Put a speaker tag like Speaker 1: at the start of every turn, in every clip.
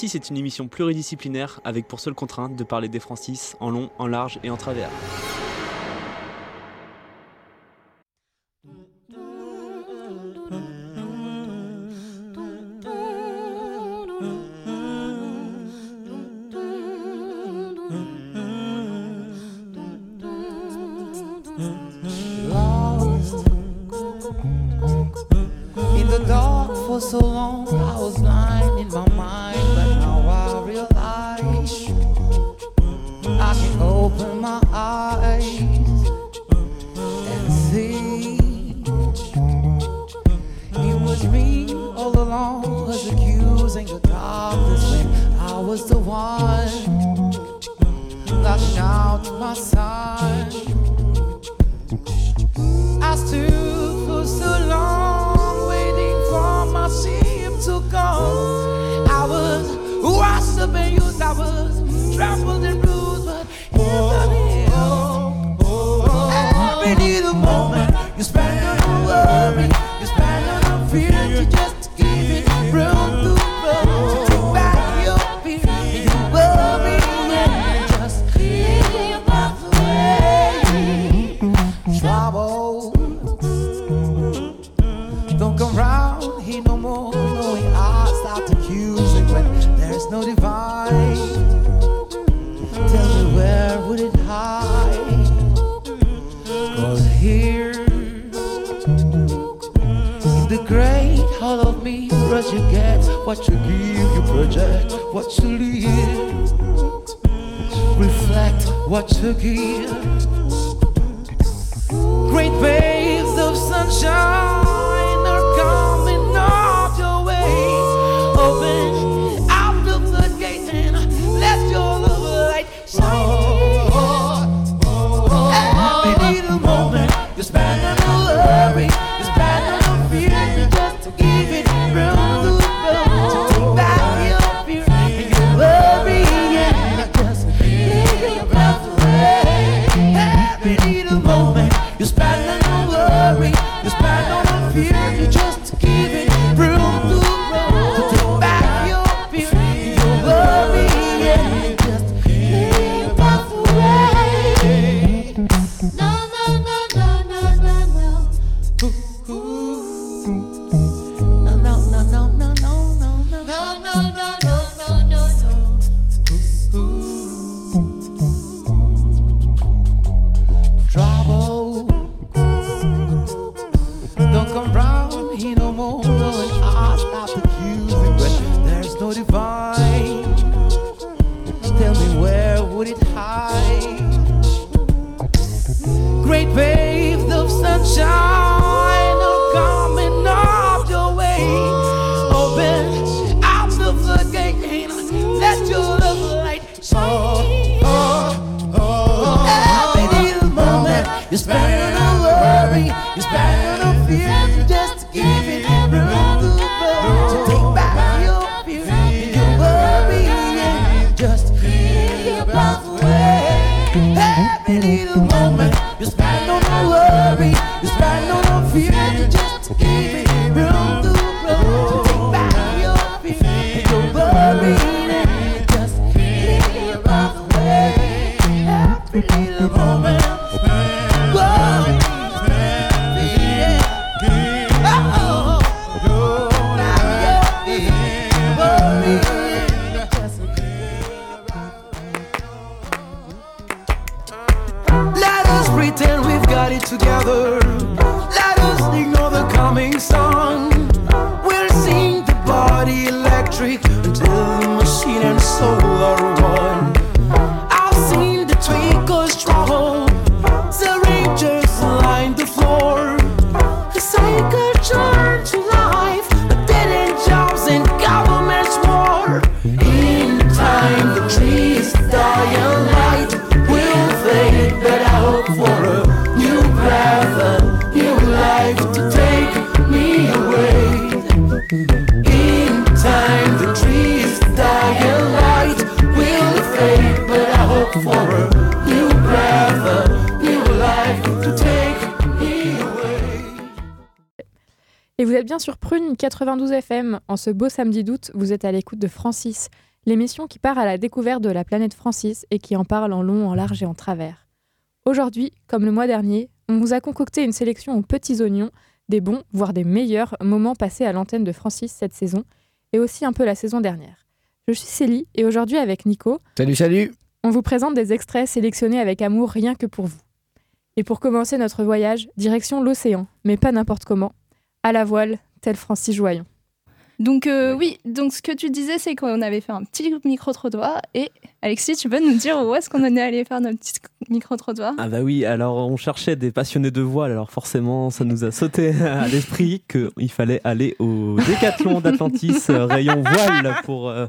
Speaker 1: Francis est une émission pluridisciplinaire avec pour seule contrainte de parler des Francis en long, en large et en travers.
Speaker 2: down
Speaker 3: bien sur Prune 92 FM. En ce beau samedi d'août, vous êtes à l'écoute de Francis, l'émission qui part à la découverte de la planète Francis et qui en parle en long, en large et en travers. Aujourd'hui, comme le mois dernier, on vous a concocté une sélection aux petits oignons des bons, voire des meilleurs moments passés à l'antenne de Francis cette saison et aussi un peu la saison dernière. Je suis Célie et aujourd'hui avec Nico,
Speaker 4: Salut, salut
Speaker 3: on vous présente des extraits sélectionnés avec amour rien que pour vous. Et pour commencer notre voyage, direction l'océan, mais pas n'importe comment, à la voile, tel Francis Joyon.
Speaker 5: Donc euh, oui, donc ce que tu disais, c'est qu'on avait fait un petit micro-trottoir. Et Alexis, tu peux nous dire où est-ce qu'on en est allé faire notre petit micro-trottoir?
Speaker 6: Ah bah oui, alors on cherchait des passionnés de voile, alors forcément ça nous a sauté à l'esprit qu'il fallait aller au décathlon d'Atlantis euh, rayon voile pour, euh,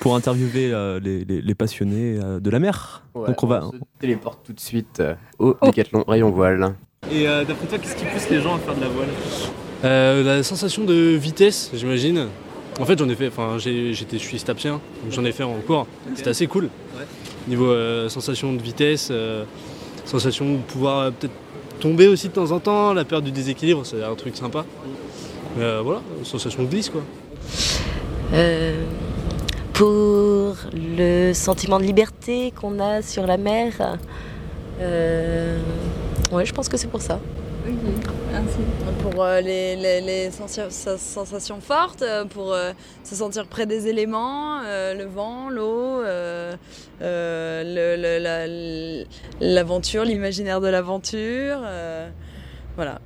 Speaker 6: pour interviewer euh, les, les- les passionnés euh, de la mer. Donc on va...
Speaker 7: se téléporte tout de suite euh, au décathlon rayon voile.
Speaker 6: Et d'après toi, qu'est-ce qui pousse les gens à faire de la voile?
Speaker 8: Euh, la sensation de vitesse, j'imagine. En fait, j'en ai fait, enfin, j'étais, je suis stapsien, donc j'en ai fait en cours. C'était assez cool. Niveau euh, sensation de vitesse, euh, sensation de pouvoir euh, peut-être tomber aussi de temps en temps, la peur du déséquilibre, c'est un truc sympa. Mais, euh, voilà, sensation de glisse quoi.
Speaker 9: Euh, pour le sentiment de liberté qu'on a sur la mer. Euh, ouais, je pense que c'est pour ça.
Speaker 10: Pour euh, les, les- les sensations fortes, euh, pour euh, se sentir près des éléments, euh, le vent, l'eau, euh, euh, le- le- la- l'aventure, l'imaginaire de l'aventure. euh, voilà.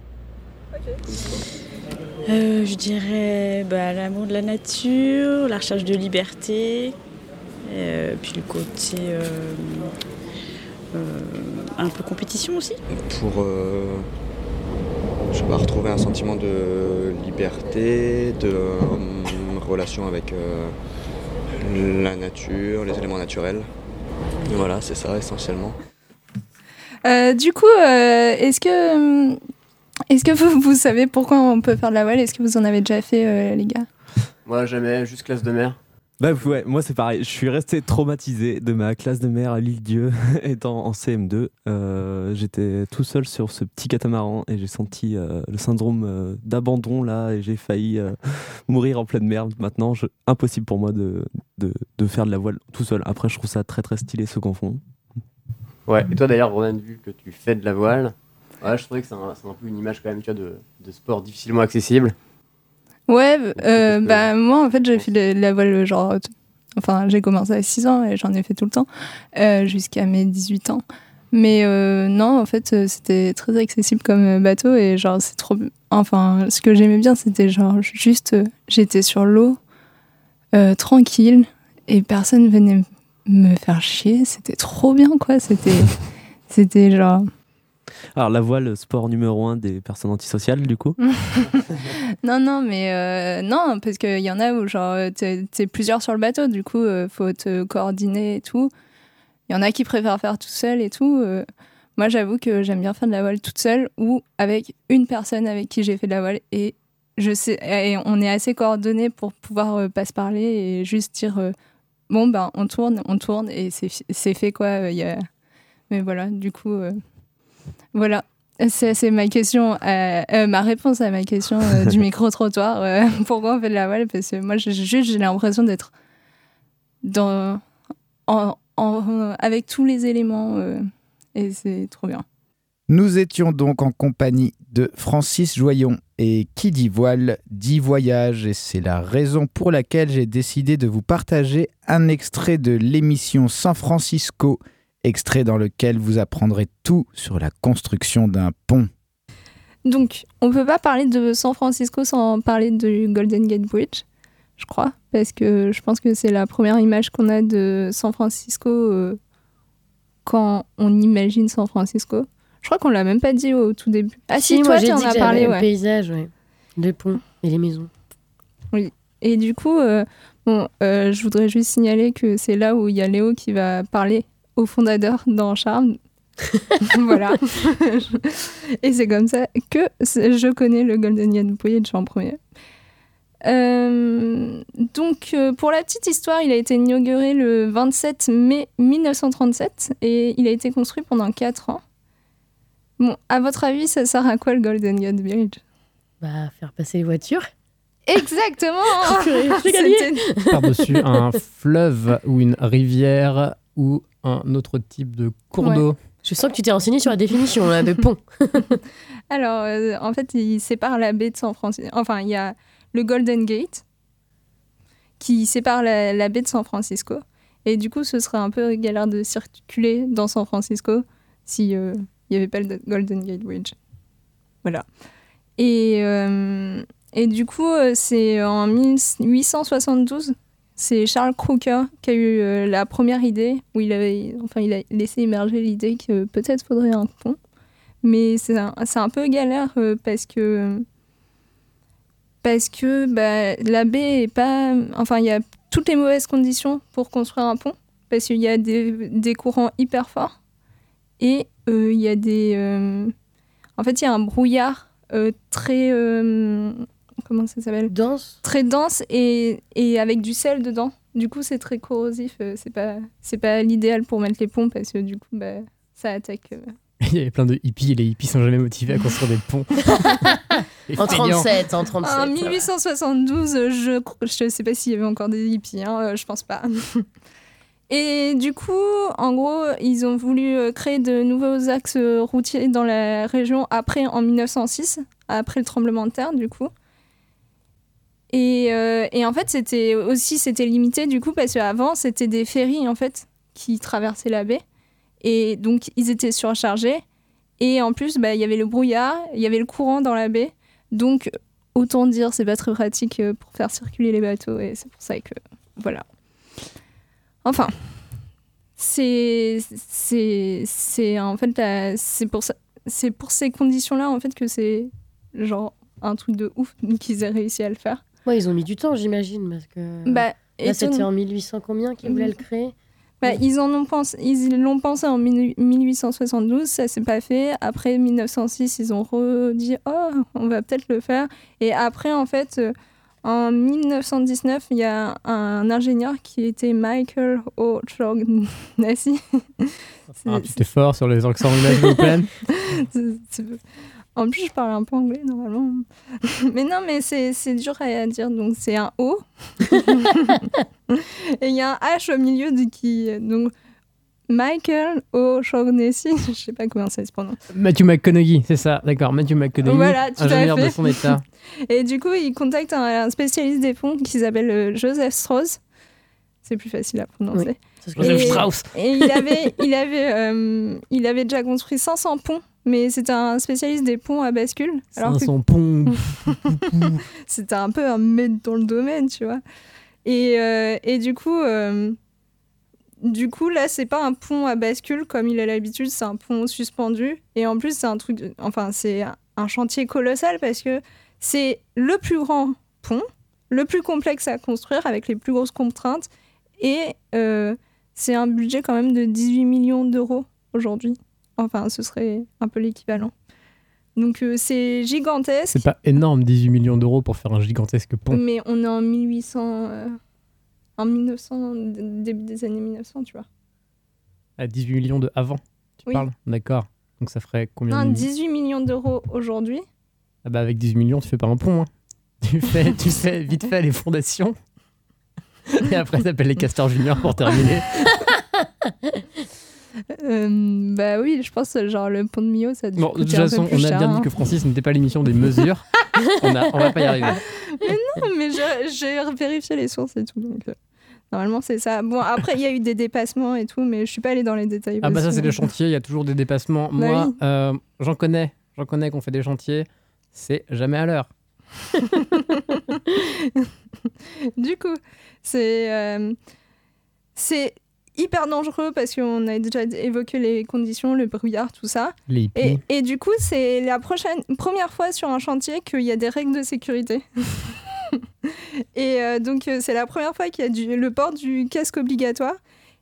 Speaker 11: Euh, je dirais bah, l'amour de la nature, la recherche de liberté, euh, puis le côté euh, euh, un peu compétition aussi.
Speaker 12: Pour euh, je sais pas, retrouver un sentiment de liberté, de euh, relation avec euh, la nature, les éléments naturels. Voilà, c'est ça essentiellement.
Speaker 5: Euh, Du coup, euh, est-ce que, est-ce que vous, vous savez pourquoi on peut faire de la voile? Est-ce que vous en avez déjà fait, euh, les gars?
Speaker 7: Moi jamais, juste classe de mer.
Speaker 6: Bah ouais, moi c'est pareil, je suis resté traumatisé de ma classe de mer à l'île Dieu étant en CM2. Euh, J'étais tout seul sur ce petit catamaran et j'ai senti euh, le syndrome euh, d'abandon là et j'ai failli mourir en pleine mer. Maintenant, impossible pour moi de, de, faire de la voile tout seul. Après, je trouve ça très très stylé ce qu'on fond.
Speaker 7: Ouais, et toi d'ailleurs, Ronan, vu que tu fais de la voile, je trouvais que c'est un, peu une image quand même de, de sport difficilement accessible.
Speaker 5: Ouais, euh, bah moi en fait j'ai fait de la voile genre t- enfin j'ai commencé à 6 ans et j'en ai fait tout le temps euh, jusqu'à mes 18 ans. Mais euh, non, en fait, euh, c'était très accessible comme euh, bateau et genre c'est trop enfin ce que j'aimais bien c'était genre juste euh, j'étais sur l'eau euh, tranquille et personne venait me faire chier, c'était trop bien quoi, c'était c'était genre
Speaker 6: Alors la voile, sport numéro un des personnes antisociales du coup.
Speaker 5: non, non, mais euh, non, parce qu'il y en a où genre t'es t'es plusieurs sur le bateau, du coup euh, faut te coordonner et tout. Il y en a qui préfèrent faire tout seul et tout. euh. moi, j'avoue que j'aime bien faire de la voile toute seule ou avec une personne avec qui j'ai fait de la voile et je sais, et on est assez coordonnés pour pouvoir pas se parler et juste dire bon ben on tourne, on tourne et c'est fait quoi. Mais voilà, du coup, voilà. C'est ma question, euh, euh, ma réponse à ma question euh, du micro-trottoir. pourquoi on fait de la voile? Parce que moi, j'ai- juste, j'ai l'impression d'être dans, en, en- avec tous les éléments et c'est trop bien.
Speaker 4: Nous étions donc en compagnie de Francis Joyon. Et qui dit voile dit voyage. Et c'est la raison pour laquelle j'ai décidé de vous partager un extrait de l'émission San Francisco, extrait dans lequel vous apprendrez tout sur la construction d'un pont.
Speaker 5: Donc, on peut pas parler de San Francisco sans parler du Golden Gate Bridge, je crois, parce que je pense que c'est la première image qu'on a de San Francisco euh, quand on imagine San Francisco. Je crois qu'on l'a même pas dit au tout début. Ah si,
Speaker 13: moi
Speaker 5: toi tu en as parlé, ouais.
Speaker 13: le paysage, ouais. Les ponts et les maisons.
Speaker 5: Oui. Et du coup, euh, bon, euh, je voudrais juste signaler que c'est là où il y a Léo qui va parler au fondateur dans Charme. voilà. Et c'est comme ça que je connais le Golden Gate Bridge en premier. Euh, donc, euh, pour la petite histoire, il a été inauguré le 27 mai 1937 et il a été construit pendant 4 ans. Bon, à votre avis, ça sert à quoi le Golden Gate Bridge
Speaker 13: Bah, faire passer les voitures.
Speaker 5: Exactement. C'était-
Speaker 7: Par-dessus un fleuve ou une rivière ou un autre type de cours
Speaker 5: Ouais.
Speaker 7: d'eau.
Speaker 13: Je sens que tu t'es renseigné sur la définition là, de pont.
Speaker 5: Alors, euh, en fait, il sépare la baie de San Francisco. Enfin, il y a le Golden Gate qui sépare la, la baie de San Francisco. Et du coup, ce serait un peu galère de circuler dans San Francisco si euh, il n'y avait pas le Golden Gate Bridge. Voilà. Et, euh, et du coup, c'est en 1872, c'est Charles Crocker qui a eu euh, la première idée, où il, avait, enfin, il a laissé émerger l'idée que peut-être faudrait un pont. Mais c'est un, un peu galère euh, parce que parce que bah, la baie est pas. Enfin, il y a toutes les mauvaises conditions pour construire un pont parce qu'il y a des, courants hyper forts et euh, il y a des. en fait, il y a un brouillard très. Comment ça s'appelle
Speaker 13: Dense.
Speaker 5: Très dense et, et avec du sel dedans. Du coup, c'est très corrosif. euh, c'est pas, c'est pas l'idéal pour mettre les ponts parce que du coup, bah, ça attaque. euh,
Speaker 7: Il y avait plein de hippies et les hippies sont jamais motivés à construire des ponts.
Speaker 13: En
Speaker 7: feignants.
Speaker 13: 37, en 37.
Speaker 5: En 1872, euh, je je sais pas s'il y avait encore des hippies, hein, euh, je pense pas. Et du coup, en gros, ils ont voulu créer de nouveaux axes routiers dans la région après, en 1906, après le tremblement de terre, du coup. Et, euh, et en fait, c'était aussi c'était limité, du coup, parce qu'avant, c'était des ferries, en fait, qui traversaient la baie. Et donc, ils étaient surchargés. Et en plus, bah, il y avait le brouillard, il y avait le courant dans la baie. Donc, autant dire, c'est pas très pratique euh, pour faire circuler les bateaux. Et c'est pour ça que. Voilà. Enfin. C'est. En fait, c'est pour ça. C'est pour ces conditions-là, en fait, que c'est genre un truc de ouf qu'ils aient réussi à le faire.
Speaker 13: Ouais, ils ont mis du temps, j'imagine, parce que.
Speaker 5: Bah,
Speaker 13: Là, c'était en 1800 combien qu'ils voulaient le créer?
Speaker 5: Bah, ils en ont pensé, ils l'ont pensé en 18- 1872, ça s'est pas fait. Après 1906, ils ont redit oh, on va peut-être le faire. Et après, en fait, euh, en 1919, il y a un ingénieur qui était Michael O'Shaughnessy.
Speaker 7: Un petit effort sur les accents anglais,
Speaker 5: En plus, je parle un peu anglais normalement. mais non, mais c'est c'est dur à dire. Donc, c'est un O. Et il y a un H au milieu de qui. Donc, Michael O'Shaughnessy. Je sais pas comment ça se prononce.
Speaker 7: Matthew McConaughey, c'est ça, d'accord. Matthew McConaughey,
Speaker 5: Voilà, tout à
Speaker 7: ingénieur
Speaker 5: fait.
Speaker 7: de son état.
Speaker 5: Et du coup, il contacte un, un spécialiste des ponts qui s'appelle euh, Joseph Strauss. C'est plus facile à prononcer.
Speaker 7: Oui, Joseph
Speaker 5: Et-
Speaker 7: Strauss.
Speaker 5: Et il avait, il, avait, euh, il avait déjà construit 500 ponts, mais c'était un spécialiste des ponts à bascule. alors que-
Speaker 7: 500 ponts.
Speaker 5: c'était un peu un maître dans le domaine, tu vois. Et, euh, et du coup, euh, du coup, là, c'est pas un pont à bascule comme il a l'habitude, c'est un pont suspendu. Et en plus, c'est un truc, de- enfin, c'est un chantier colossal parce que c'est le plus grand pont, le plus complexe à construire avec les plus grosses contraintes. Et euh, c'est un budget quand même de 18 millions d'euros aujourd'hui. Enfin, ce serait un peu l'équivalent. Donc euh, c'est gigantesque.
Speaker 7: C'est pas énorme, 18 millions d'euros pour faire un gigantesque pont.
Speaker 5: Mais on est en 1800, euh, en 1900, d- début des années 1900, tu vois.
Speaker 7: À 18 millions de avant, tu
Speaker 5: Oui.
Speaker 7: parles? D'accord. Donc ça ferait combien
Speaker 5: Non,
Speaker 7: de...
Speaker 5: 18 millions d'euros aujourd'hui.
Speaker 7: Ah bah avec 18 millions, tu fais pas un pont. hein. Tu fais, tu fais vite fait les fondations. Et après, t'appelles les castors juniors pour terminer.
Speaker 5: Euh, bah oui, je pense genre le pont de Millau, ça a dû
Speaker 7: Bon, de toute façon, on a
Speaker 5: cher,
Speaker 7: bien
Speaker 5: hein.
Speaker 7: dit que Francis n'était pas l'émission des mesures. on, a, on va pas y arriver.
Speaker 5: Mais non, mais j'ai- vérifié les sources et tout. Donc, euh, normalement, c'est ça. Bon, après, il y a eu des dépassements et tout, mais je suis pas allée dans les détails.
Speaker 7: Ah bah ça c'est les chantiers, il y a toujours des dépassements.
Speaker 5: Bah
Speaker 7: Moi,
Speaker 5: oui.
Speaker 7: euh, j'en connais, j'en connais qu'on fait des chantiers, c'est jamais à l'heure.
Speaker 5: du coup, c'est c'est hyper dangereux parce qu'on a déjà évoqué les conditions, le brouillard, tout ça.
Speaker 7: Les.
Speaker 5: Et, et du coup, c'est la prochaine, première fois sur un chantier qu'il y a des règles de sécurité. et euh, donc, euh, c'est la première fois qu'il y a du, le port du casque obligatoire.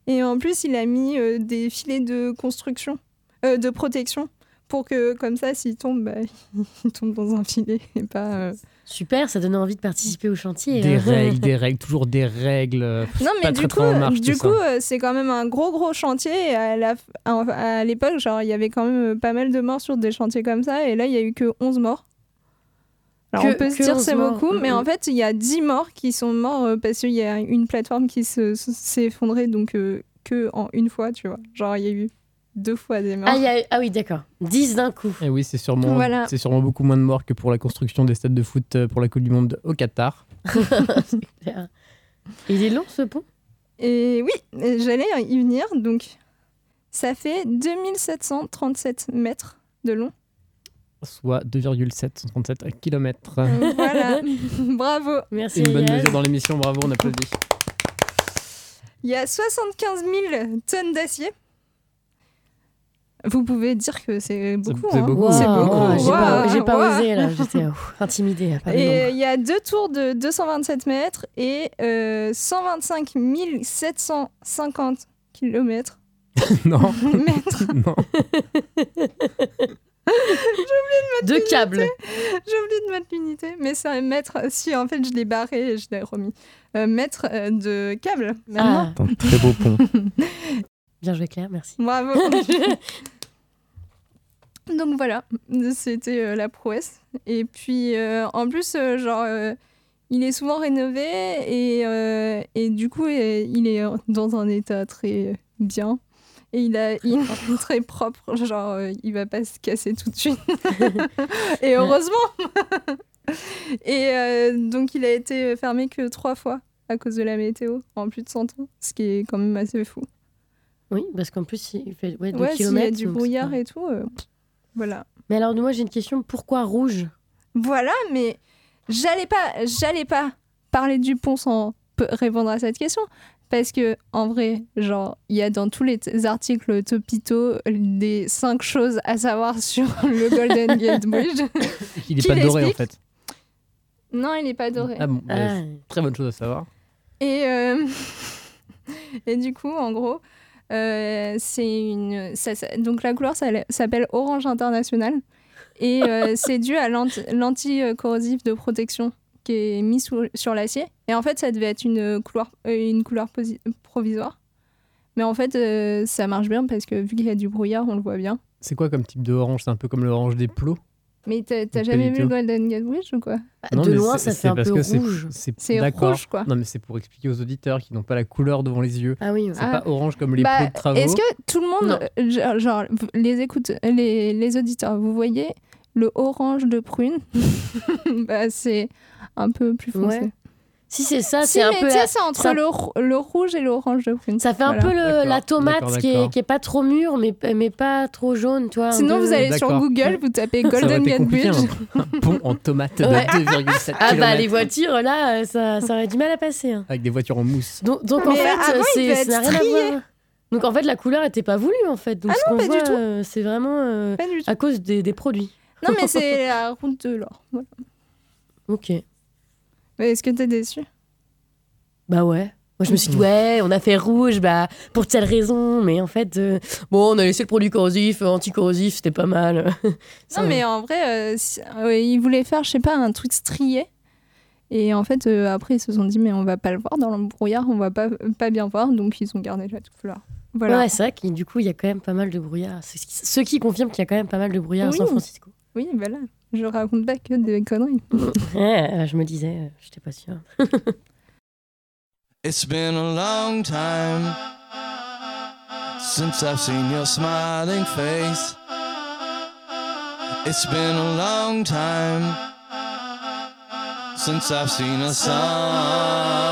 Speaker 5: Et en plus, il a mis euh, des filets de construction, euh, de protection, pour que, comme ça, s'il tombe, bah, il tombe dans un filet et pas.
Speaker 13: Super, ça donne envie de participer au chantier.
Speaker 7: Des
Speaker 13: hein.
Speaker 7: règles, des règles, toujours des règles.
Speaker 5: Non, mais
Speaker 7: pas
Speaker 5: du
Speaker 7: très,
Speaker 5: coup,
Speaker 7: très en marche,
Speaker 5: du
Speaker 7: tout
Speaker 5: coup euh, c'est quand même un gros, gros chantier. À la- à, à l'époque, genre, il y avait quand même euh, pas mal de morts sur des chantiers comme ça. Et là, il y a eu que 11 morts. Alors
Speaker 13: Que-
Speaker 5: on peut se dire
Speaker 13: 11
Speaker 5: c'est beaucoup, mais
Speaker 13: Mhm.
Speaker 5: en fait il y a 10 morts qui sont morts euh, parce qu'il y a une plateforme qui se- se- s'est effondrée donc euh, que en une fois, tu vois. Genre il y a eu deux fois des morts.
Speaker 13: Ah, il y a- ah oui, d'accord. 10 d'un coup.
Speaker 7: Et oui, c'est sûrement,
Speaker 5: Voilà.
Speaker 7: c'est sûrement beaucoup moins de morts que pour la construction des stades de foot euh, pour la Coupe du Monde au Qatar.
Speaker 13: clair. Il est long ce pont?
Speaker 5: Et oui, j'allais y venir. Donc, ça fait 2737 mètres de long.
Speaker 7: Soit 2,737 km.
Speaker 5: Euh, voilà, bravo.
Speaker 13: Merci.
Speaker 7: Une bonne mesure dans l'émission, bravo, on applaudit.
Speaker 5: Il y a 75 000 tonnes d'acier. Vous pouvez dire que c'est beaucoup.
Speaker 7: c'est
Speaker 5: hein.
Speaker 7: beaucoup.
Speaker 13: J'ai pas, j'ai
Speaker 5: waouh.
Speaker 13: osé là, j'étais ouf, intimidée.
Speaker 5: Et il y a deux tours de 227 mètres et euh, 125 750 km.
Speaker 7: non.
Speaker 5: mètres.
Speaker 7: non.
Speaker 13: Deux câbles.
Speaker 5: J'ai oublié de mettre l'unité, mais c'est un mètre. Si, en fait, je l'ai barré et je l'ai remis. Euh, mètre euh, de câble.
Speaker 13: Ah,
Speaker 1: Un très beau pont.
Speaker 13: bien joué Claire, merci.
Speaker 5: Bravo. Donc voilà, c'était euh, la prouesse. Et puis, euh, en plus, euh, genre, il est souvent rénové et, et du coup, il est dans un état très bien. Et il, a, il est très propre, genre, euh, il va pas se casser tout de suite. et heureusement Et euh, donc, il a été fermé que trois fois à cause de la météo en plus de 100 ans, ce qui est quand même assez fou.
Speaker 13: Oui, parce qu'en plus, il fait ouais, 2
Speaker 5: Ouais, s'il y a
Speaker 13: km.
Speaker 5: du brouillard et tout, euh, voilà.
Speaker 13: Mais alors, moi, j'ai une question. Pourquoi rouge?
Speaker 5: Voilà, mais j'allais pas, j'allais pas parler du pont sans répondre à cette question. Parce que, en vrai, genre, il y a dans tous les articles Topito des cinq choses à savoir sur le Golden Gate Bridge.
Speaker 7: Il est
Speaker 5: Qui
Speaker 7: pas doré en fait.
Speaker 5: Non, il n'est pas doré.
Speaker 7: Ah bon, bah,
Speaker 13: Ah.
Speaker 7: très bonne chose à savoir.
Speaker 5: Et, euh, et du coup, en gros, euh, c'est une. ça- ça- donc la couleur ça- s'appelle Orange International. Et euh, c'est dû à l'anti- l'anti-corrosif de protection qui est mis sous- sur l'acier. Et en fait, ça devait être une couleur, euh, une couleur posi- provisoire. Mais en fait, euh, ça marche bien parce que vu qu'il y a du brouillard, on le voit bien.
Speaker 7: C'est quoi comme type de orange? C'est un peu comme l'orange des plots?
Speaker 5: Mais t'as jamais vu le. Golden Gate Bridge ou quoi?
Speaker 7: Non,
Speaker 13: De loin,
Speaker 7: c'est-
Speaker 13: ça fait
Speaker 7: c'est
Speaker 13: un
Speaker 7: parce
Speaker 13: peu
Speaker 7: que c'est-
Speaker 13: rouge.
Speaker 7: C'est
Speaker 5: C'est rouge, quoi.
Speaker 7: Non, mais c'est pour expliquer aux auditeurs qui n'ont pas la couleur devant les yeux.
Speaker 13: Ah oui.
Speaker 7: C'est
Speaker 5: Ah.
Speaker 7: pas orange comme les
Speaker 5: Bah,
Speaker 7: de travaux.
Speaker 5: Est-ce que tout le monde,
Speaker 13: Non.
Speaker 5: genre, les écoute, les, les auditeurs, vous voyez le orange de prune? Bah, C'est un peu plus foncé.
Speaker 13: Ouais. Si c'est ça,
Speaker 5: Si,
Speaker 13: c'est un
Speaker 5: mais
Speaker 13: peu.
Speaker 5: tu sais,
Speaker 13: la-
Speaker 5: c'est entre
Speaker 13: ça-
Speaker 5: le, le rouge et l'orange de prune.
Speaker 13: Ça fait un
Speaker 5: Voilà.
Speaker 13: peu le- la tomate
Speaker 7: d'accord,
Speaker 13: qui est, qui est pas trop mûre, mais, mais pas trop jaune, toi. un
Speaker 5: Sinon,
Speaker 13: peu-
Speaker 5: vous allez sur. Google, vous tapez Golden Gate
Speaker 7: compliqué,
Speaker 5: Bridge.
Speaker 7: un, un pont en tomate de
Speaker 13: Ouais.
Speaker 7: 2,7
Speaker 13: Ah bah les voitures là, ça, ça aurait du mal à passer. hein.
Speaker 7: avec des voitures en mousse.
Speaker 13: Donc, donc en fait, ça n'a rien à voir. Donc en fait, la couleur était pas voulue en fait. Donc
Speaker 5: Ah
Speaker 13: ce
Speaker 5: non,
Speaker 13: qu'on
Speaker 5: pas du
Speaker 13: voit,
Speaker 5: tout.
Speaker 13: euh, c'est vraiment euh, à cause des, des produits.
Speaker 5: Non, mais c'est la route de l'or. Voilà.
Speaker 13: Ok.
Speaker 5: Mais Est-ce que t'es déçu?
Speaker 13: Bah ouais. Moi, je me suis dit, ouais, on a fait rouge, bah, pour telle raison, mais en fait, euh, bon, on a laissé le produit corrosif, euh, anti-corrosif, c'était pas mal. Ça,
Speaker 5: Non, mais en vrai, euh, si- euh, ils voulaient faire, je sais pas, un truc strié. Et en fait, après, ils se sont dit, mais on va pas le voir dans le brouillard, on va pas, pas bien voir, donc ils ont gardé la couleur. Voilà.
Speaker 13: Ouais, c'est vrai que du coup, il y a quand même pas mal de brouillard. Ce qui- Ce qui confirme qu'il y a quand même pas mal de brouillard
Speaker 5: Oui.
Speaker 13: à San Francisco.
Speaker 5: Oui, voilà. Je raconte pas que des conneries.
Speaker 13: Ouais, je me disais, euh, j'étais pas sûre.
Speaker 2: It's been a long time since I've seen your smiling face. It's been a long time since I've seen a sunny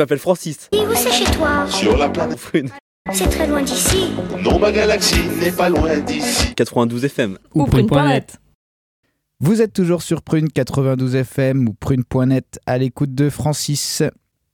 Speaker 1: m'appelle Francis.
Speaker 14: Et où c'est chez toi
Speaker 15: Sur la planète
Speaker 1: Prune.
Speaker 14: C'est très loin d'ici.
Speaker 15: Non, ma galaxie n'est pas loin d'ici.
Speaker 1: 92 FM.
Speaker 4: Ou prune.net. Vous êtes toujours sur Prune 92 FM ou prune.net à l'écoute de Francis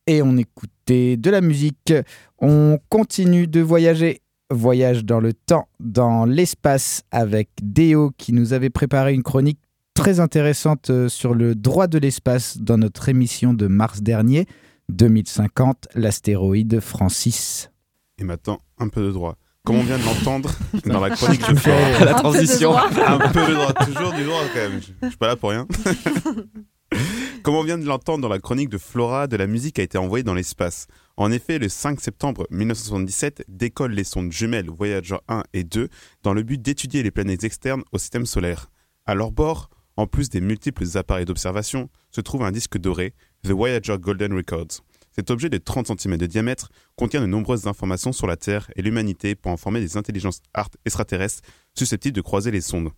Speaker 4: et on écoutait de la musique. On continue de voyager. Voyage dans le temps, dans l'espace avec Déo qui nous avait préparé une chronique très intéressante euh, sur le droit de l'espace dans notre émission de mars dernier, 2050, l'astéroïde Francis.
Speaker 16: Et maintenant, un peu de droit. Comme on vient de l'entendre dans la chronique de
Speaker 4: fais
Speaker 16: Flora.
Speaker 4: la transition. droit.
Speaker 16: Un peu de droit, toujours du droit quand même. Je je suis pas là pour rien. Comme on vient de l'entendre dans la chronique de Flora, de la musique a été envoyée dans l'espace. En effet, le 5 septembre 1977, décollent les sondes jumelles Voyager 1 et 2 dans le but d'étudier les planètes externes au système solaire. À leur bord, en plus des multiples appareils d'observation, se trouve un disque doré, The Voyager Golden Records. Cet objet de 30 cm de diamètre contient de nombreuses informations sur la Terre et l'humanité pour informer des intelligences art extraterrestres susceptibles de croiser les sondes.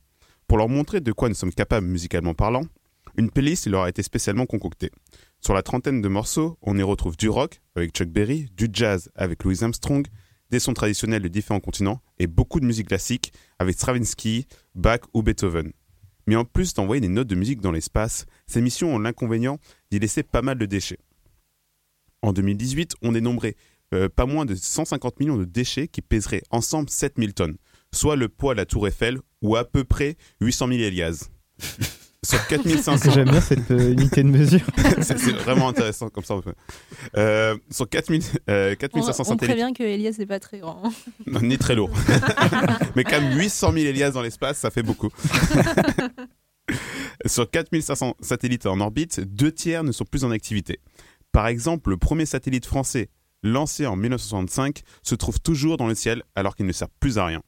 Speaker 16: Pour leur montrer de quoi nous sommes capables musicalement parlant, une playlist leur a été spécialement concoctée. Sur la trentaine de morceaux, on y retrouve du rock avec Chuck Berry, du jazz avec Louis Armstrong, des sons traditionnels de différents continents et beaucoup de musique classique avec Stravinsky, Bach ou Beethoven. Mais en plus d'envoyer des notes de musique dans l'espace, ces missions ont l'inconvénient d'y laisser pas mal de déchets. En 2018, on dénombrait euh, pas moins de 150 millions de déchets qui pèseraient ensemble 7000 tonnes, soit le poids de la tour Eiffel ou à peu près 800 000 Elias. Sur 4500.
Speaker 17: J'aime bien cette euh, unité de mesure.
Speaker 16: c'est vraiment intéressant comme ça. on Euh, sur 4000, euh,
Speaker 5: On,
Speaker 16: 4500
Speaker 5: on
Speaker 16: satellites.
Speaker 5: prévient que Elias n'est pas très grand.
Speaker 16: Non, ni très lourd. Mais quand même 800 000 Elias dans l'espace, ça fait beaucoup. Sur 4500 satellites en orbite, deux tiers ne sont plus en activité. Par exemple, le premier satellite français lancé en 1965 se trouve toujours dans le ciel alors qu'il ne sert plus à rien.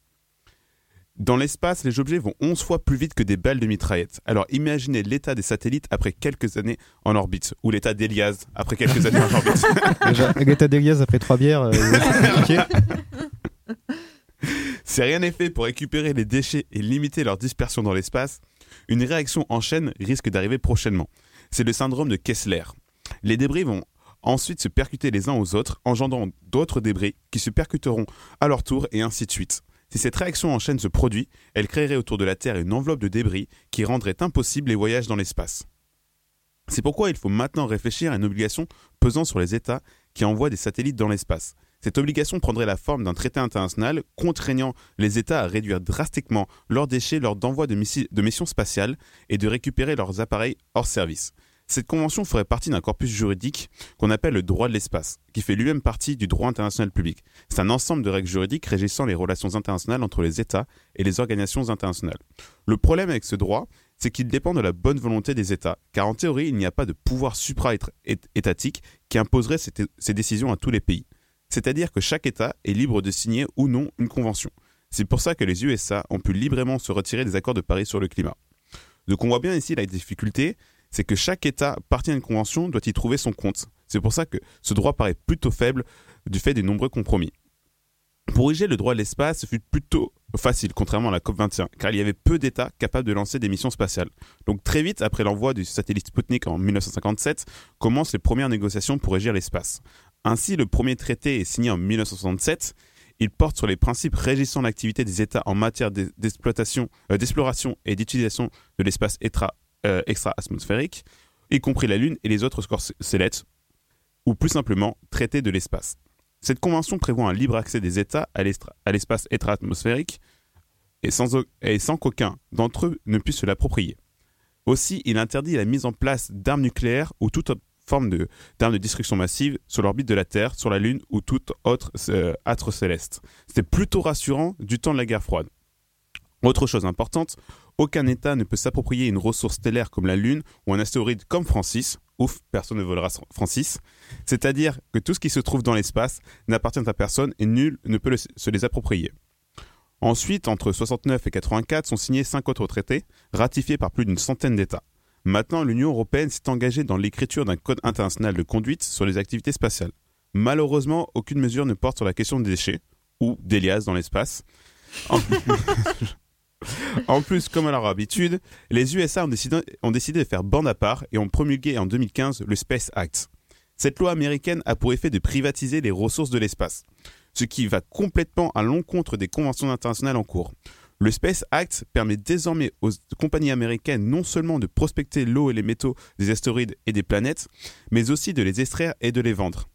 Speaker 16: Dans l'espace, les objets vont 11 fois plus vite que des balles de mitraillette. Alors imaginez l'état des satellites après quelques années en orbite, ou l'état d'Elias après quelques années en orbite.
Speaker 17: Agatha Delias après trois bières, euh.
Speaker 16: Si rien n'est fait pour récupérer les déchets et limiter leur dispersion dans l'espace, une réaction en chaîne risque d'arriver prochainement. C'est le syndrome de Kessler. Les débris vont ensuite se percuter les uns aux autres, engendrant d'autres débris qui se percuteront à leur tour et ainsi de suite. Si cette réaction en chaîne se produit, elle créerait autour de la Terre une enveloppe de débris qui rendrait impossible les voyages dans l'espace. C'est pourquoi il faut maintenant réfléchir à une obligation pesant sur les États qui envoient des satellites dans l'espace. Cette obligation prendrait la forme d'un traité international contraignant les États à réduire drastiquement leurs déchets lors d'envoi de, missi- de missions spatiales et de récupérer leurs appareils hors service. Cette convention ferait partie d'un corpus juridique qu'on appelle le droit de l'espace, qui fait lui-même partie du droit international public. C'est un ensemble de règles juridiques régissant les relations internationales entre les États et les organisations internationales. Le problème avec ce droit, c'est qu'il dépend de la bonne volonté des États, car en théorie, il n'y a pas de pouvoir supra-étatique qui imposerait ces décisions à tous les pays. C'est-à-dire que chaque État est libre de signer ou non une convention. C'est pour ça que les USA ont pu librement se retirer des accords de Paris sur le climat. Donc on voit bien ici la difficulté, c'est que chaque État partie à une convention doit y trouver son compte. C'est pour ça que ce droit paraît plutôt faible du fait des nombreux compromis. Pour ériger le droit de l'espace, ce fut plutôt facile, contrairement à la COP21, car il y avait peu d'États capables de lancer des missions spatiales. Donc très vite, après l'envoi du satellite Sputnik en 1957, commencent les premières négociations pour régir l'espace. Ainsi, le premier traité est signé en 1967. Il porte sur les principes régissant l'activité des États en matière euh, d'exploration et d'utilisation de l'espace euh, extra-atmosphérique, y compris la Lune et les autres corps cé- célestes, ou plus simplement traité de l'espace. Cette convention prévoit un libre accès des États à l'espace extra-atmosphérique et sans, qu'aucun d'entre eux ne puisse se l'approprier. Aussi, il interdit la mise en place d'armes nucléaires ou toute forme de- d'armes de, destruction massive sur l'orbite de la Terre, sur la Lune ou tout autre euh, astre céleste. C'était plutôt rassurant du temps de la guerre froide. Autre chose importante, aucun État ne peut s'approprier une ressource stellaire comme la Lune ou un astéroïde comme Francis. Ouf, personne ne volera Francis. C'est-à-dire que tout ce qui se trouve dans l'espace n'appartient à personne et nul ne peut se les approprier. Ensuite, entre 69 et 84 sont signés cinq autres traités, ratifiés par plus d'une centaine d'États. Maintenant, l'Union européenne s'est engagée dans l'écriture d'un code international de conduite sur les activités spatiales. Malheureusement, aucune mesure ne porte sur la question des déchets, ou d'Elias dans l'espace. En... plus, comme à leur habitude, les USA ont décidé de faire bande à part et ont promulgué en 2015 le Space Act. Cette loi américaine a pour effet de privatiser les ressources de l'espace, ce qui va complètement à l'encontre des conventions internationales en cours. Le Space Act permet désormais aux compagnies américaines non seulement de prospecter l'eau et les métaux des astéroïdes et des planètes, mais aussi de les extraire et de les vendre.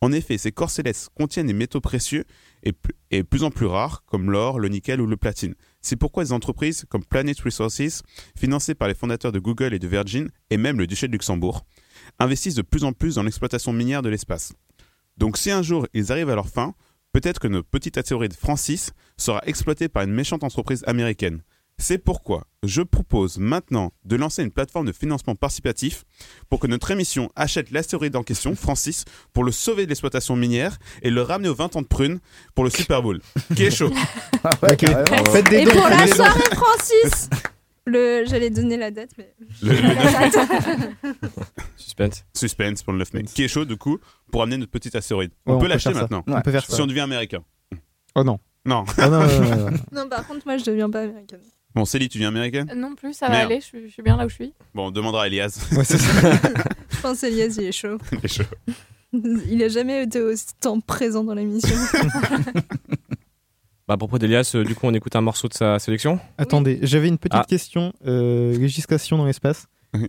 Speaker 16: En effet, ces corps célestes contiennent des métaux précieux et, et plus en plus rares, comme l'or, le nickel ou le platine. C'est pourquoi des entreprises comme Planet Resources, financées par les fondateurs de Google et de Virgin, et même le duché de Luxembourg, investissent de plus en plus dans l'exploitation minière de l'espace. Donc si un jour ils arrivent à leur fin, peut-être que notre petite astéroïde Francis sera exploité par une méchante entreprise américaine. C'est pourquoi je propose maintenant de lancer une plateforme de financement participatif pour que notre émission achète l'astéroïde en question, Francis, pour le sauver de l'exploitation minière et le ramener aux 20 ans de prune pour le Super Bowl. Qui est chaud
Speaker 17: Ok. Faites des
Speaker 5: Et pour la soirée Francis le... J'allais donner la date, mais...
Speaker 16: Le-
Speaker 5: La date.
Speaker 16: Suspense. Suspense pour le 9 mai. Qui est chaud, du coup, pour amener notre petit astéroïde.
Speaker 17: Ouais,
Speaker 16: on,
Speaker 17: on
Speaker 16: peut
Speaker 17: peut
Speaker 16: l'acheter
Speaker 17: ça.
Speaker 16: maintenant.
Speaker 17: On peut faire
Speaker 16: si
Speaker 17: ça.
Speaker 16: on devient américain.
Speaker 17: Oh non.
Speaker 16: Non.
Speaker 17: Ah non, non, non, non, non.
Speaker 5: Non, par contre, moi, je deviens pas américaine.
Speaker 16: Bon, Célie, tu viens américaine?
Speaker 3: Euh, Non plus, ça va
Speaker 16: Merde.
Speaker 3: aller, je, suis- je suis bien là où je suis.
Speaker 16: Bon, on demandera à Elias.
Speaker 5: Je pense Elias, il est chaud.
Speaker 16: Il est chaud.
Speaker 5: Il a jamais été autant présent dans l'émission.
Speaker 18: Bah, à propos d'Elias, euh, du coup, on écoute un morceau de sa sélection
Speaker 17: Attendez, j'avais une petite
Speaker 18: Ah.
Speaker 17: question. euh, législation dans l'espace.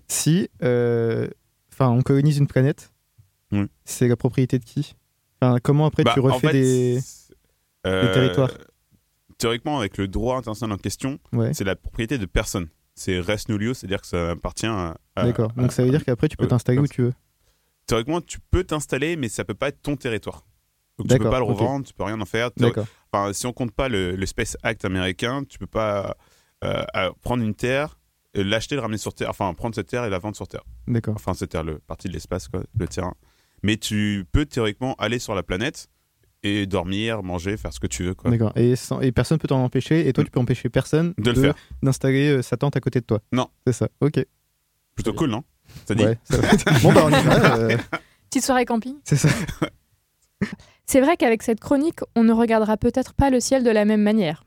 Speaker 17: Si, euh, enfin, on colonise une planète,
Speaker 16: Oui.
Speaker 17: c'est la propriété de qui? Enfin, comment après
Speaker 16: Bah,
Speaker 17: tu
Speaker 16: en
Speaker 17: refais
Speaker 16: fait,
Speaker 17: des,
Speaker 16: Euh,
Speaker 17: des territoires?
Speaker 16: Théoriquement, avec le droit international en question,
Speaker 17: Ouais.
Speaker 16: c'est la propriété de personne. c'est res nullius, c'est-à-dire que ça appartient à. à-
Speaker 17: D'accord.
Speaker 16: à-
Speaker 17: Donc ça veut dire qu'après tu peux
Speaker 16: euh,
Speaker 17: t'installer où tu veux.
Speaker 16: Théoriquement, tu peux t'installer, mais ça peut pas être ton territoire. Donc tu peux pas le revendre, tu peux rien en faire.
Speaker 17: D'accord.
Speaker 16: Enfin, si on compte pas le, le Space Act américain, tu peux pas euh, prendre une terre, l'acheter, le ramener sur terre, enfin prendre cette terre et la vendre sur terre.
Speaker 17: D'accord.
Speaker 16: Enfin, cette terre, le partie de l'espace, quoi, le terrain. Mais tu peux théoriquement aller sur la planète et dormir, manger, faire ce que tu veux.
Speaker 17: D'accord. Et, sans- et personne peut t'en empêcher. Et toi, tu peux empêcher personne
Speaker 16: De le faire.
Speaker 17: d'installer euh, sa tente à côté de toi.
Speaker 16: Non.
Speaker 17: C'est ça. Ok.
Speaker 16: Plutôt cool, non? Ça dit?
Speaker 17: Ouais, ça bon bah on y va. euh,
Speaker 3: Petite soirée camping?
Speaker 17: C'est ça.
Speaker 3: C'est vrai qu'avec cette chronique, on ne regardera peut-être pas le ciel de la même manière.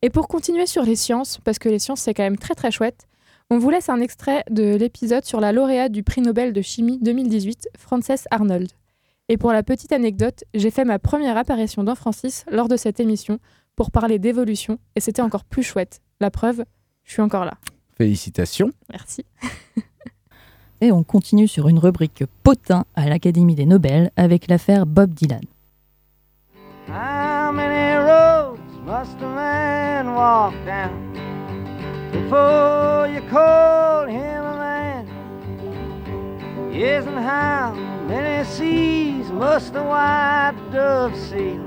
Speaker 3: Et pour continuer sur les sciences, parce que les sciences c'est quand même très très chouette, on vous laisse un extrait de l'épisode sur la lauréate du prix Nobel de chimie 2018, Frances Arnold. Et pour la petite anecdote, j'ai fait ma première apparition dans Francis lors de cette émission pour parler d'évolution et c'était encore plus chouette. La preuve, je suis encore là.
Speaker 4: Félicitations.
Speaker 3: Merci.
Speaker 18: Et on continue sur une rubrique potin à l'Académie des Nobel avec l'affaire Bob Dylan.
Speaker 2: How many roads must a man walk down before you call him a man? Yes, and how many seas must the white dove sail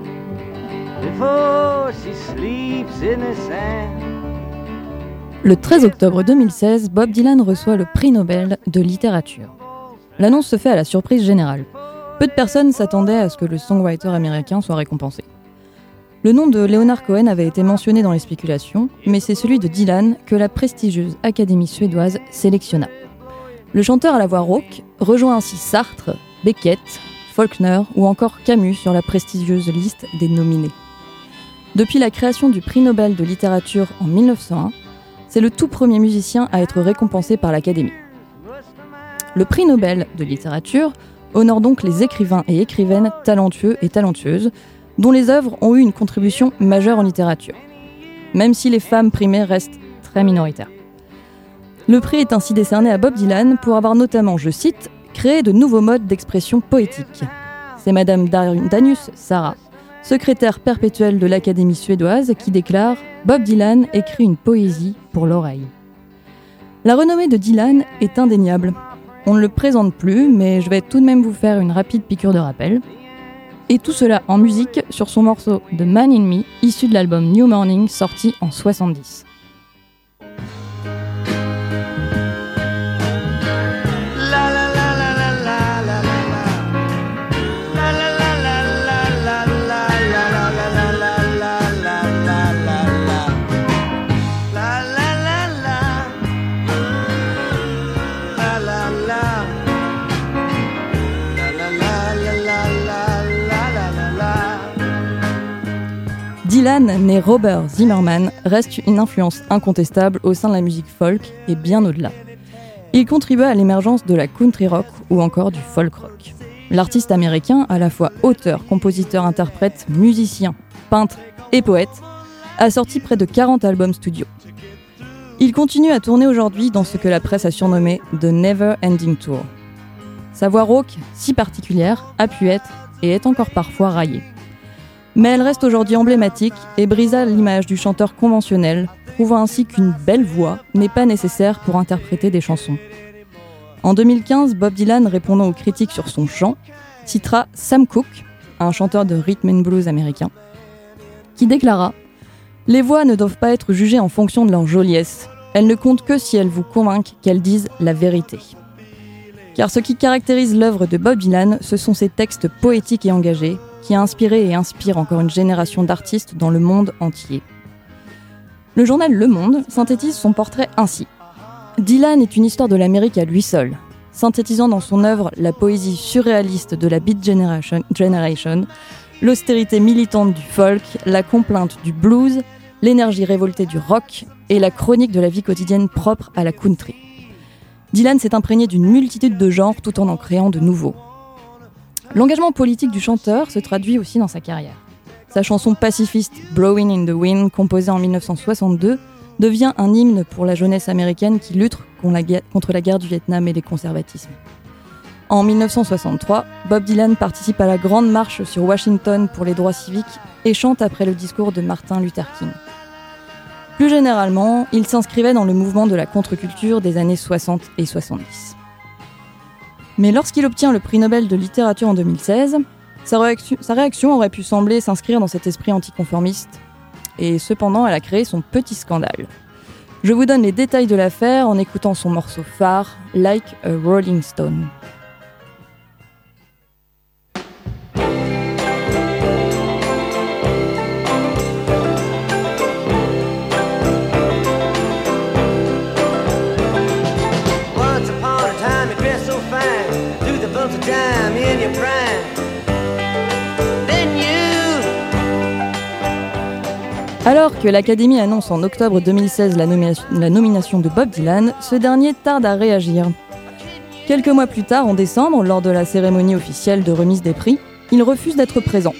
Speaker 2: before she sleeps in the sand?
Speaker 18: Le 13 octobre 2016, Bob Dylan reçoit le prix Nobel de littérature. L'annonce se fait à la surprise générale. Peu de personnes s'attendaient à ce que le songwriter américain soit récompensé. Le nom de Leonard Cohen avait été mentionné dans les spéculations, mais c'est celui de Dylan que la prestigieuse Académie suédoise sélectionna. Le chanteur à la voix rauque rejoint ainsi Sartre, Beckett, Faulkner ou encore Camus sur la prestigieuse liste des nominés. Depuis la création du prix Nobel de littérature en 1901, c'est le tout premier musicien à être récompensé par l'Académie. Le prix Nobel de littérature honore donc les écrivains et écrivaines talentueux et talentueuses dont les œuvres ont eu une contribution majeure en littérature, même si les femmes primées restent très minoritaires. Le prix est ainsi décerné à Bob Dylan pour avoir notamment, je cite, créé de nouveaux modes d'expression poétique. C'est Madame Danius Sarah, secrétaire perpétuelle de l'Académie suédoise, qui déclare Bob Dylan écrit une poésie pour l'oreille. La renommée de Dylan est indéniable. On ne le présente plus, mais je vais tout de même vous faire une rapide piqûre de rappel. Et tout cela en musique sur son morceau The Man in Me, issu de l'album New Morning, sorti en 70. Dylan, né Robert Zimmerman, reste une influence incontestable au sein de la musique folk et bien au-delà. Il contribua à l'émergence de la country rock ou encore du folk rock. L'artiste américain, à la fois auteur, compositeur, interprète, musicien, peintre et poète, a sorti près de 40 albums studio. Il continue à tourner aujourd'hui dans ce que la presse a surnommé The Never Ending Tour. Sa voix rauque, si particulière, a pu être et est encore parfois raillée. Mais elle reste aujourd'hui emblématique et brisa l'image du chanteur conventionnel, prouvant ainsi qu'une belle voix n'est pas nécessaire pour interpréter des chansons. En 2015, Bob Dylan, répondant aux critiques sur son chant, citera Sam Cooke, un chanteur de rhythm and blues américain, qui déclara Les voix ne doivent pas être jugées en fonction de leur joliesse. Elles ne comptent que si elles vous convainquent qu'elles disent la vérité. Car ce qui caractérise l'œuvre de Bob Dylan, ce sont ses textes poétiques et engagés, qui a inspiré et inspire encore une génération d'artistes dans le monde entier. Le journal Le Monde synthétise son portrait ainsi. Dylan est une histoire de l'Amérique à lui seul, synthétisant dans son œuvre la poésie surréaliste de la Beat Generation, Generation, l'austérité militante du folk, la complainte du blues, l'énergie révoltée du rock et la chronique de la vie quotidienne propre à la country. Dylan s'est imprégné d'une multitude de genres tout en en créant de nouveaux. L'engagement politique du chanteur se traduit aussi dans sa carrière. Sa chanson pacifiste Blowing in the Wind, composée en 1962, devient un hymne pour la jeunesse américaine qui lutte contre la guerre- du Vietnam et les conservatismes. En 1963, Bob Dylan participe à la Grande Marche sur Washington pour les droits civiques et chante après le discours de Martin Luther King. Plus généralement, il s'inscrivait dans le mouvement de la contre-culture des années 60 et 70. Mais lorsqu'il obtient le prix Nobel de littérature en 2016, sa réaction, aurait pu sembler s'inscrire dans cet esprit anticonformiste, et cependant elle a créé son petit scandale. Je vous donne les détails de l'affaire en écoutant son morceau phare, Like a Rolling Stone. Alors que l'Académie annonce en octobre 2016 la, nomina- la nomination de Bob Dylan, ce dernier tarde à réagir. Quelques mois plus tard, en décembre, lors de la cérémonie officielle de remise des prix, il refuse d'être présent.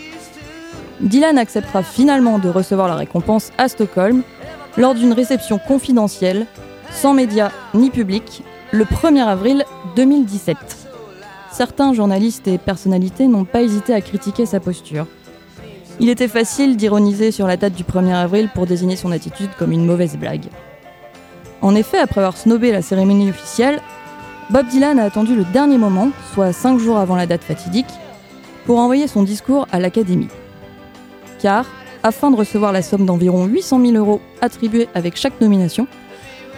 Speaker 18: Dylan acceptera finalement de recevoir la récompense à Stockholm lors d'une réception confidentielle, sans médias ni public, le 1er avril 2017. Certains journalistes et personnalités n'ont pas hésité à critiquer sa posture. Il était facile d'ironiser sur la date du 1er avril pour désigner son attitude comme une mauvaise blague. En effet, après avoir snobé la cérémonie officielle, Bob Dylan a attendu le dernier moment, soit cinq jours avant la date fatidique, pour envoyer son discours à l'Académie. Car, afin de recevoir la somme d'environ 800 000 euros attribuée avec chaque nomination,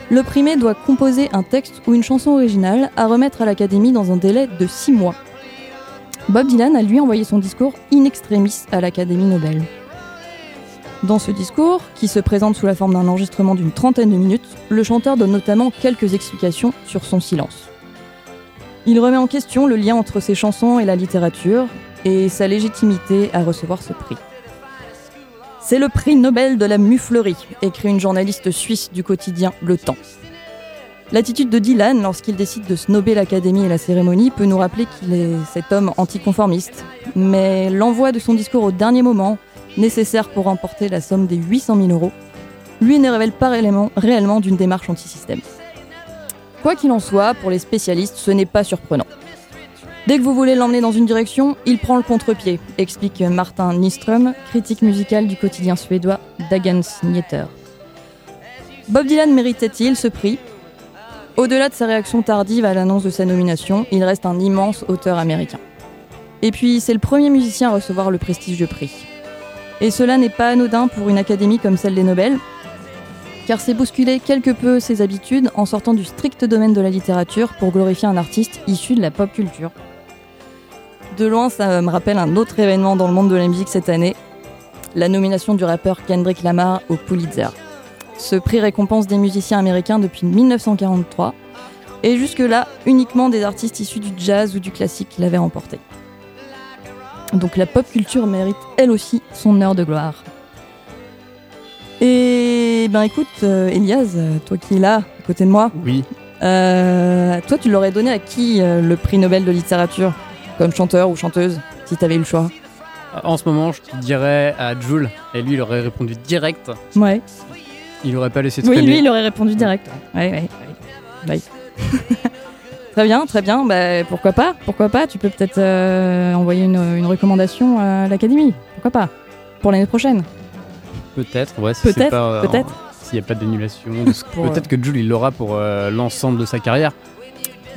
Speaker 18: le primé doit composer un texte ou une chanson originale à remettre à l'Académie dans un délai de six mois. Bob Dylan a lui envoyé son discours in extremis à l'Académie Nobel. Dans ce discours, qui se présente sous la forme d'un enregistrement d'une trentaine de minutes, le chanteur donne notamment quelques explications sur son silence. Il remet en question le lien entre ses chansons et la littérature et sa légitimité à recevoir ce prix. C'est le prix Nobel de la muflerie, écrit une journaliste suisse du quotidien Le Temps. L'attitude de Dylan lorsqu'il décide de snober l'Académie et la cérémonie peut nous rappeler qu'il est cet homme anticonformiste. Mais l'envoi de son discours au dernier moment, nécessaire pour remporter la somme des 800 000 euros, lui ne révèle pas réellement, réellement d'une démarche antisystème. Quoi qu'il en soit, pour les spécialistes, ce n'est pas surprenant. Dès que vous voulez l'emmener dans une direction, il prend le contre-pied, explique Martin Nyström, critique musical du quotidien suédois Dagens Nyheter. Bob Dylan méritait-il ce prix? Au-delà de sa réaction tardive à l'annonce de sa nomination, il reste un immense auteur américain. Et puis, c'est le premier musicien à recevoir le prestigieux prix. Et cela n'est pas anodin pour une académie comme celle des Nobel, car c'est bousculer quelque peu ses habitudes en sortant du strict domaine de la littérature pour glorifier un artiste issu de la pop culture. De loin, ça me rappelle un autre événement dans le monde de la musique cette année, la nomination du rappeur Kendrick Lamar au Pulitzer. Ce prix récompense des musiciens américains depuis 1943, et jusque-là, uniquement des artistes issus du jazz ou du classique qui l'avaient remporté. Donc la pop culture mérite elle aussi son heure de gloire. Et ben écoute, euh, Elias, toi qui es là, à côté de moi,
Speaker 7: Oui.
Speaker 18: euh, toi tu l'aurais donné à qui euh, le prix Nobel de littérature? Comme chanteur ou chanteuse, si t'avais eu le choix
Speaker 7: En ce moment, je te dirais à Jules, et lui, il aurait répondu direct.
Speaker 18: Ouais.
Speaker 7: Il aurait pas laissé
Speaker 18: Oui,
Speaker 7: traîner.
Speaker 18: lui il aurait répondu direct. Ouais, ouais, ouais. Ouais. très bien, très bien. Bah, pourquoi pas Pourquoi pas Tu peux peut-être euh, envoyer une, une recommandation à l'académie. Pourquoi pas Pour l'année prochaine.
Speaker 7: Peut-être, ouais. si
Speaker 18: Peut-être,
Speaker 7: c'est pas, euh,
Speaker 18: peut-être.
Speaker 7: S'il n'y a pas d'annulation. de Peut-être que Jules, il l'aura pour euh, l'ensemble de sa carrière.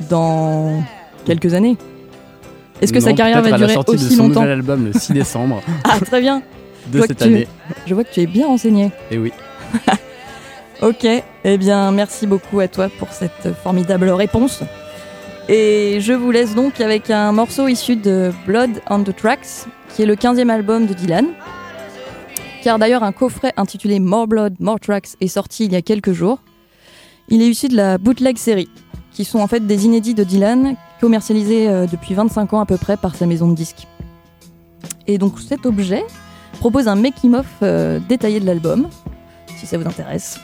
Speaker 18: Dans quelques années. Est-ce que sa carrière
Speaker 7: peut-être
Speaker 18: va
Speaker 7: à la
Speaker 18: durer
Speaker 7: sortie de
Speaker 18: aussi
Speaker 7: son
Speaker 18: longtemps
Speaker 7: nouvel album le 6 décembre
Speaker 18: Ah, très bien.
Speaker 7: de
Speaker 18: Je vois
Speaker 7: cette
Speaker 18: que tu-
Speaker 7: année.
Speaker 18: Je vois que tu es bien renseigné.
Speaker 7: Et oui.
Speaker 18: Ok, eh bien merci beaucoup à toi pour cette formidable réponse. Et je vous laisse donc avec un morceau issu de Blood on the Tracks, qui est le 15e album de Dylan. Car d'ailleurs un coffret intitulé More Blood, More Tracks est sorti il y a quelques jours. Il est issu de la bootleg série, qui sont en fait des inédits de Dylan, commercialisés euh, depuis 25 ans à peu près par sa maison de disques. Et donc cet objet propose un making-of euh, détaillé de l'album, si ça vous intéresse.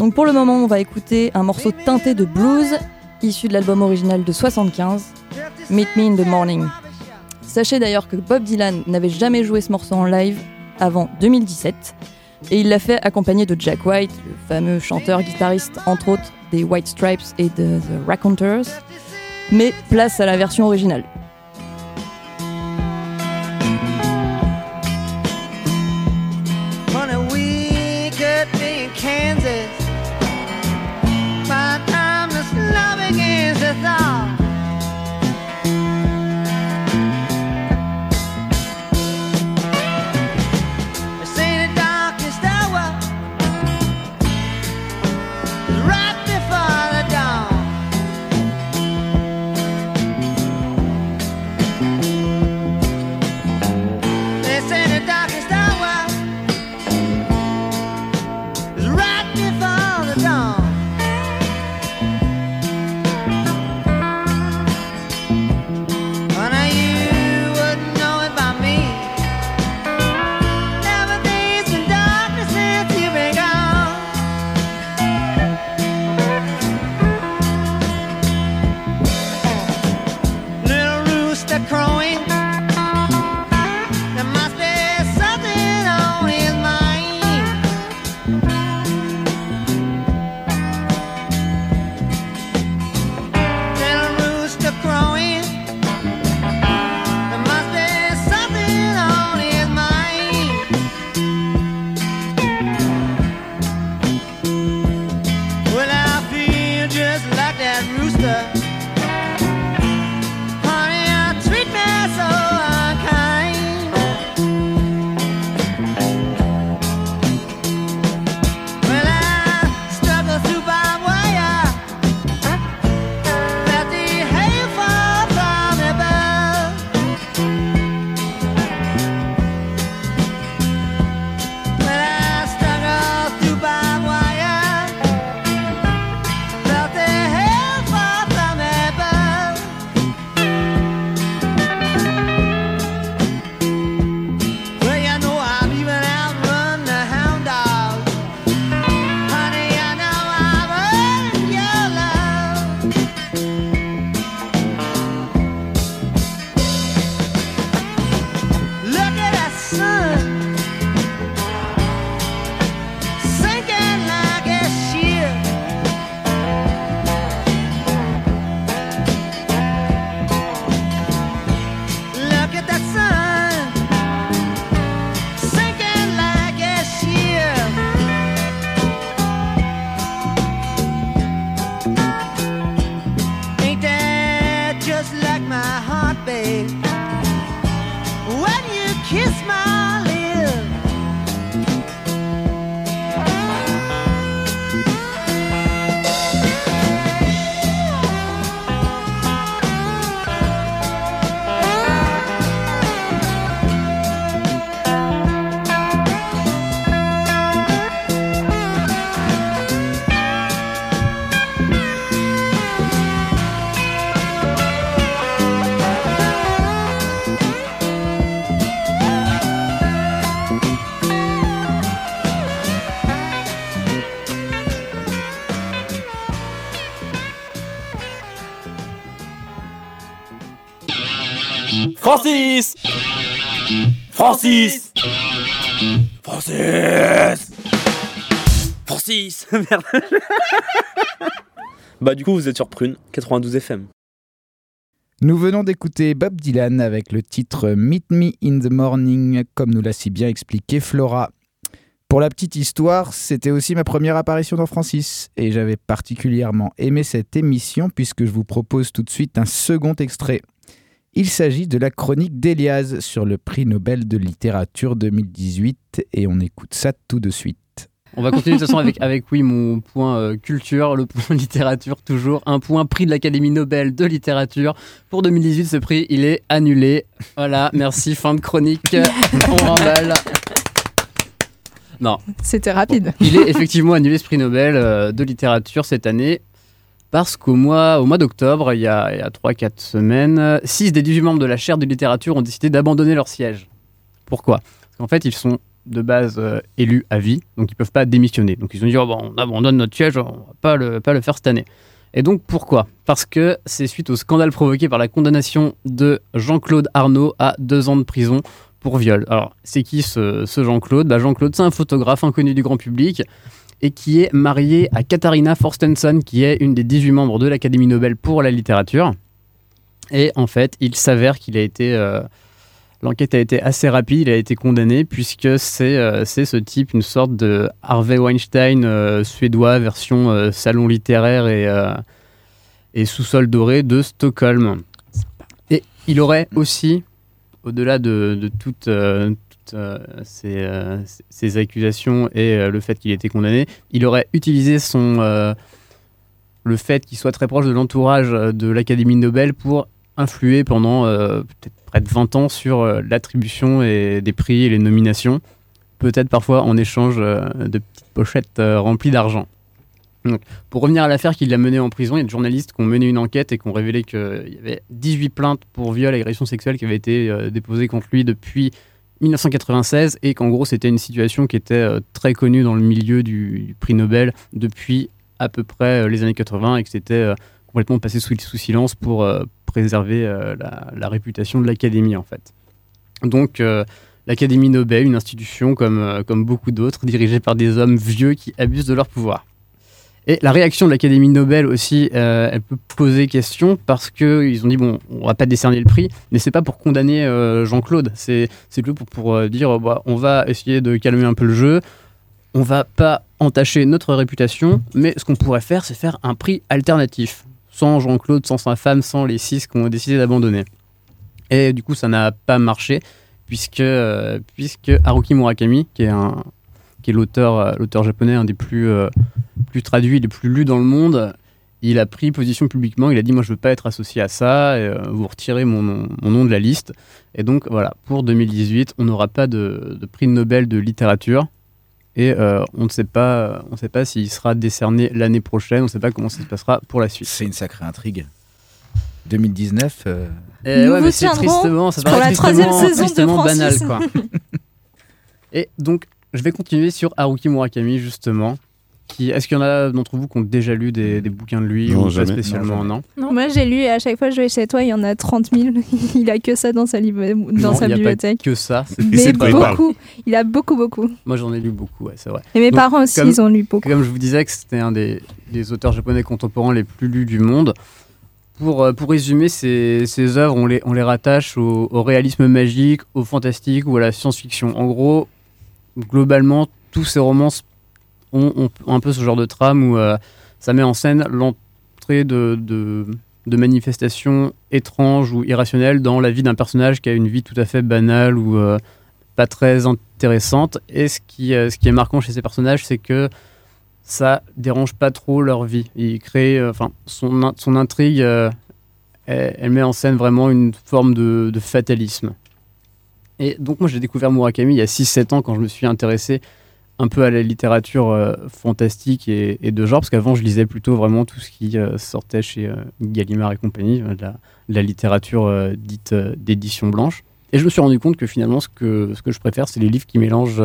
Speaker 18: Donc pour le moment, on va écouter un morceau teinté de blues issu de l'album original de 75, Meet Me in the Morning. Sachez d'ailleurs que Bob Dylan n'avait jamais joué ce morceau en live avant 2017 et il l'a fait accompagné de Jack White, le fameux chanteur-guitariste entre autres des White Stripes et de The Raconteurs. Mais place à la version originale.
Speaker 19: Francis Francis Francis Francis Merde Bah du coup vous êtes sur Prune, 92 FM.
Speaker 4: Nous venons d'écouter Bob Dylan avec le titre Meet Me in the Morning, comme nous l'a si bien expliqué Flora. Pour la petite histoire, c'était aussi ma première apparition dans Francis, et j'avais particulièrement aimé cette émission puisque je vous propose tout de suite un second extrait. Il s'agit de la chronique d'Elias sur le prix Nobel de littérature 2018, et on écoute ça tout de suite.
Speaker 7: On va continuer de toute façon avec, avec oui, mon point euh, culture, le point littérature toujours. Un point prix de l'Académie Nobel de littérature. Pour 2018, ce prix, il est annulé. Voilà, merci, fin de chronique. On remballe. Non.
Speaker 5: C'était rapide.
Speaker 7: Il est effectivement annulé ce prix Nobel euh, de littérature cette année. Parce qu'au mois, au mois d'octobre, il y a, il y a 3-4 semaines, 6 des 18 membres de la chaire de littérature ont décidé d'abandonner leur siège. Pourquoi? Parce qu'en fait, ils sont de base euh, élus à vie, donc ils peuvent pas démissionner. Donc ils ont dit oh, on abandonne notre siège, on va pas le, faire cette année. Et donc pourquoi? Parce que c'est suite au scandale provoqué par la condamnation de Jean-Claude Arnaud à deux ans de prison pour viol. Alors c'est qui ce, ce Jean-Claude? Bah, Jean-Claude, c'est un photographe inconnu du grand public et qui est marié à Katharina Forstenson, qui est une des 18 membres de l'Académie Nobel pour la littérature. Et en fait, il s'avère qu'il a été euh, L'enquête a été assez rapide, il a été condamné puisque c'est euh, ce type, une sorte de Harvey Weinstein euh, suédois, version euh, salon littéraire et, et sous-sol doré de Stockholm. Et il aurait aussi, au-delà de, de toutes, toutes, euh, euh, ces accusations et euh, le fait qu'il ait été condamné, il aurait utilisé son, le fait qu'il soit très proche de l'entourage de l'Académie Nobel pour influer pendant peut-être près de 20 ans sur l'attribution des prix et les nominations, peut-être parfois en échange de petites pochettes remplies d'argent. Pour revenir à l'affaire qui l'a mené en prison, il y a des journalistes qui ont mené une enquête et qui ont révélé qu'il y avait 18 plaintes pour viol et agression sexuelle qui avaient été déposées contre lui depuis 1996 et qu'en gros c'était une situation qui était euh, très connue dans le milieu du, prix Nobel depuis à peu près euh, les années 80 et que c'était euh, complètement passé sous, silence pour préserver la, réputation de l'académie en fait. Donc l'Académie Nobel, une institution comme beaucoup d'autres, dirigée par des hommes vieux qui abusent de leur pouvoir. Et la réaction de l'Académie Nobel aussi, euh, elle peut poser question parce qu'ils ont dit bon, on va pas décerner le prix, mais c'est pas pour condamner euh, Jean-Claude, c'est plutôt pour, euh, dire bah, on va essayer de calmer un peu le jeu, on va pas entacher notre réputation, mais ce qu'on pourrait faire, c'est faire un prix alternatif, sans Jean-Claude, sans sa femme, sans les six qui ont décidé d'abandonner. Et du coup, ça n'a pas marché puisque, puisque Haruki Murakami, qui est un qui est l'auteur euh, l'auteur japonais un des plus euh, plus traduits, les plus lus dans le monde, il a pris position publiquement. Il a dit moi je veux pas être associé à ça. Et, euh, vous retirez mon nom, mon nom de la liste. Et donc voilà, pour 2018, on n'aura pas de, de prix Nobel de littérature. Et euh, on ne sait pas, on ne sait pas s'il sera décerné l'année prochaine. On ne sait pas comment ça se passera pour la suite.
Speaker 4: C'est une sacrée intrigue. 2019. euh,
Speaker 7: Eh ouais, mais c'est tristement, ça
Speaker 5: pour la troisième saison de
Speaker 7: tristement banal,
Speaker 5: Francis.
Speaker 7: quoi. Et donc, je vais continuer sur Haruki Murakami, justement. Qui, est-ce qu'il y en a d'entre vous qui ont déjà lu des, des bouquins de lui
Speaker 16: Non,
Speaker 7: ou pas spécialement non,
Speaker 5: Moi, j'ai lu et à chaque fois je vais chez toi, il y en a 30 000. il a que ça dans sa, dans
Speaker 7: Non,
Speaker 5: sa
Speaker 7: il pas
Speaker 5: bibliothèque.
Speaker 7: que ça.
Speaker 5: Mais beaucoup. Il a beaucoup, beaucoup.
Speaker 7: Moi, j'en ai lu beaucoup, ouais, c'est vrai.
Speaker 5: Et mes parents aussi, ils ont lu beaucoup.
Speaker 7: Comme je vous disais que c'était un des, des auteurs japonais contemporains les plus lus du monde. Pour, euh, pour résumer, ces, ces œuvres, on les, on les rattache au, au réalisme magique, au fantastique ou à la science-fiction. En gros, globalement, tous ces romans ont, un peu ce genre de trame où euh, ça met en scène l'entrée de, manifestations étranges ou irrationnelles dans la vie d'un personnage qui a une vie tout à fait banale ou euh, pas très intéressante. Et ce qui, euh, ce qui est marquant chez ces personnages, c'est que ça dérange pas trop leur vie. Il crée, enfin, son, in- son intrigue, elle, met en scène vraiment une forme de fatalisme. Et donc moi j'ai découvert Murakami il y a 6-7 ans quand je me suis intéressé un peu à la littérature euh, fantastique et, de genre, parce qu'avant je lisais plutôt vraiment tout ce qui euh, sortait chez euh, Gallimard et compagnie, de la, littérature dite d'édition blanche. Et je me suis rendu compte que finalement ce que, ce que je préfère, c'est les livres qui mélangent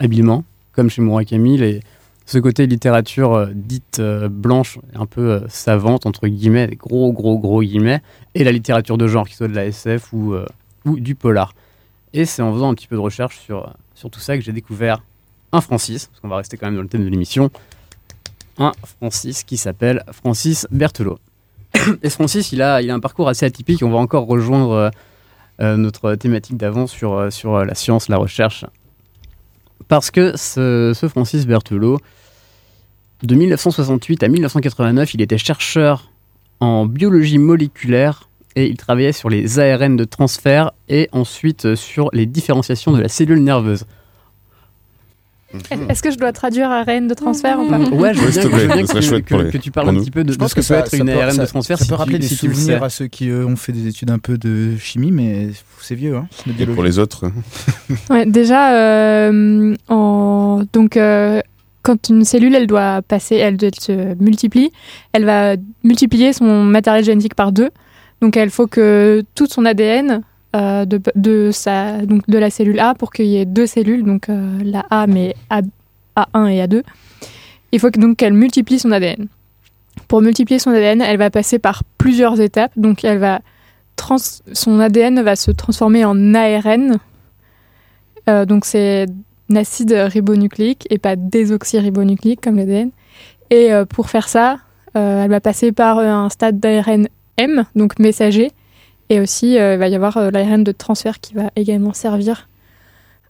Speaker 7: habilement, comme chez Murakami, les, ce côté littérature dite blanche, un peu savante, entre guillemets, gros gros gros guillemets, et la littérature de genre, qui soit de la SF ou, ou du polar. Et c'est en faisant un petit peu de recherche sur, sur tout ça que j'ai découvert un Francis, parce qu'on va rester quand même dans le thème de l'émission, un Francis qui s'appelle Francis Berthelot. Et ce Francis, il a, il a un parcours assez atypique, on va encore rejoindre euh, euh, notre thématique d'avant sur, euh, sur la science, la recherche. Parce que ce, ce Francis Berthelot, de 1968 à 1989, il était chercheur en biologie moléculaire et il travaillait sur les ARN de transfert et ensuite euh, sur les différenciations de la cellule nerveuse.
Speaker 3: Est-ce que je dois traduire ARN de transfert ou pas
Speaker 7: Ouais, je veux bien, que, tu parles un petit peu de,
Speaker 4: Je
Speaker 7: de
Speaker 4: pense
Speaker 7: ce que
Speaker 4: que
Speaker 7: peut être
Speaker 4: ça
Speaker 7: une
Speaker 4: peut,
Speaker 7: ARN
Speaker 4: ça-
Speaker 7: de transfert
Speaker 4: ça
Speaker 7: si
Speaker 4: peut rappeler
Speaker 7: tu,
Speaker 4: des souvenirs à ceux qui euh, ont fait des études un peu de chimie, mais c'est vieux, hein,
Speaker 16: pour les autres,
Speaker 3: Ouais, déjà, euh, en... donc, euh, quand une cellule elle doit passer, elle, doit- elle se multiplie, elle va multiplier son matériel génétique par deux. Donc, il faut que tout son ADN euh, de, de, sa, donc de la cellule A, pour qu'il y ait deux cellules, donc euh, la A, mais A, A1 et A2, il faut donc qu'elle multiplie son ADN. Pour multiplier son ADN, elle va passer par plusieurs étapes. Donc, elle va trans son ADN va se transformer en ARN. Euh, donc, c'est un acide ribonucléique et pas désoxyribonucléique comme l'ADN. Et pour faire ça, elle va passer par un stade d'ARN M, donc messager. Et aussi, euh, il va y avoir euh, l'ARN de transfert qui va également servir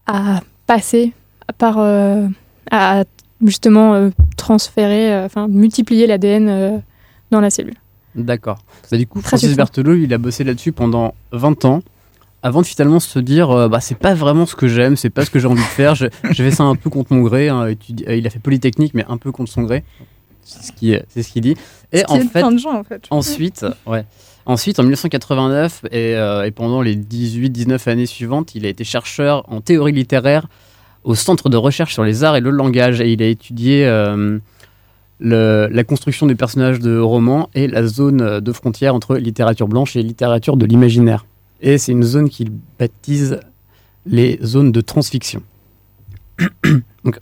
Speaker 3: à passer par. euh, à justement transférer, enfin multiplier l'ADN dans la cellule.
Speaker 7: D'accord. Bah, du coup,
Speaker 3: Très
Speaker 7: Francis. Berthelot, il a bossé là-dessus pendant 20 ans, avant de finalement se dire, euh, bah, c'est pas vraiment ce que j'aime, c'est pas ce que j'ai envie de faire. Je, je fais ça un peu contre mon gré. hein, il a fait Polytechnique, mais un peu contre son gré. C'est ce qu'il ce dit. Et en fait,
Speaker 20: plein de gens, en fait.
Speaker 7: ensuite, ouais. Ensuite, en 1989 et, euh, et pendant les 18-19 années suivantes, il a été chercheur en théorie littéraire au Centre de recherche sur les arts et le langage. Et il a étudié euh, le- la construction des personnages de romans et la zone de frontière entre littérature blanche et littérature de l'imaginaire. Et c'est une zone qu'il baptise les zones de transfiction. Donc,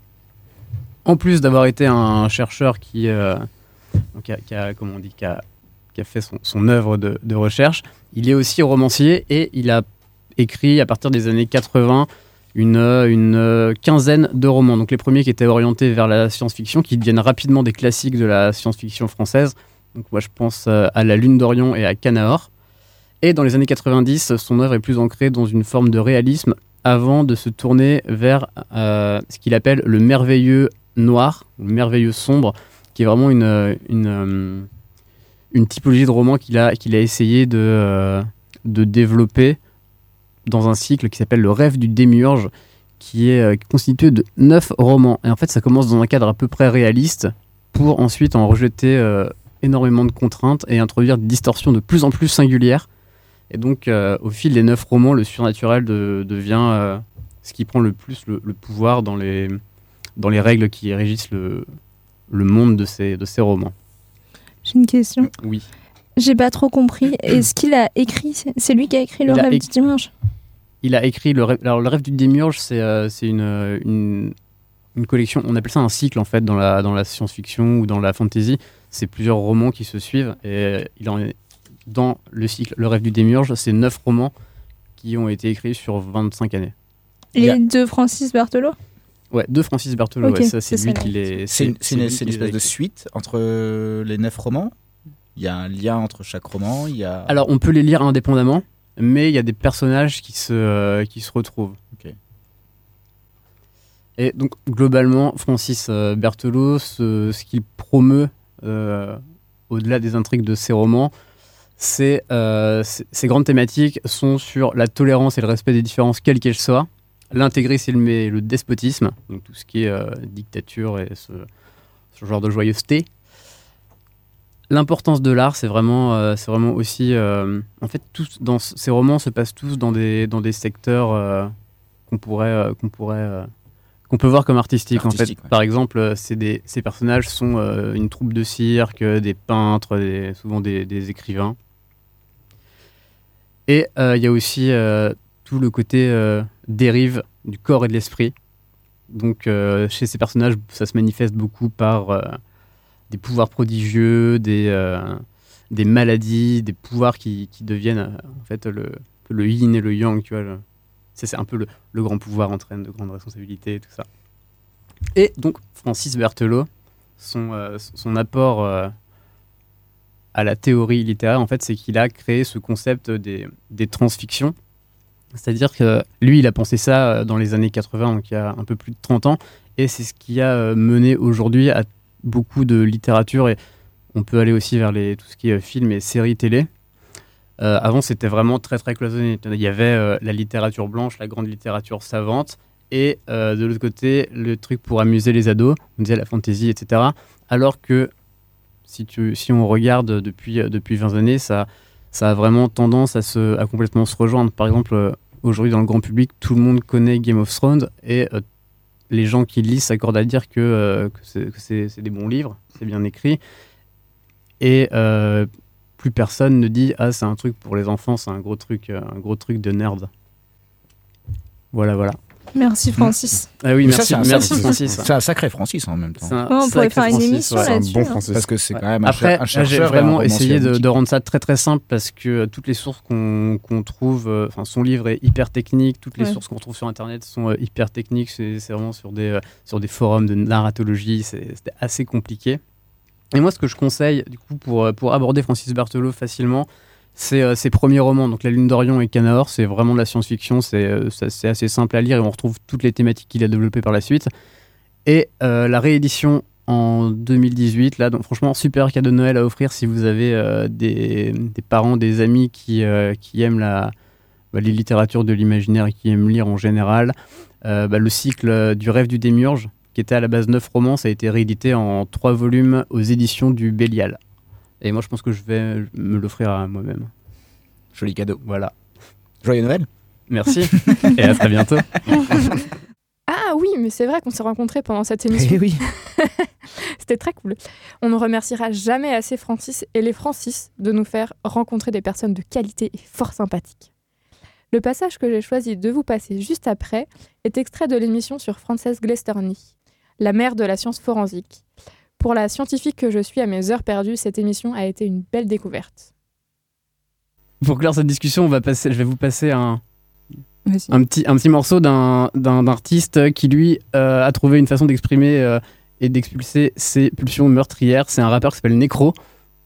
Speaker 7: en plus d'avoir été un chercheur qui, euh, a, on dit, qui a, fait son, œuvre de, recherche, il est aussi romancier et il a écrit à partir des années 80 une, euh, quinzaine de romans. Donc les premiers qui étaient orientés vers la science-fiction, qui deviennent rapidement des classiques de la science-fiction française. Donc moi je pense euh, à La Lune d'Orion et à Canaor. Et dans les années 90, son œuvre est plus ancrée dans une forme de réalisme avant de se tourner vers euh, ce qu'il appelle le merveilleux noir, le merveilleux sombre, qui est vraiment une, euh, une, typologie de roman qu'il a, qu'il a essayé de, euh, de développer dans un cycle qui s'appelle Le rêve du démiurge, qui est euh, constitué de neuf romans. Et en fait, ça commence dans un cadre à peu près réaliste pour ensuite en rejeter énormément de contraintes et introduire des distorsions de plus en plus singulières. Et donc, au fil des neuf romans, le surnaturel de- devient ce qui prend le plus le pouvoir dans les, dans les règles qui régissent le, le monde de ces, de ces romans.
Speaker 20: J'ai une question.
Speaker 7: Oui.
Speaker 20: J'ai pas trop compris. Est-ce qu'il a écrit C'est lui qui a écrit Le
Speaker 7: Il a
Speaker 20: rêve du dimanche?
Speaker 7: Il a écrit le rêve, alors le rêve du démiurge, c'est euh, une, euh, une, une collection, on appelle ça un cycle en fait dans la, dans la science-fiction ou dans la fantasy. C'est plusieurs romans qui se suivent et il en est dans le cycle Le rêve du démiurge, c'est neuf romans qui ont été écrits sur 25 années.
Speaker 20: Les deux Francis Berthelot
Speaker 7: Ouais, de Francis Berthelot,
Speaker 20: Ok,
Speaker 7: ouais, ça c'est lui qui les.
Speaker 4: C'est une, espèce de suite entre euh, les neuf romans. Il y a un lien entre chaque roman. Il y a...
Speaker 7: Alors on peut les lire indépendamment, mais il y a des personnages qui se, euh, qui se retrouvent. Et donc globalement, Francis euh, Berthelot, ce, ce qu'il promeut euh, au-delà des intrigues de ses romans, c'est euh, ces grandes thématiques sont sur la tolérance et le respect des différences, quelles qu'elles soient, l'intégrisme et le despotisme, donc tout ce qui est euh, dictature et ce, ce genre de joyeuseté. L'importance de l'art, c'est vraiment, euh, c'est vraiment aussi. euh, en fait, tous, dans ces romans se passent tous dans des, dans des secteurs qu'on pourrait, qu'on pourrait, qu'on peut voir comme artistiques. en
Speaker 4: Artistique,
Speaker 7: par exemple, c'est des, ces personnages sont une troupe de cirque, des peintres, des- souvent des, des écrivains. Et il y a aussi tout le côté euh, dérive du corps et de l'esprit. Donc, euh, chez ces personnages, ça se manifeste beaucoup par euh, des pouvoirs prodigieux, des, des maladies, des pouvoirs qui, qui deviennent en fait le, le yin et le yang. Tu vois, c'est un peu le, le grand pouvoir entraîne de grandes responsabilités tout ça. Et donc, Francis Berthelot, son, son apport à la théorie littéraire, en fait, c'est qu'il a créé ce concept des, des transfictions. C'est-à-dire que lui, il a pensé ça euh, dans les années 80, donc il y a un peu plus de 30 ans, et c'est ce qui a euh, mené aujourd'hui à beaucoup de littérature, et on peut aller aussi vers les, tout ce qui est euh, films et séries télé. Avant, c'était vraiment très très cloisonné. Il y avait la littérature blanche, la grande littérature savante, et de l'autre côté, le truc pour amuser les ados, on disait la fantasy, etc. Alors que si, tu, si on regarde depuis, depuis 20 années, ça, ça a vraiment tendance à, se, à complètement se rejoindre. Par exemple, aujourd'hui dans le grand public, tout le monde connaît Game of Thrones et euh, les gens qui lisent s'accordent à dire que, euh, c'est- des bons livres, c'est bien écrit. Et euh, plus personne ne dit ah c'est un truc pour les enfants, c'est un gros truc, un gros truc de nerd. Voilà voilà.
Speaker 20: Merci Francis.
Speaker 7: Ah oui
Speaker 4: ça,
Speaker 7: merci
Speaker 4: un
Speaker 7: merci
Speaker 4: sacré-
Speaker 7: Francis.
Speaker 4: C'est un sacré Francis en même temps.
Speaker 7: C'est un
Speaker 20: Ouais, on pourrait faire une
Speaker 7: Francis,
Speaker 20: émission
Speaker 7: ouais.
Speaker 20: là-dessus. hein.
Speaker 4: Parce que c'est quand même un,
Speaker 7: Après,
Speaker 4: cher- un
Speaker 7: j'ai vraiment essayé de, rendre ça très très simple parce que euh, toutes les sources qu'on trouve, euh, enfin son livre est hyper technique, toutes les
Speaker 20: Ouais.
Speaker 7: sources qu'on trouve sur internet sont euh, hyper techniques, c'est vraiment sur des, euh, sur des forums de narratologie, c'est- c'était assez compliqué. Et moi ce que je conseille du coup pour, pour aborder Francis Berthelot facilement, c'est euh, ses premiers romans, donc La Lune d'Orion et Canaor, c'est vraiment de la science-fiction, c'est euh, c'est assez simple à lire et on retrouve toutes les thématiques qu'il a développées par la suite. Et euh, la réédition en 2018, là, donc franchement, super cadeau de Noël à offrir si vous avez des, parents, des amis qui, aiment la, bah, les littératures de l'imaginaire et qui aiment lire en général. Bah, le cycle du rêve du démiurge, qui était à la base neuf romans, ça a été réédité en trois volumes aux éditions du Bélial. Et moi, je pense que je vais me l'offrir à moi-même.
Speaker 4: Joli cadeau.
Speaker 7: Voilà.
Speaker 4: Joyeux Noël.
Speaker 7: Merci. et à très bientôt.
Speaker 3: Ah oui, mais c'est vrai qu'on s'est rencontrés pendant cette émission.
Speaker 4: Eh oui.
Speaker 3: C'était très cool. On ne remerciera jamais assez Francis et les Francis de nous faire rencontrer des personnes de qualité et fort sympathiques. Le passage que j'ai choisi de vous passer juste après est extrait de l'émission sur Frances Glesterney, la mère de la science forensique. Pour la scientifique que je suis à mes heures perdues, cette émission a été une belle découverte.
Speaker 7: Pour clore cette discussion, on va passer, je vais vous passer un, petit, un petit morceau d'un artiste qui, lui, euh, a trouvé une façon d'exprimer euh, et d'expulser ses pulsions meurtrières. C'est un rappeur qui s'appelle Necro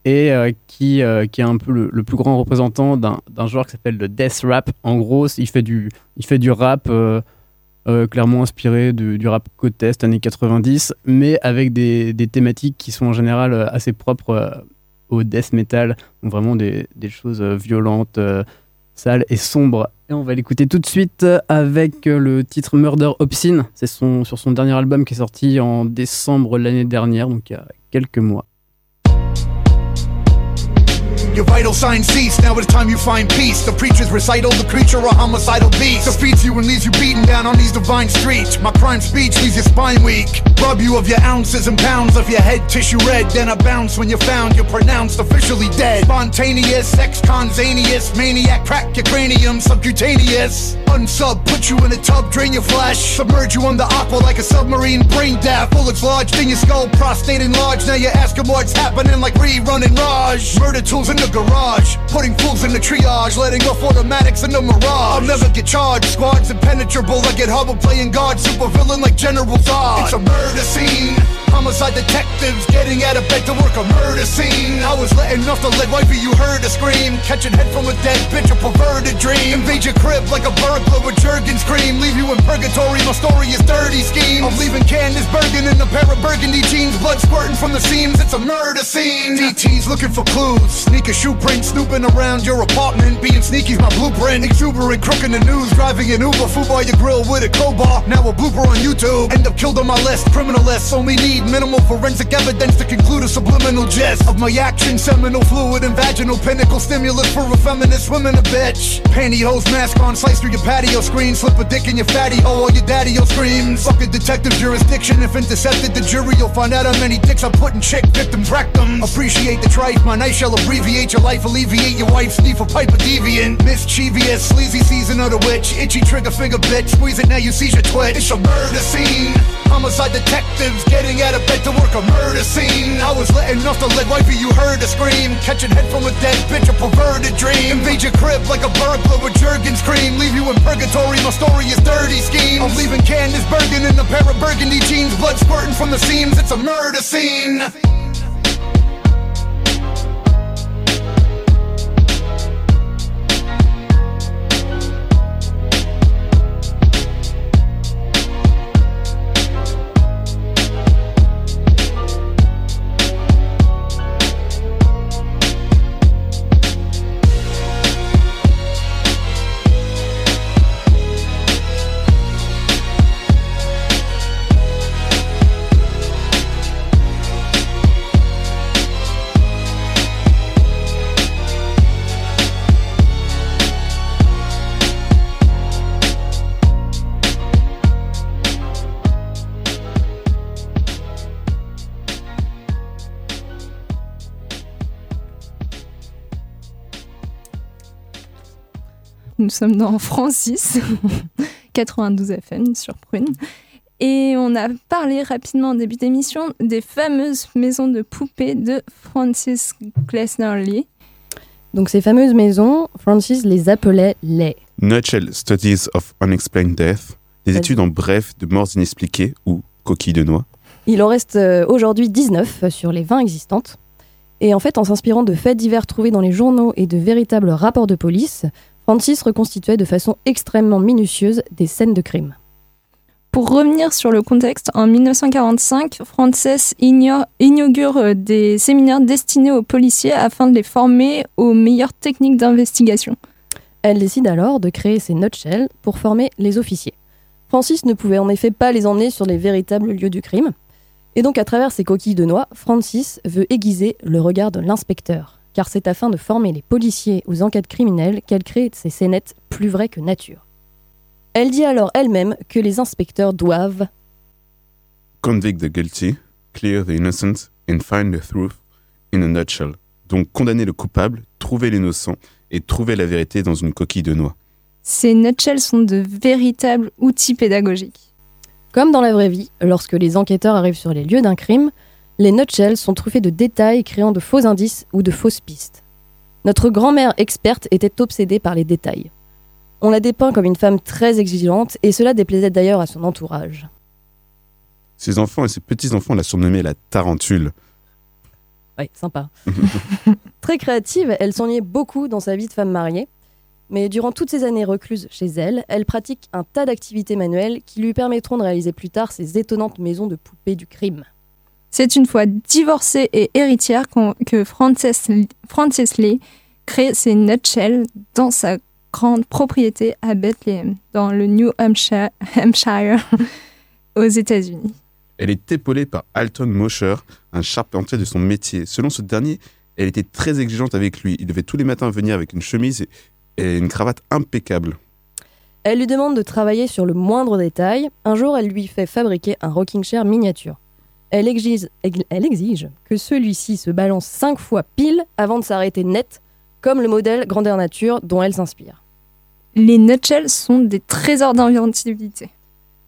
Speaker 7: et euh, qui, qui est un peu le, le plus grand représentant d'un d'un genre qui s'appelle le death rap. En gros, il fait du, il fait du rap euh, clairement inspiré du, rap côte est années 90, mais avec des, thématiques qui sont en général euh, assez propres euh, au death metal, donc vraiment des, des choses violentes, sales et sombres. Et on va l'écouter tout de suite avec le titre Murder Obscene. C'est son, sur son dernier album qui est sorti en décembre l'année dernière, donc il y a quelques mois.
Speaker 21: Your vital signs cease, now it's time you find peace. The preacher's recital, the creature a homicidal beast. Defeats you and leaves you beaten down on these divine streets. My prime speech leaves your spine weak. Rob you of your ounces and pounds of your head tissue red. Then I bounce when you're found, you're pronounced officially dead. Spontaneous, ex-conzanious, maniac, crack your cranium, subcutaneous. Unsub, put you in a tub, drain your flesh. Submerge you under aqua like a submarine, brain death. Bullets lodged in your skull, prostate enlarged. Now you're asking what's happening like rerun and Raj. Murder tools in the garage, putting fools in the triage, letting off automatics in the mirage. I'll never get charged, squads impenetrable. I get Hubble playing guard, super villain like General Zod. It's a murder scene. Homicide detectives getting out of bed to work a murder scene. I was letting off the lead wifey, you heard a scream. Catching head from a dead bitch, a perverted dream. Invade your crib like a burglar with Jergens cream. Leave you in purgatory, my story is dirty scheme. I'm leaving Candace Bergen in a pair of burgundy jeans. Blood squirting from the seams, it's a murder scene. DT's looking for clues. Sneaker shoe print, snooping around your apartment. Being sneaky's my blueprint. Exuberant, crook in the news. Driving an Uber, food by your grill with a crowbar. Now a blooper on YouTube. End up killed on my list. Criminalists only need minimal forensic evidence to conclude a subliminal jest of my action. Seminal fluid and vaginal pinnacle stimulus for a feminist woman, a bitch. Pantyhose mask on, slice through your patio screen. Slip a dick in your fatty hole while your daddy screams. Fuck a detective jurisdiction. If intercepted the jury, you'll find out how many dicks I put in chick victims' rectums. Appreciate the trife. My knife shall abbreviate your life, alleviate your wife's need for pipe a deviant. Mischievous, sleazy season of the witch. Itchy trigger finger bitch. Squeeze it now, you seize your twitch. It's a murder scene. Homicide detectives getting out of bed to work a murder scene. I was letting off the lead wifey, you heard a scream. Catching head from a dead bitch, a perverted dream. Invade your crib like a burglar with Jergens cream. Leave you in purgatory, my story is dirty scheme. I'm leaving Candace Bergen in a pair of burgundy jeans. Blood squirting from the seams, it's a murder scene.
Speaker 5: Sommes dans Francis, 92 FM sur Prune. Et on a parlé rapidement en début d'émission des fameuses maisons de poupées de Francis Glessner Lee.
Speaker 18: Donc ces fameuses maisons, Francis les appelait les.
Speaker 16: Nutshell Studies of Unexplained Death, des études en bref de morts inexpliquées ou coquilles de noix.
Speaker 18: Il en reste euh, aujourd'hui 19 sur les 20 existantes. Et en fait, en s'inspirant de faits divers trouvés dans les journaux et de véritables rapports de police, Francis reconstituait de façon extrêmement minutieuse des scènes de crime.
Speaker 5: Pour revenir sur le contexte, en 1945, Frances inaugure euh, des séminaires destinés aux policiers afin de les former aux meilleures techniques d'investigation.
Speaker 18: Elle décide alors de créer ces nutshells pour former les officiers. Francis ne pouvait en effet pas les emmener sur les véritables lieux du crime. Et donc à travers ces coquilles de noix, Francis veut aiguiser le regard de l'inspecteur. Car c'est afin de former les policiers aux enquêtes criminelles qu'elle crée ces scénettes plus vraies que nature. Elle dit alors elle-même que les inspecteurs doivent
Speaker 16: Convict the guilty, clear the innocent and find the truth in a nutshell. Donc condamner le coupable, trouver l'innocent et trouver la vérité dans une coquille de noix.
Speaker 5: Ces nutshells sont de véritables outils pédagogiques.
Speaker 18: Comme dans la vraie vie, lorsque les enquêteurs arrivent sur les lieux d'un crime, les nutshells sont truffés de détails créant de faux indices ou de fausses pistes. Notre grand-mère experte était obsédée par les détails. On la dépeint comme une femme très exigeante et cela déplaisait d'ailleurs à son entourage.
Speaker 16: Ses enfants et ses petits-enfants la surnommaient la tarentule.
Speaker 18: Ouais, sympa. Très créative, elle s'ennuyait beaucoup dans sa vie de femme mariée. Mais durant toutes ces années recluses chez elle, elle pratique un tas d'activités manuelles qui lui permettront de réaliser plus tard ces étonnantes maisons de poupées du crime.
Speaker 5: C'est une fois divorcée et héritière que Frances, Frances Lee crée ses nutshells dans sa grande propriété à Bethlehem, dans le New Hampshire, Hampshire aux États-Unis.
Speaker 16: Elle est épaulée par Alton Mosher, un charpentier de son métier. Selon ce dernier, elle était très exigeante avec lui. Il devait tous les matins venir avec une chemise et- et une cravate impeccable.
Speaker 18: Elle lui demande de travailler sur le moindre détail. Un jour, elle lui fait fabriquer un rocking chair miniature. Elle exige, elle exige que celui-ci se balance cinq fois pile avant de s'arrêter net, comme le modèle grandeur nature dont elle s'inspire.
Speaker 5: Les nutshells sont des trésors d'inventivité.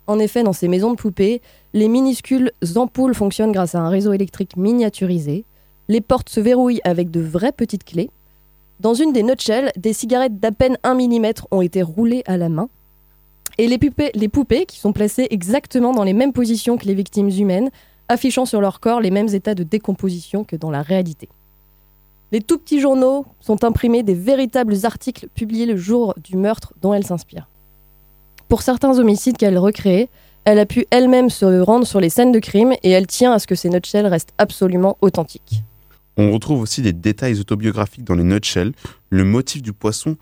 Speaker 18: En effet, dans ces maisons de poupées, les minuscules ampoules fonctionnent grâce à un réseau électrique miniaturisé. Les portes se verrouillent avec de vraies petites clés. Dans une des nutshells, des cigarettes d'à peine 1 mm ont été roulées à la main. Et les poupées, les poupées, qui sont placées exactement dans les mêmes positions que les victimes humaines, affichant sur leur corps les mêmes états de décomposition que dans la réalité.
Speaker 22: Les tout petits journaux sont imprimés des véritables articles publiés le jour du meurtre dont elle s'inspire. Pour certains homicides qu'elle recrée, elle a pu elle-même se rendre sur les scènes de crime et elle tient à ce que ces nutshells restent absolument authentiques.
Speaker 16: On retrouve aussi des détails autobiographiques dans les nutshells. Le motif du poisson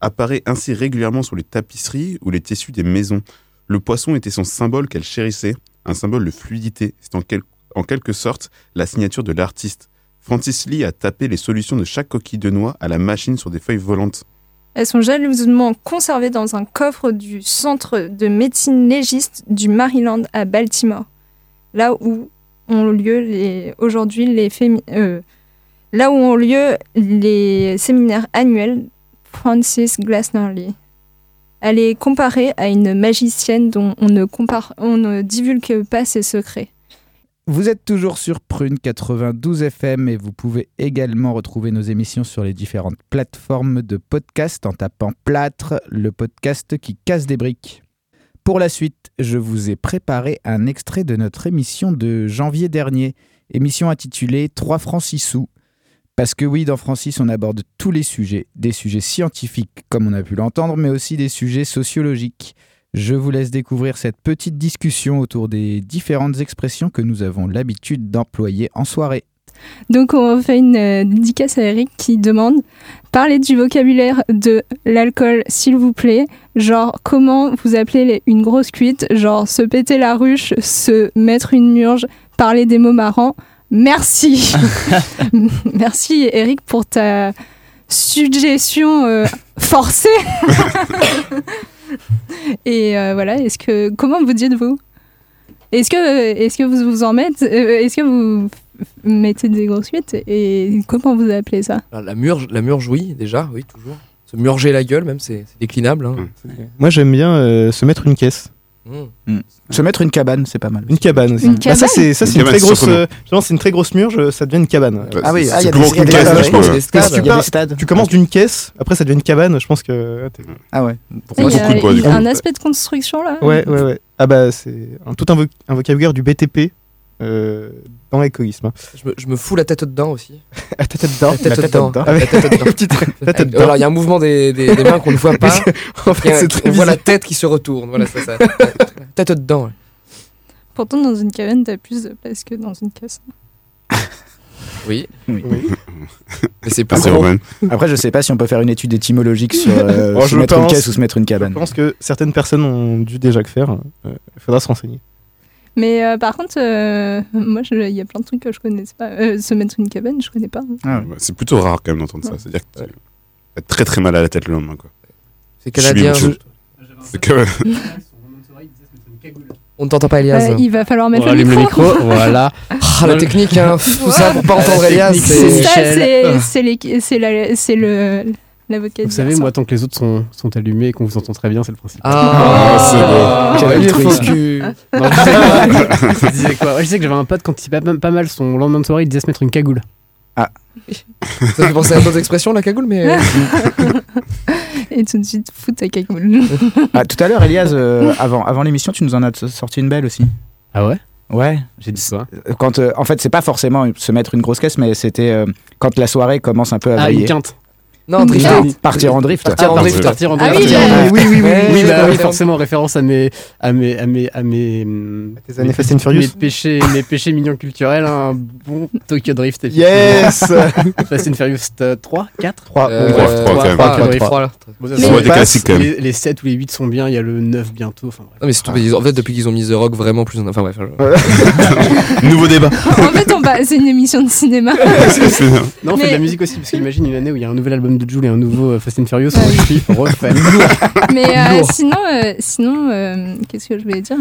Speaker 16: apparaît ainsi régulièrement sur les tapisseries ou les tissus des maisons. Le poisson était son symbole qu'elle chérissait, un symbole de fluidité. C'est en, quel- en quelque sorte la signature de l'artiste. Francis Lee a tapé les solutions de chaque coquille de noix à la machine sur des feuilles volantes.
Speaker 5: Elles sont jalousement conservées dans un coffre du Centre de médecine légiste du Maryland à Baltimore, là où ont lieu aujourd'hui les euh, là où ont lieu les séminaires annuels Francis Glassner Lee. Elle est comparée à une magicienne dont on ne, compare, on ne divulgue pas ses secrets.
Speaker 4: Vous êtes toujours sur Prune 92 FM et vous pouvez également retrouver nos émissions sur les différentes plateformes de podcast en tapant Plâtre, le podcast qui casse des briques. Pour la suite, je vous ai préparé un extrait de notre émission de janvier dernier, émission intitulée 3 francs 6 sous. Parce que oui, dans Francis, on aborde tous les sujets, des sujets scientifiques comme on a pu l'entendre, mais aussi des sujets sociologiques. Je vous laisse découvrir cette petite discussion autour des différentes expressions que nous avons l'habitude d'employer en soirée.
Speaker 5: Donc on fait une euh, dédicace à Eric qui demande parlez du vocabulaire de l'alcool s'il vous plaît, genre comment vous appelez une grosse cuite, genre se péter la ruche, se mettre une murge, parler des mots marrants. Merci. Merci Eric pour ta suggestion euh, forcée. Et euh, voilà, est-ce que comment vous dites-vous? Est-ce que est-ce que vous vous en mettez euh, Est-ce que vous mettez des grosses cuites et comment vous appelez ça?
Speaker 23: Alors, La murge, la murge, oui, déjà, oui, toujours. Se murger la gueule, même, c'est déclinable. hein.
Speaker 17: Moi, j'aime bien euh, se mettre une caisse.
Speaker 23: Mm.
Speaker 4: Se mettre une cabane, c'est pas mal.
Speaker 17: Une cabane aussi.
Speaker 4: Une
Speaker 17: Bah, ça,
Speaker 4: cabane
Speaker 17: c'est ça,
Speaker 4: Une
Speaker 17: c'est une, très grosse. euh, c'est une très grosse murge, ça devient une cabane.
Speaker 4: Ah oui, ah, il y a des- il y y y a des stades.
Speaker 17: Tu commences d'une caisse, après ça devient une cabane. Je pense que.
Speaker 4: Ah ouais.
Speaker 5: Il y a, il y a un aspect de construction là?
Speaker 17: Ouais, ouais, ouais. Ah bah, c'est un- tout un vocabulaire du BTP euh, dans l'écoïsme.
Speaker 23: Je me, je me fous la tête dedans aussi.
Speaker 17: la tête dedans
Speaker 23: La tête
Speaker 17: La tête
Speaker 23: dedans.
Speaker 17: dedans.
Speaker 23: La tête dedans.
Speaker 17: Petite- la tête
Speaker 23: Euh,
Speaker 17: dedans.
Speaker 23: Alors, il y a un mouvement des, des, des mains qu'on ne voit pas.
Speaker 17: En fait, c'est très
Speaker 23: on voit la tête qui se retourne. Voilà, ça, ça. tête dedans. ouais.
Speaker 5: Pourtant dans une cabane t'as plus de place que dans une caisse.
Speaker 23: Oui.
Speaker 4: Oui.
Speaker 23: Mais c'est pas
Speaker 4: Après. Après, je sais pas si on peut faire une étude étymologique sur euh,
Speaker 17: Oh,
Speaker 4: se
Speaker 17: je
Speaker 4: mettre une
Speaker 17: pense-
Speaker 4: caisse ou se mettre une cabane.
Speaker 17: Je pense que certaines personnes ont dû déjà le faire. Il faudra se renseigner.
Speaker 5: Mais euh, par contre, euh, moi je- il y a plein de trucs que je connais pas. Euh, se mettre une cabane, je connais pas.
Speaker 16: Ouais, C'est plutôt rare quand même d'entendre ça. C'est-à-dire que tu as très très mal à la tête le lendemain. quoi.
Speaker 23: C'est
Speaker 16: Je
Speaker 23: canadien.
Speaker 16: beaucoup- C'est que-
Speaker 23: On ne t'entend pas, Elias.
Speaker 5: Euh, il va falloir mettre le
Speaker 7: allume
Speaker 5: micro.
Speaker 7: le micro, voilà.
Speaker 23: Ah, la technique, hein. Tout ça pour pas entendre Elias. c'est-
Speaker 5: ça, c'est
Speaker 7: Ah.
Speaker 5: c'est les- c'est la- c'est le l'avocat.
Speaker 7: Vous savez, moi, tant que les autres sont, sont allumés et qu'on vous entend très bien, c'est le principe.
Speaker 23: Ah,
Speaker 4: c'est beau. Quel
Speaker 23: il est faux
Speaker 4: altruisme.
Speaker 23: cul.
Speaker 7: Non, je, disais, quoi Ouais, Je sais que j'avais un pote, quand il pas, pas mal son lendemain de soirée, il disait se mettre une cagoule.
Speaker 23: Ça me fait penser à d'autres expressions, la cagoule, mais. euh,
Speaker 5: Et tout de suite, fout ta cagoule.
Speaker 4: Ah, tout à l'heure, Elias, euh, avant, avant l'émission, tu nous en as sorti une belle aussi.
Speaker 7: Ah ouais?
Speaker 4: Ouais, j'ai dit ça. Quand, euh, en fait, c'est pas forcément se mettre une grosse caisse, mais c'était euh, quand la soirée commence un peu à
Speaker 7: Ah, une quinte.
Speaker 23: Non, drifter.
Speaker 4: Partir en drift.
Speaker 23: Partir en
Speaker 7: Ah,
Speaker 23: drift.
Speaker 7: Partir en
Speaker 5: Ah
Speaker 7: drift.
Speaker 5: oui,
Speaker 4: Ah, oui, oui, oui.
Speaker 7: Bah oui, forcément, référence à mes, à mes, à mes, à mes,
Speaker 17: tes années
Speaker 7: mes
Speaker 17: Fast and Furious.
Speaker 7: mes péchés, mes péchés mignons culturels, un bon Tokyo Drift.
Speaker 17: Yes
Speaker 7: Fast and Furious 3, 4
Speaker 17: 3.
Speaker 23: Euh,
Speaker 16: Trois, trois, quand même.
Speaker 23: trois,
Speaker 7: Tokyo Drift
Speaker 23: trois,
Speaker 7: 3.
Speaker 23: là.
Speaker 7: Bon, ça,
Speaker 16: Mais-
Speaker 7: ça
Speaker 16: On voit
Speaker 7: passe.
Speaker 16: des classiques, quand même.
Speaker 7: Les, les 7 ou les 8 sont bien, il y a le 9 bientôt. Enfin,
Speaker 23: mais surtout, en fait, depuis qu'ils ont mis The Rock vraiment plus. en- Enfin, bref.
Speaker 16: Nouveau débat.
Speaker 5: en fait, c'est une émission de cinéma.
Speaker 7: Non, on fait de la musique aussi, parce qu'imagine une année où il y a un nouvel album de Jules et un nouveau euh, Fast and Furious, on refait, on refait.
Speaker 5: Mais euh, sinon, euh, sinon euh, qu'est-ce que je voulais dire?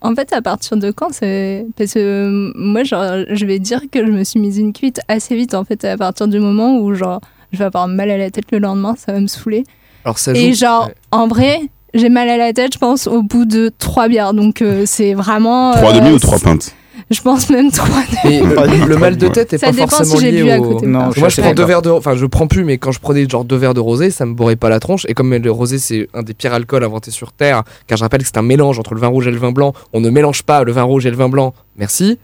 Speaker 5: En fait, à partir de quand c'est Parce que moi, genre, je vais dire que je me suis mise une cuite assez vite, en fait, à partir du moment où, genre, je vais avoir mal à la tête le lendemain, ça va me saouler.
Speaker 23: Alors, ça
Speaker 5: Et genre,
Speaker 23: Ouais.
Speaker 5: en vrai, j'ai mal à la tête, je pense, au bout de trois bières. Donc, euh, c'est vraiment.
Speaker 16: Trois
Speaker 5: euh,
Speaker 16: demi ou trois pintes?
Speaker 5: Je pense même trois
Speaker 23: Mais le, le mal de tête est
Speaker 5: Ça
Speaker 23: pas
Speaker 5: dépend
Speaker 23: forcément
Speaker 5: si
Speaker 23: lié
Speaker 5: bu à
Speaker 23: au.
Speaker 5: côté.
Speaker 4: Non,
Speaker 5: Moi,
Speaker 4: je
Speaker 23: prends deux verres de. Enfin, je prends plus, mais quand je prenais genre deux verres de rosé, ça me bourrait pas la tronche. Et comme le rosé, c'est un des pires alcools inventés sur Terre, car je rappelle que c'est un mélange entre le vin rouge et le vin blanc. On ne mélange pas le vin rouge et le vin blanc. Merci.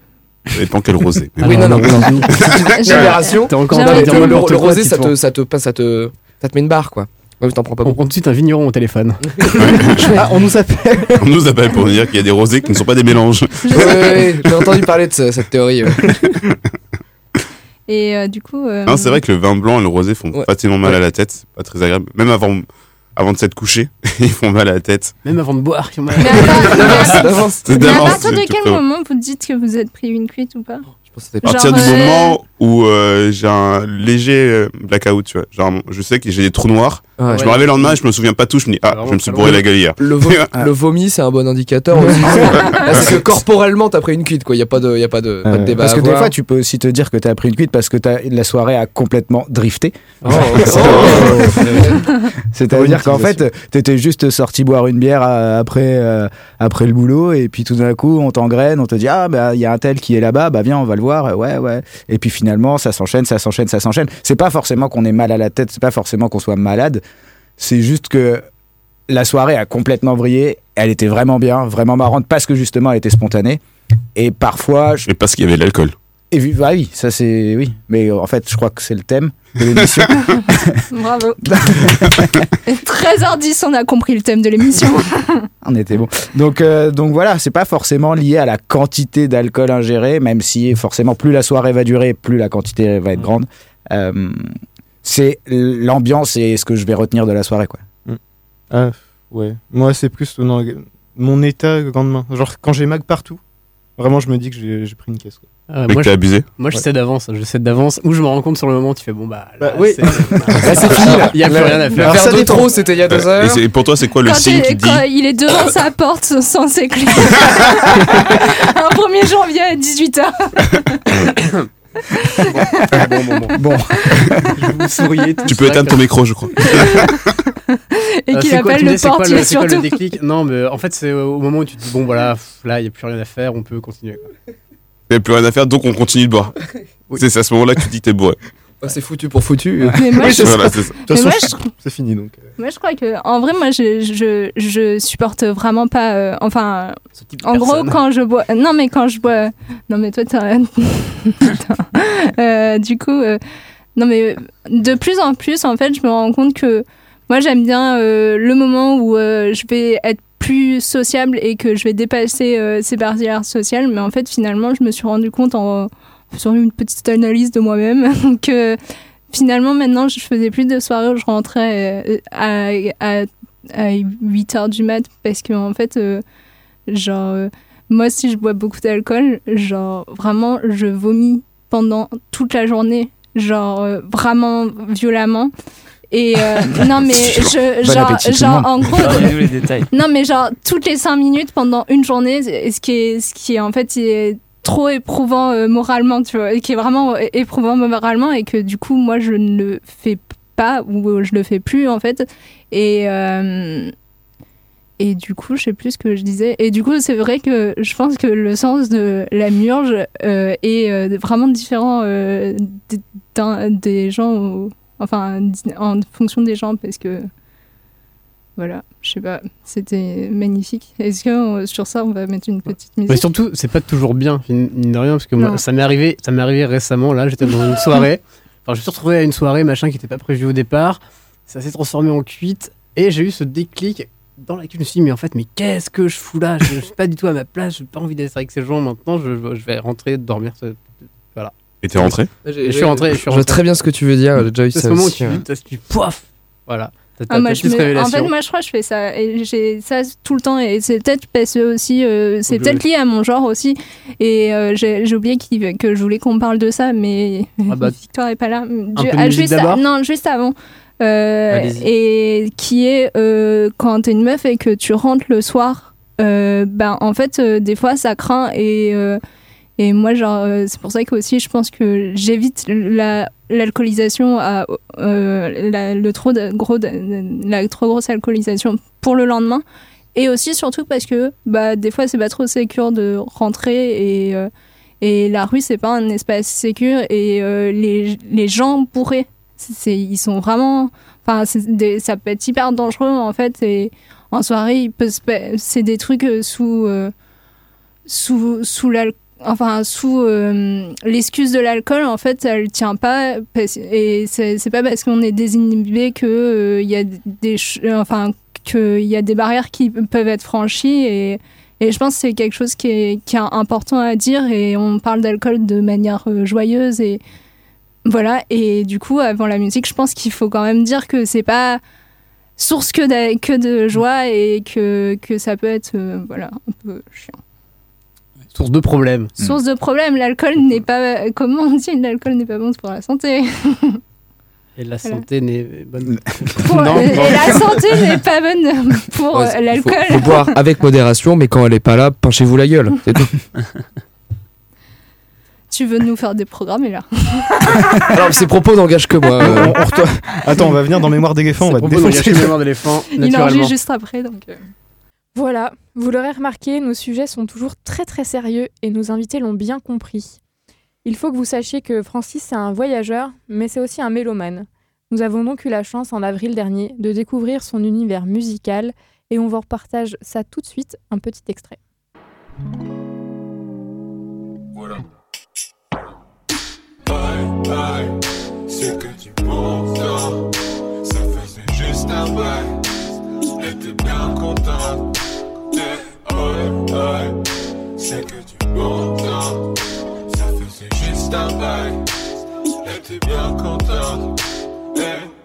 Speaker 16: Ça dépend quel rosé. Mais
Speaker 23: Oui, non, non.
Speaker 7: Encore
Speaker 23: Le- rosé, ça,
Speaker 7: te,
Speaker 23: ça, te, ça te met une barre, quoi. Ouais, mais t'en prends pas
Speaker 7: On
Speaker 23: beaucoup.
Speaker 7: prend tout de suite un vigneron au téléphone.
Speaker 4: Ah, on nous appelle.
Speaker 16: On nous appelle pour nous dire qu'il y a des rosés qui ne sont pas des mélanges.
Speaker 23: Ouais, ouais, ouais, j'ai entendu parler de ce- cette théorie. ouais.
Speaker 5: Et euh, du coup. euh,
Speaker 16: Non, c'est vrai que le vin blanc et le rosé font facilement mal à la tête. C'est pas très agréable. Même avant, avant de s'être couché, ils font mal à la tête.
Speaker 7: Même avant de boire, ils ont mal.
Speaker 23: D'avance.
Speaker 16: C'est
Speaker 5: Mais à
Speaker 16: d'avance,
Speaker 5: partir de
Speaker 16: c'est tout
Speaker 5: quel moment vous dites que vous êtes pris une cuite ou pas?
Speaker 16: À partir du
Speaker 5: euh,
Speaker 16: moment où euh, j'ai un léger euh, blackout, tu vois. Genre, je sais que j'ai des trous noirs.
Speaker 23: Ouais.
Speaker 16: je me réveille le lendemain, je me souviens pas tout. Je me dis, ah, je me suis bourré la gueule hier.
Speaker 23: Le, vo- le vomi, c'est un bon indicateur aussi. Là, c'est que corporellement, t'as pris une cuite, quoi. Y a pas de, y a pas de, pas de débat.
Speaker 4: parce que
Speaker 23: à
Speaker 4: des fois, tu peux aussi te dire que tu as pris une cuite parce que t'as- la soirée a complètement drifté.
Speaker 23: Oh.
Speaker 4: C'est-à-dire qu'en fait, tu étais juste sorti boire une bière après, euh, après le boulot, et puis tout d'un coup, on t'engraine, on te dit Ah, bah, il y a un tel qui est là-bas, bah viens, on va le voir. Ouais, ouais. Et puis finalement, ça s'enchaîne, ça s'enchaîne, ça s'enchaîne. C'est pas forcément qu'on ait mal à la tête, c'est pas forcément qu'on soit malade, c'est juste que la soirée a complètement brillé. Elle était vraiment bien, vraiment marrante, parce que justement, elle était spontanée. Et parfois, je
Speaker 16: Et parce qu'il y avait l'alcool.
Speaker 4: Et vu- bah oui, ça c'est oui. Mais euh, en fait, je crois que c'est le thème de l'émission.
Speaker 5: Bravo. 13h10, on a compris le thème de l'émission.
Speaker 4: On était bon. Donc, euh, donc voilà, c'est pas forcément lié à la quantité d'alcool ingéré, même si forcément plus la soirée va durer, plus la quantité va être grande. Euh, c'est l'ambiance et ce que je vais retenir de la soirée, quoi.
Speaker 17: Ah, ouais. Moi, c'est plus non, mon état lendemain. Genre, quand j'ai mag partout, vraiment, je me dis que j'ai pris une caisse. quoi.
Speaker 7: Ah,
Speaker 16: Mais
Speaker 7: moi, je-
Speaker 16: abusé.
Speaker 7: Moi, je
Speaker 17: Ouais.
Speaker 7: sais d'avance. Je sais d'avance. Ou je me rends compte sur le moment, tu fais bon, bah. Là,
Speaker 17: Bah, oui.
Speaker 7: c'est-
Speaker 23: Là, c'est fini.
Speaker 7: Il y a plus rien à faire.
Speaker 17: ça
Speaker 23: trop, c'était il y a deux
Speaker 16: Et
Speaker 23: heures.
Speaker 16: pour toi, c'est quoi le
Speaker 5: quand,
Speaker 16: signe
Speaker 5: il-
Speaker 16: qui dit
Speaker 5: quand il est devant sa porte sans ses clés. Un 1er janvier à 18h.
Speaker 7: bon, bon, bon.
Speaker 4: Bon,
Speaker 7: Vous souriez. tous,
Speaker 16: Tu peux éteindre
Speaker 7: que-
Speaker 16: ton micro, je crois.
Speaker 5: Et
Speaker 7: Euh,
Speaker 5: qu'il appelle le portier
Speaker 7: c'est quoi le
Speaker 5: surtout.
Speaker 7: déclic Non, mais en fait, c'est au moment où tu te dis bon, voilà, là, il n'y a plus rien à faire, on peut continuer.
Speaker 16: Il n'y a plus rien à faire, donc on continue de boire. C'est à ce moment-là que tu dis que t'es bourré.
Speaker 23: Bah, c'est foutu pour foutu.
Speaker 5: Mais moi, je,
Speaker 16: Voilà, c'est ça.
Speaker 17: De toute
Speaker 5: Mais
Speaker 17: façon,
Speaker 5: moi,
Speaker 17: je- c'est fini donc. euh.
Speaker 5: moi, je crois que, en vrai, moi, je, je, je supporte vraiment pas. euh, enfin,
Speaker 7: Ce type de
Speaker 5: en gros, quand je bois. Non, mais quand je bois. Non, mais toi, t'as. Putain. Euh, du coup, euh, non, mais de plus en plus, en fait, je me rends compte que moi, j'aime bien euh, le moment où euh, je vais être plus sociable et que je vais dépasser euh, ces barrières sociales. Mais en fait, finalement, je me suis rendu compte en faisant une petite analyse de moi-même que finalement, maintenant, je faisais plus de soirées où je rentrais euh, à, à, à 8 heures du mat parce que, en fait, euh, genre, euh, moi, si je bois beaucoup d'alcool, genre, vraiment, je vomis pendant toute la journée, genre, euh, vraiment violemment. Et euh, non, mais je,
Speaker 4: Bon
Speaker 5: genre,
Speaker 4: appétit,
Speaker 5: genre en gros,
Speaker 19: Donnez-nous les détails.
Speaker 5: non, mais genre, toutes les 5 minutes pendant une journée, ce qui est, ce qui est en fait est trop éprouvant euh, moralement, tu vois, et qui est vraiment euh, éprouvant moralement, et que du coup, moi, je ne le fais pas, ou euh, je le fais plus, en fait. Et. et du coup, je sais plus ce que je disais. Et du coup, c'est vrai que je pense que le sens de la murge est vraiment différent des gens, au- enfin, en fonction des gens, parce que voilà, je sais pas, c'était magnifique. Est-ce que euh, sur ça, on va mettre une petite musique
Speaker 7: Mais surtout, c'est pas toujours bien, mine de rien, parce que moi, ça m'est arrivé, ça m'est arrivé récemment. Là, j'étais dans une soirée. Enfin, je me suis retrouvé à une soirée, machin, qui n'était pas prévu au départ. Ça s'est transformé en cuite, et j'ai eu ce déclic dans laquelle je me suis dit, mais en fait, mais qu'est-ce que je fous là? Je suis pas du tout à ma place. J'ai pas envie d'être avec ces gens maintenant. Je, je vais rentrer, dormir. Voilà.
Speaker 16: Et t'es rentré?
Speaker 7: Je suis rentré. Je suis
Speaker 23: Je vois très bien ce que tu veux dire. J'ai déjà eu
Speaker 7: C'est
Speaker 23: ça
Speaker 7: ce moment où tu,
Speaker 23: ouais.
Speaker 7: tu poif Voilà.
Speaker 5: Ah, moi, je me- En fait, moi, je crois que je fais ça. Et j'ai ça tout le temps. Et c'est peut-être parce aussi, euh, c'est peut-être lié à mon genre aussi. Et euh, j'ai oublié que je voulais qu'on parle de ça, mais
Speaker 7: Ah bah,
Speaker 5: Victoire est pas là. Du- ah, juste
Speaker 7: d'abord
Speaker 5: Non, juste avant. Euh, et qui est euh, quand t'es une meuf et que tu rentres le soir, ben en fait, des fois, ça craint. Et, et moi, genre, euh, c'est pour ça que aussi, je pense que j'évite la l'alcoolisation à euh, la, le trop gros la trop grosse alcoolisation pour le lendemain. Et aussi surtout parce que bah des fois c'est pas trop sécure de rentrer et euh, et la rue c'est pas un espace sécure et les, les gens bourrés. C'est ils sont vraiment enfin ça peut être hyper dangereux en fait et en soirée c'est des trucs sous sous sous l'al- enfin sous euh, l'excuse de l'alcool en fait elle tient pas et c'est pas parce qu'on est désinhibé que euh, il y a des ch- enfin qu'il y a des barrières qui peuvent être franchies et je pense que c'est quelque chose qui est, important à dire et on parle d'alcool de manière euh, joyeuse et voilà et du coup avant la musique je pense qu'il faut quand même dire que c'est pas source que de, que de joie et que, que ça peut être euh, voilà un peu chiant
Speaker 7: Source de problème.
Speaker 5: source de problème. L'alcool n'est pas, comment on dit, l'alcool n'est pas bon pour la santé?
Speaker 7: Et la
Speaker 5: Voilà.
Speaker 7: santé n'est bonne.
Speaker 5: Pour- et la santé n'est pas bonne pour
Speaker 23: Ouais,
Speaker 5: euh,
Speaker 23: il faut,
Speaker 5: l'alcool.
Speaker 23: faut boire avec modération, mais quand elle est pas là, pinchez-vous la gueule. C'est tout.
Speaker 5: Tu veux nous faire des programmes et là.
Speaker 23: Alors, ces propos n'engagent que moi. euh.
Speaker 17: On- on retourne- Attends, on va venir dans Mémoire d'éléphant, on va te défoncer.
Speaker 7: Mémoire d'éléphant,
Speaker 5: Il enregistre juste après donc. euh.
Speaker 3: Voilà, vous l'aurez remarqué, nos sujets sont toujours très très sérieux et nos invités l'ont bien compris. Il faut que vous sachiez que Francis c'est un voyageur, mais c'est aussi un mélomane. Nous avons donc eu la chance en avril dernier de découvrir son univers musical et on vous repartage ça tout de suite, un petit extrait.
Speaker 2: Aïe, aïe, c'est que du bon temps. Ça faisait juste un. C'est que du bon temps. Ça faisait juste un bail. Et t'es bien content. Eh,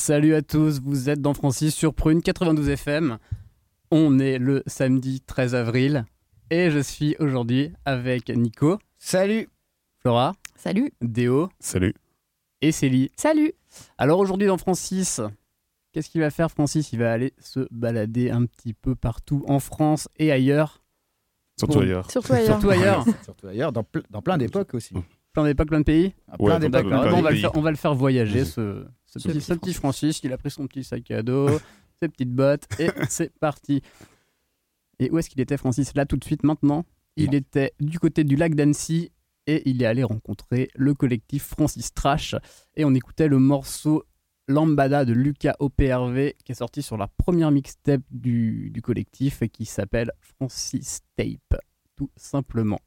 Speaker 7: salut à tous, vous êtes dans Francis sur Prune 92 FM. On est le samedi 13 avril et je suis aujourd'hui avec Nico.
Speaker 4: Salut.
Speaker 7: Flora.
Speaker 18: Salut.
Speaker 7: Déo.
Speaker 16: Salut.
Speaker 7: Et Célie.
Speaker 3: Salut.
Speaker 7: Alors aujourd'hui dans Francis, qu'est-ce qu'il va faire Francis? Il va aller se balader un petit peu partout en France et ailleurs.
Speaker 16: Surtout
Speaker 7: Pour-
Speaker 16: ailleurs.
Speaker 3: Surtout ailleurs.
Speaker 7: Surtout ailleurs.
Speaker 4: Surtout ailleurs, dans, ple- dans plein d'époques aussi.
Speaker 7: Plein d'époques, plein de pays?
Speaker 4: Ah, plein Ouais, d'époques,
Speaker 7: on, va le
Speaker 4: pays.
Speaker 7: faire, on va le faire voyager, ce, ce
Speaker 4: Ce
Speaker 7: petit,
Speaker 4: petit
Speaker 7: ce petit Francis. Il a pris son petit sac à dos, ses petites bottes, et c'est parti. Et où est-ce qu'il était, Francis? Là, tout de suite, maintenant. Il était du côté du lac d'Annecy et il est allé rencontrer le collectif Francis Trash. Et on écoutait le morceau Lambada de Lucas OPRV qui est sorti sur la première mixtape du, du collectif et qui s'appelle Francis Tape, tout simplement.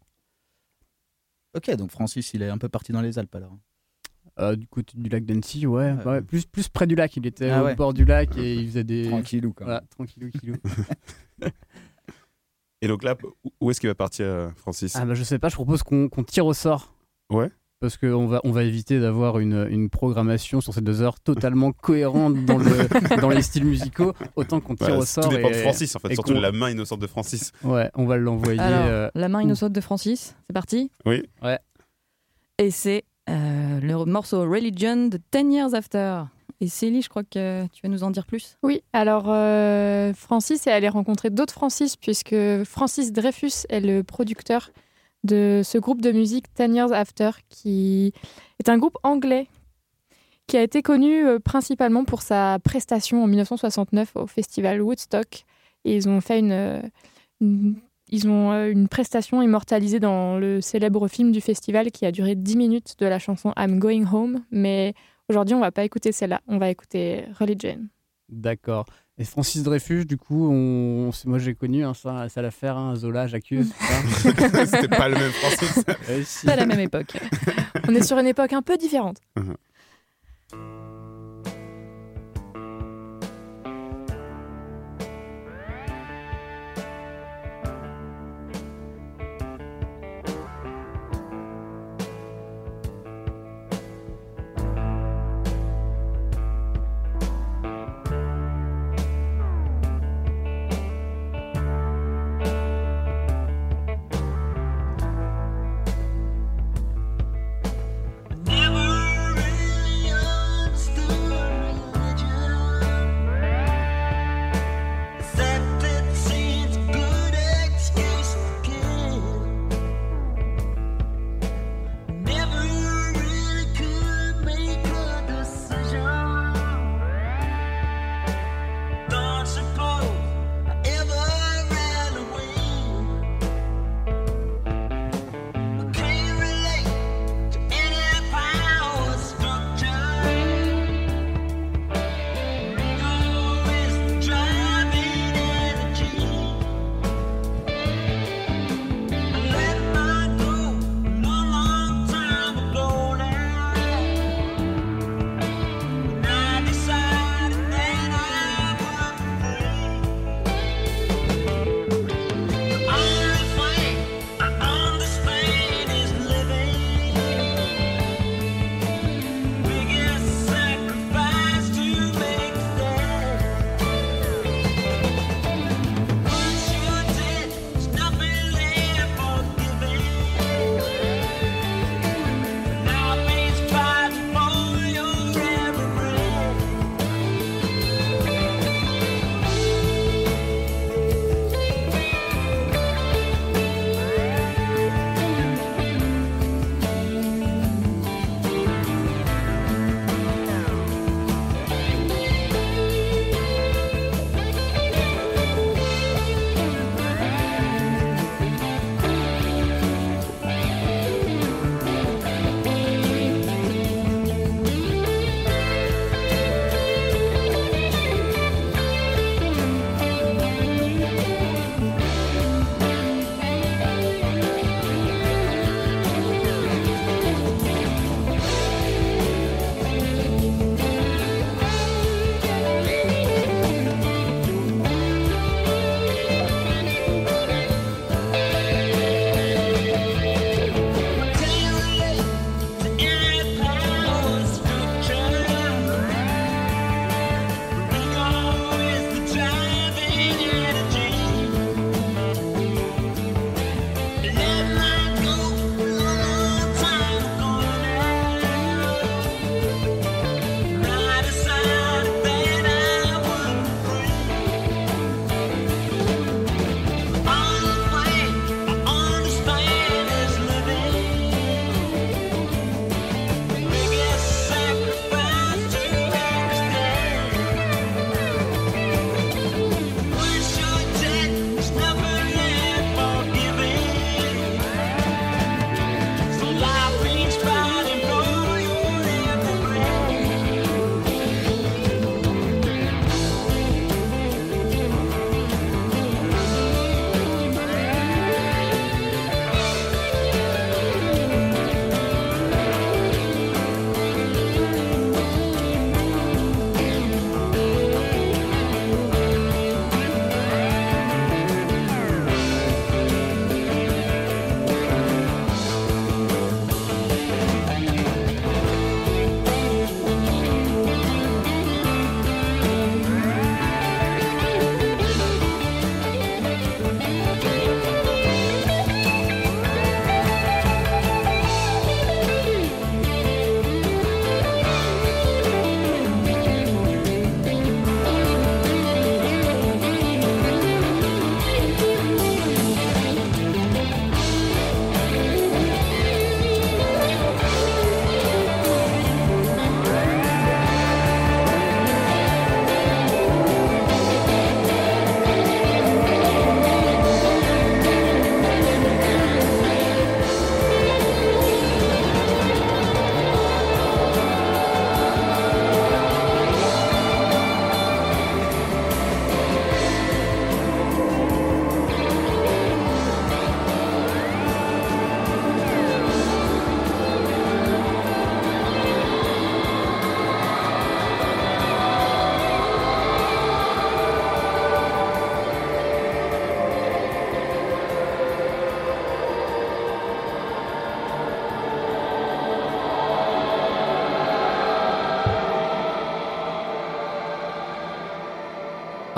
Speaker 24: Ok, donc Francis, il est un peu parti dans les Alpes alors.
Speaker 7: Euh, du côté du lac d'Annecy, ouais, plus, plus près du lac. Il était
Speaker 24: Ah
Speaker 7: au
Speaker 24: ouais.
Speaker 7: bord du lac et il faisait des.
Speaker 24: Tranquillou, même.
Speaker 7: Voilà, tranquillou, killou.
Speaker 16: Et donc là, où- est-ce qu'il va partir, euh, Francis?
Speaker 7: Ah bah je sais pas, je propose qu'on qu'on tire au sort.
Speaker 16: Ouais.
Speaker 7: Parce qu'on va, on va éviter d'avoir une, une programmation sur ces deux heures totalement cohérente dans, le, dans les styles musicaux. Autant qu'on tire
Speaker 16: Bah,
Speaker 7: au sort.
Speaker 16: Tout dépend
Speaker 7: et-
Speaker 16: de Francis, en fait, surtout la main innocente de Francis.
Speaker 7: Ouais, on va l'envoyer. Euh,
Speaker 18: la main innocente de Francis, c'est parti?
Speaker 16: Oui.
Speaker 7: Ouais.
Speaker 18: Et c'est euh, le morceau Religion de 10 Years After. Et Célie, je crois que tu vas nous en dire plus.
Speaker 3: Oui, alors euh, Francis est allé rencontrer d'autres Francis, puisque Francis Dreyfus est le producteur de ce groupe de musique Ten Years After, qui est un groupe anglais qui a été connu euh, principalement pour sa prestation en 1969 au festival Woodstock. Et ils ont fait euh, une- ils ont euh, une prestation immortalisée dans le célèbre film du festival qui a duré 10 minutes de la chanson I'm Going Home. Mais aujourd'hui, on va pas écouter celle-là, on va écouter Religion.
Speaker 7: D'accord. Et Francis Dreyfus, du coup, on, moi j'ai connu hein, ça, ça l'affaire, hein, Zola, j'accuse.
Speaker 16: C'était pas le même Francis.
Speaker 7: Si.
Speaker 3: Pas la même époque. On est sur une époque un peu différente.
Speaker 2: Really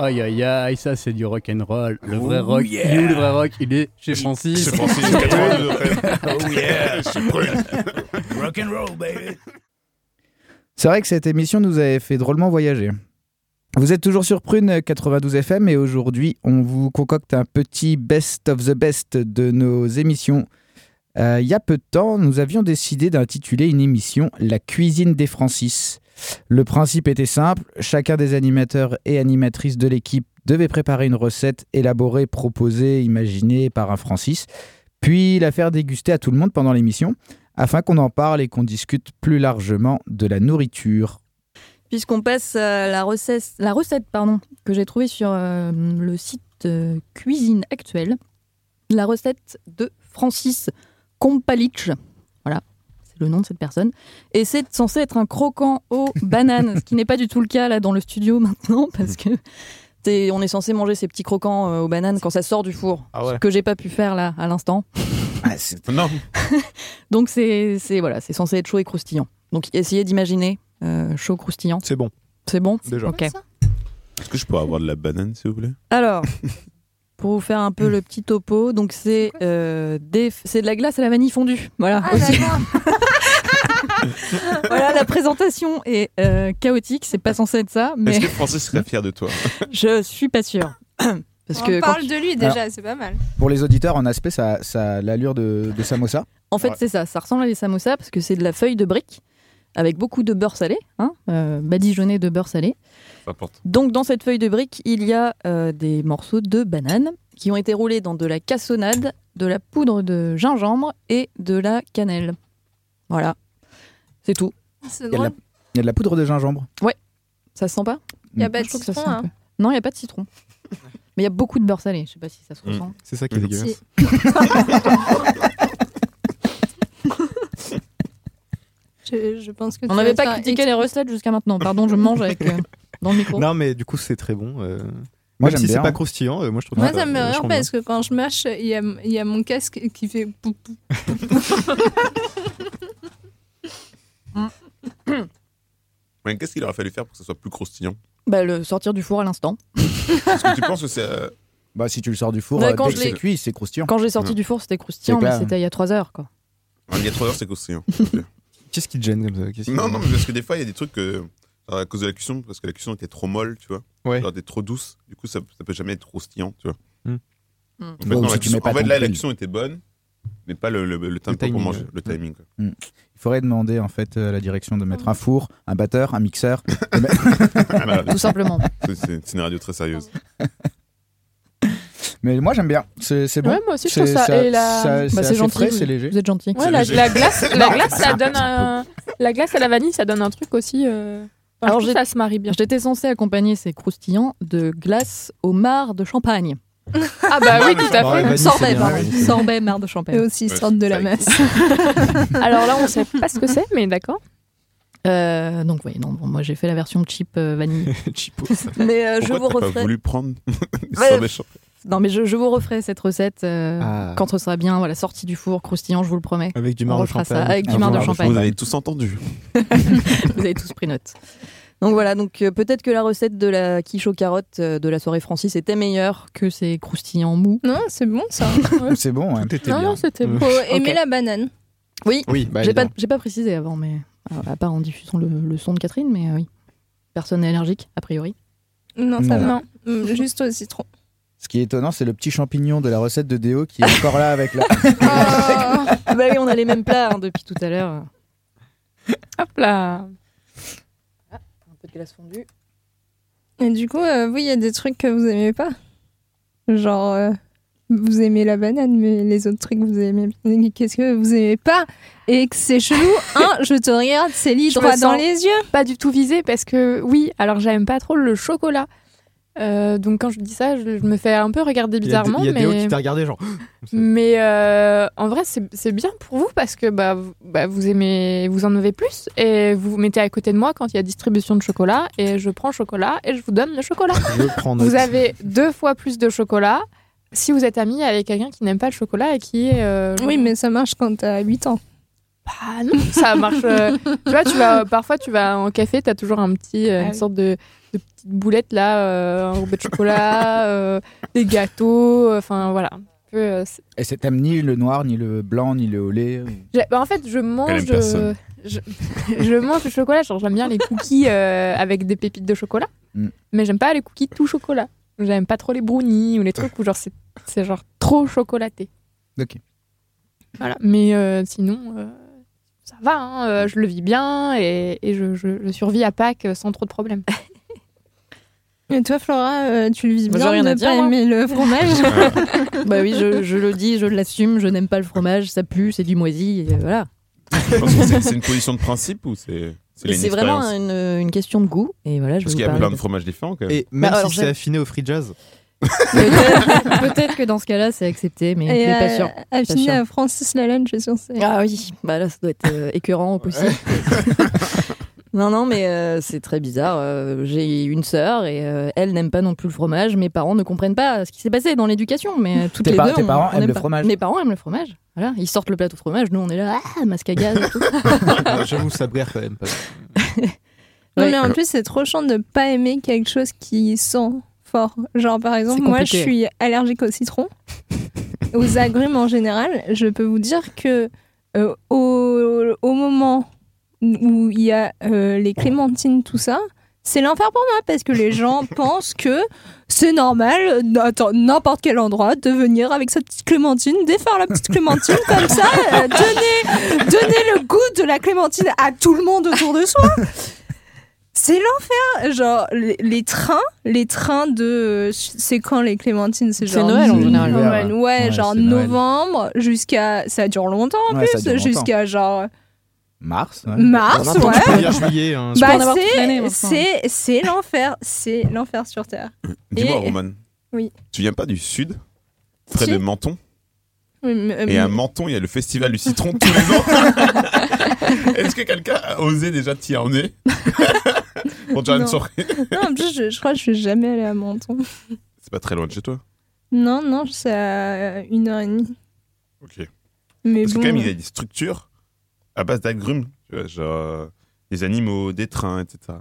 Speaker 7: Aïe aïe aïe, ça c'est du rock and roll. Le vrai
Speaker 4: Oh
Speaker 7: rock,
Speaker 4: yeah.
Speaker 7: il est où le vrai rock Il est chez Francis.
Speaker 16: Chez Francis, 82 FM.
Speaker 4: Oh yeah. Rock and roll, baby. C'est vrai que cette émission nous avait fait drôlement voyager. Vous êtes toujours sur Prune 92 FM et aujourd'hui, on vous concocte un petit best of the best de nos émissions. Euh, il y a peu de temps, nous avions décidé d'intituler une émission La cuisine des Francis. Le principe était simple, chacun des animateurs et animatrices de l'équipe devait préparer une recette élaborée, proposée, imaginée par un Francis, puis la faire déguster à tout le monde pendant l'émission, afin qu'on en parle et qu'on discute plus largement de la nourriture.
Speaker 25: Puisqu'on passe à la recette, que j'ai trouvée sur euh, le site euh, Cuisine Actuelle, la recette de Francis Kompalic. C'est le nom de cette personne. Et c'est censé être un croquant aux bananes, ce qui n'est pas du tout le cas là dans le studio maintenant, parce que t'es- on est censé manger ces petits croquants euh, aux bananes quand ça sort du four.
Speaker 16: Ah ouais.
Speaker 25: Ce que j'ai pas pu faire là à l'instant.
Speaker 16: Non.
Speaker 25: Donc c'est c'est- voilà, c'est censé être chaud et croustillant. Donc essayez d'imaginer euh, chaud croustillant.
Speaker 17: C'est bon.
Speaker 25: C'est bon?
Speaker 16: Déjà.
Speaker 25: Ok.
Speaker 16: Est-ce que je peux avoir de la banane, s'il vous plaît?
Speaker 25: Alors, pour vous faire un peu le petit topo, donc c'est euh, des- c'est de la glace à la vanille fondue. Voilà. aussi. voilà, la présentation est euh, chaotique, c'est pas censé être ça, mais
Speaker 16: Est-ce que Francis serait fier de toi?
Speaker 25: Je suis pas sûre. Parce
Speaker 5: On
Speaker 25: que
Speaker 5: parle
Speaker 25: tu-
Speaker 5: de lui déjà,
Speaker 4: Alors-
Speaker 5: c'est pas mal.
Speaker 4: Pour les auditeurs, en aspect, ça, ça a l'allure de, de samosa.
Speaker 25: En fait, c'est ça, ça ressemble à des samosas parce que c'est de la feuille de brique avec beaucoup de beurre salé, hein, euh, badigeonné de beurre salé. Donc dans cette feuille de brique, il y a euh, des morceaux de banane qui ont été roulés dans de la cassonade, de la poudre de gingembre et de la cannelle. Voilà, c'est tout.
Speaker 4: Il y, a de la,
Speaker 5: drôle.
Speaker 4: il y a de la poudre de gingembre.
Speaker 25: Ouais, ça se sent pas?
Speaker 5: Il y a pas de citron, hein.
Speaker 25: Non, il n'y a pas de citron. Mais il y a beaucoup de beurre salé, je sais pas si ça se
Speaker 16: Mm.
Speaker 25: ressent.
Speaker 17: C'est ça qui est
Speaker 16: Mhm.
Speaker 17: dégueulasse.
Speaker 5: Je, je pense que
Speaker 25: On n'avait pas critiqué les recettes jusqu'à maintenant. Pardon, je mange avec euh, dans le micro.
Speaker 17: Non, mais du coup, c'est très bon. euh,
Speaker 4: Moi,
Speaker 17: même si c'est pas croustillant, euh, moi je trouve
Speaker 5: Moi,
Speaker 17: ça,
Speaker 5: ça me rire parce que quand je mâche, il y a, il y a mon casque qui fait pou, pou, pou, pou.
Speaker 16: Mais qu'est-ce qu'il aurait fallu faire pour que ce soit plus croustillant?
Speaker 25: Bah, le sortir du four à l'instant.
Speaker 16: Est-ce que tu penses que c'est. euh,
Speaker 4: Bah, si tu le sors du four,
Speaker 25: Ouais,
Speaker 4: euh,
Speaker 25: quand
Speaker 4: dès que c'est cuit, c'est croustillant.
Speaker 25: Quand j'ai sorti
Speaker 16: Ouais.
Speaker 25: du four, c'était croustillant, mais c'était il y a 3 heures. Quoi.
Speaker 16: Il y a 3 heures, c'est croustillant.
Speaker 17: Qu'est-ce qui te gêne comme ça?
Speaker 16: Non, non, mais parce que des fois, il y a des trucs que. À cause de la cuisson, parce que la cuisson était trop molle, tu vois.
Speaker 17: Ouais.
Speaker 16: Genre, était trop douce. Du coup, ça, ça peut jamais être croustillant, tu vois.
Speaker 17: Hmm.
Speaker 16: En fait,
Speaker 4: Bon,
Speaker 16: non,
Speaker 4: si
Speaker 16: la
Speaker 4: tu
Speaker 16: cuisson-
Speaker 4: mets pas
Speaker 16: en fait,
Speaker 4: ton
Speaker 16: là, la cuisson était bonne, mais pas le, le, le tempo pour
Speaker 17: timing,
Speaker 16: manger, le timing. quoi.
Speaker 4: Il faudrait demander en fait à la direction de mettre un four, un batteur, un mixeur.
Speaker 16: Voilà.
Speaker 25: Tout simplement.
Speaker 16: C'est- une radio très sérieuse.
Speaker 4: Mais moi j'aime bien. C'est bon.
Speaker 3: Ouais, moi aussi, je trouve ça- et la-
Speaker 4: ça-
Speaker 25: Bah,
Speaker 4: c'est
Speaker 25: gentil.
Speaker 4: c'est léger.
Speaker 25: Vous êtes gentil.
Speaker 3: Ouais, la, glace, la glace, ça donne
Speaker 4: un...
Speaker 3: La glace à la vanille, ça donne un truc aussi. euh, enfin,
Speaker 25: Alors,
Speaker 3: ça se marie bien.
Speaker 25: J'étais censée accompagner ces croustillants de glace au marc de champagne.
Speaker 3: Ah bah oui, tout à fait.
Speaker 25: Sorbet. Sorbet, marc de
Speaker 5: Et
Speaker 25: champagne.
Speaker 5: aussi, ils
Speaker 16: Ouais,
Speaker 5: sortent de la masse.
Speaker 3: Alors là, on sait pas ce que c'est, mais d'accord.
Speaker 25: Euh, donc oui, non, bon, moi j'ai fait la version cheap euh, vanille.
Speaker 17: Cheapo.
Speaker 25: Mais euh, je vous
Speaker 16: t'as pas
Speaker 25: referai.
Speaker 16: voulu prendre champagnes
Speaker 25: Non, mais je, je vous referai cette recette euh,
Speaker 17: Ah.
Speaker 25: quand ce sera bien, voilà, sortie du four, croustillant, je vous le promets.
Speaker 17: Avec du marc de
Speaker 25: refera ça
Speaker 17: champagne.
Speaker 25: avec du
Speaker 4: Ah,
Speaker 25: marc de champagne.
Speaker 16: Vous avez tous entendu.
Speaker 25: Vous avez tous pris note. Donc voilà, donc euh, peut-être que la recette de la quiche aux carottes euh, de la soirée Francis était meilleure que ces croustillants mous.
Speaker 5: Non, c'est bon ça.
Speaker 4: C'est bon. ouais.
Speaker 17: Tout était
Speaker 3: Non,
Speaker 17: bien.
Speaker 3: non, c'était bon.
Speaker 5: Faut aimer la banane.
Speaker 25: Oui,
Speaker 17: Oui, bah,
Speaker 25: j'ai pas, j'ai pas précisé avant, mais euh, à part en diffusant le, le son de Catherine, mais euh, oui. Personne n'est allergique, a priori.
Speaker 5: Non, ça
Speaker 4: Non.
Speaker 5: non. Mm, Juste au citron.
Speaker 4: Ce qui est étonnant, c'est le petit champignon de la recette de Déo qui est encore là avec la.
Speaker 25: Ah bah oui, on a les mêmes plats hein, depuis tout à l'heure.
Speaker 3: Hop là.
Speaker 25: Glace fondue.
Speaker 5: Et du coup, euh, vous, il y a des trucs que vous aimez pas? Genre, euh, vous aimez la banane, mais les autres trucs, vous aimez. Qu'est-ce que vous aimez pas? Et que c'est chelou, hein Je te regarde, Céline,
Speaker 3: Je
Speaker 5: droit dans les yeux.
Speaker 3: Pas du tout visée parce que oui, alors j'aime pas trop le chocolat. Euh, donc quand je dis ça, je, je me fais un peu regarder
Speaker 17: Il y a,
Speaker 3: bizarrement.
Speaker 17: il y a
Speaker 3: mais...
Speaker 17: qui t'a regardé, genre.
Speaker 3: Mais euh, en vrai, c'est bien pour vous parce que bah, vous, bah, vous aimez, vous en avez plus et vous vous mettez à côté de moi quand il y a distribution de chocolat et je prends le chocolat et je vous donne le chocolat.
Speaker 17: Je prends note.
Speaker 3: vous avez deux fois plus de chocolat si vous êtes ami avec quelqu'un qui n'aime pas le chocolat et qui est. euh,
Speaker 5: Oui, mais ça marche quand t'as 8 ans.
Speaker 3: ah non, ça marche. tu vois, tu vas parfois tu vas en café, t'as toujours un petit, euh, une sorte de, de petites boulettes là, euh, un rouleau de chocolat, euh, des gâteaux, euh, enfin voilà. Peu, euh,
Speaker 4: Et c'est- t'aimes ni le noir, ni le blanc, ni le au lait
Speaker 3: bah, en fait, je mange, euh, je, je mange le chocolat. Genre, j'aime bien les cookies euh, avec des pépites de chocolat,
Speaker 4: Mm.
Speaker 3: mais j'aime pas les cookies tout chocolat. J'aime pas trop les brownies ou les trucs où genre c'est c'est genre trop chocolaté.
Speaker 4: Ok.
Speaker 3: Voilà. Mais euh, sinon, euh, ça va. hein, euh, je le vis bien et, et je, je- je survis à Pâques sans trop de problèmes.
Speaker 5: Et toi, Flora, euh, tu le vis bien
Speaker 18: rien
Speaker 5: de
Speaker 18: à dire,
Speaker 5: pas aimer le fromage
Speaker 18: bah oui, je, je le dis, je l'assume, je n'aime pas le fromage, ça pue, c'est du moisi, et voilà.
Speaker 16: Je c'est- une position de principe ou c'est c'est
Speaker 18: vraiment
Speaker 16: expérience
Speaker 18: une, une question de goût, et voilà, je
Speaker 16: Parce qu'il y a plein de fromages différents quand même.
Speaker 17: Et même
Speaker 18: Bah, alors,
Speaker 17: si c'est affiné au free jazz.
Speaker 18: Peut-être que dans ce cas-là, c'est accepté, mais,
Speaker 5: Et
Speaker 18: mais pas
Speaker 5: euh,
Speaker 18: sûr.
Speaker 5: affiné à Francis Lalanne, je suis sûre.
Speaker 18: Ah oui, bah là, ça doit être euh, écœurant au possible. non, non, mais euh, c'est très bizarre. Euh, J'ai une sœur et euh, elle n'aime pas non plus le fromage. Mes parents ne comprennent pas ce qui s'est passé dans l'éducation, mais euh, toutes
Speaker 4: Tes
Speaker 18: les
Speaker 4: par-
Speaker 18: deux.
Speaker 4: tes
Speaker 18: on-
Speaker 4: parents
Speaker 18: on
Speaker 4: aiment
Speaker 18: aime
Speaker 4: le
Speaker 18: pas.
Speaker 4: fromage
Speaker 18: Mes parents aiment le fromage. Voilà, ils sortent le plateau de fromage, nous on est là, ah, masque à gaz.
Speaker 17: J'avoue, ça brère quand même pas.
Speaker 5: Non,
Speaker 18: Ouais.
Speaker 5: mais en plus, c'est trop chiant de pas aimer quelque chose qui sent fort. Genre, par exemple, moi, je suis allergique au citron, aux agrumes en général. Je peux vous dire que euh, au, au moment où il y a euh, les clémentines, tout ça, c'est l'enfer pour moi parce que les gens pensent que c'est normal, n'importe quel endroit, de venir avec sa petite clémentine, défaire la petite clémentine comme ça, euh, donner, donner le goût de la clémentine à tout le monde autour de soi. C'est l'enfer. Genre, les, les trains, les trains de. C'est quand les clémentines C'est genre.
Speaker 18: Noël, en général.
Speaker 5: Noël, ouais,
Speaker 4: Ouais,
Speaker 5: genre novembre jusqu'à. Ça dure longtemps en
Speaker 4: Ouais,
Speaker 5: plus, jusqu'à genre.
Speaker 4: Mars. ouais.
Speaker 5: Mars, ouais.
Speaker 17: juillet. hein.
Speaker 5: Bah,
Speaker 18: l'année,
Speaker 5: c'est, l'enfer. C'est l'enfer sur Terre.
Speaker 16: Dis-moi,
Speaker 5: Et-
Speaker 16: Roman.
Speaker 5: Oui.
Speaker 16: Tu viens pas du sud Près
Speaker 5: Si.
Speaker 16: de Menton
Speaker 5: Oui, mais-
Speaker 16: Et à Menton, il y a le festival du citron tous les ans. Est-ce que quelqu'un a osé déjà t'y emmener Pour déjà une
Speaker 5: Non.
Speaker 16: soirée
Speaker 5: Non, en plus, je, je crois que je suis jamais allée à Menton.
Speaker 16: C'est pas très loin de chez toi.
Speaker 5: Non, non, c'est à une heure et demie.
Speaker 16: Ok.
Speaker 5: Mais
Speaker 16: Parce que
Speaker 5: bon.
Speaker 16: quand même, il y a des structures à base d'agrumes. Tu vois, genre euh, des animaux, des trains, etc.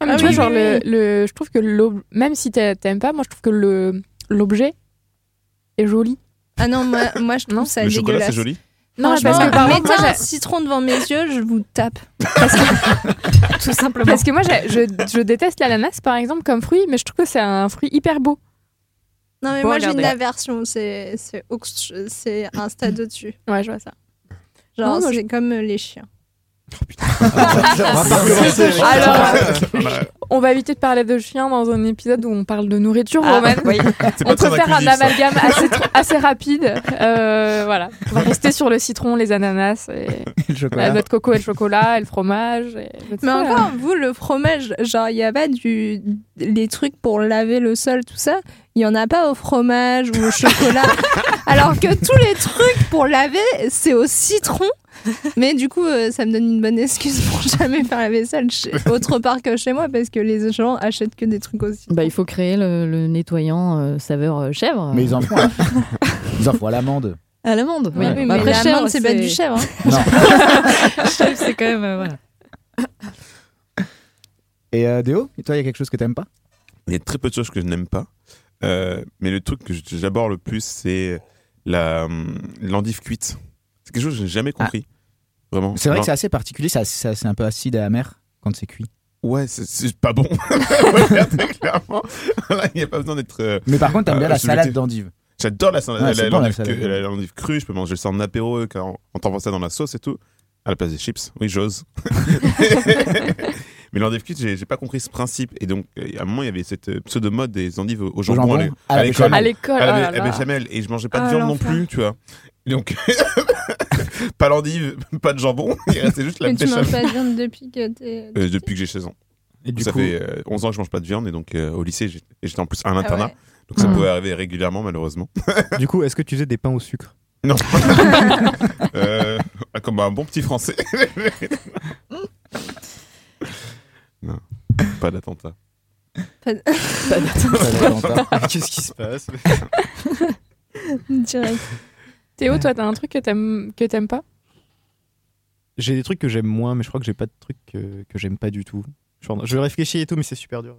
Speaker 3: Ah, mais
Speaker 5: Ah
Speaker 3: tu vois,
Speaker 5: oui,
Speaker 3: genre, le, je trouve que même si t'a- t'aimes pas, moi je trouve que le l'objet est joli.
Speaker 5: Ah non, moi, moi je trouve ça
Speaker 16: le chocolat,
Speaker 5: dégueulasse.
Speaker 16: c'est joli
Speaker 3: Non, parce que par exemple,
Speaker 5: mettez un citron devant mes yeux, je vous tape.
Speaker 3: tout simplement. Parce que moi, je, je déteste l'ananas par exemple comme fruit, mais je trouve que c'est un fruit hyper beau.
Speaker 5: Non, mais moi j'ai une aversion, c'est un stade au-dessus.
Speaker 3: Ouais, je vois ça.
Speaker 5: Genre,
Speaker 3: Non, moi,
Speaker 5: c'est comme euh, les chiens.
Speaker 3: Alors, on va éviter de parler de chiens dans un épisode où on parle de nourriture,
Speaker 18: Ah, oui.
Speaker 16: Pas
Speaker 3: On peut faire un amalgame assez, tr- assez rapide. Euh, voilà. On va rester sur le citron, les ananas, et
Speaker 4: Le chocolat.
Speaker 3: la noix de coco et le chocolat, et le fromage. et le
Speaker 5: Mais encore, vous, le fromage, genre, il n'y a pas du... les trucs pour laver le sol, tout ça? Il n'y en a pas au fromage ou au chocolat? Alors que tous les trucs pour laver, c'est au citron. Mais du coup, euh, ça me donne une bonne excuse pour jamais faire la vaisselle chez- autre part que chez moi parce que les gens achètent que des trucs aussi.
Speaker 18: Bah, il faut créer le, le nettoyant euh, saveur euh, chèvre.
Speaker 4: Mais ils en font. à- Ils en font à l'amande.
Speaker 18: À l'amande, oui.
Speaker 4: Ouais.
Speaker 5: Oui,
Speaker 18: Bah,
Speaker 5: mais
Speaker 18: après,
Speaker 5: la
Speaker 18: chèvre,
Speaker 5: c'est pas du chèvre. hein.
Speaker 4: Non.
Speaker 18: chèvre, c'est quand même. euh, voilà.
Speaker 4: Et euh, Déo, et toi, il y a quelque chose que t'aimes pas?
Speaker 16: Il y a très peu de choses que je n'aime pas. Euh, mais le truc que j'aborde le plus, c'est la hum, l'endive cuite. C'est quelque chose que j'ai jamais compris. Vraiment.
Speaker 4: C'est vrai que c'est assez particulier, c'est un peu acide et amer quand c'est cuit.
Speaker 16: Ouais, c'est- pas bon. Clairement. Il n'y a pas besoin d'être. euh,
Speaker 4: Mais par contre, t'aimes bien
Speaker 16: euh,
Speaker 4: la salade d'endive.
Speaker 16: J'adore la salade
Speaker 4: Ouais, bon,
Speaker 16: l'endive crue. Je peux manger ça en apéro quand on t'envoie ça dans la sauce et tout. À la place des chips. Oui, j'ose. Mais l'endive j'ai j'ai pas compris ce principe. Et donc, euh, à un moment, il y avait cette euh, pseudo-mode des endives au jambon,
Speaker 4: jambon,
Speaker 16: à
Speaker 4: à
Speaker 16: l'école.
Speaker 3: À l'école,
Speaker 16: À la-
Speaker 3: oh
Speaker 16: à
Speaker 3: là.
Speaker 16: béchamel. Et je mangeais pas de
Speaker 3: Ah,
Speaker 16: viande non plus, tu vois. Donc, pas l'endive, pas de jambon. Il restait juste la
Speaker 5: Mais tu manges pas de viande depuis que t'es.
Speaker 16: Euh, depuis que j'ai 16 ans.
Speaker 17: Et du
Speaker 16: ça
Speaker 17: coup-
Speaker 16: fait euh, 11 ans que je mange pas de viande et donc euh, au lycée j'étais en plus à un
Speaker 5: Ah
Speaker 16: internat
Speaker 5: ouais.
Speaker 16: donc ça
Speaker 18: Mm.
Speaker 16: pouvait arriver régulièrement malheureusement.
Speaker 17: Du coup, est-ce que tu faisais des pains au sucre?
Speaker 16: Non. Euh, comme un bon petit français. pas d'attentat.
Speaker 5: Pas de-
Speaker 17: Qu'est-ce qui se passe
Speaker 5: Direct.
Speaker 3: Théo, toi, t'as un truc que t'aimes que t'aimes pas?
Speaker 17: J'ai des trucs que j'aime moins, mais je crois que j'ai pas de trucs que, que j'aime pas du tout. Genre, je réfléchis et tout, mais c'est super dur.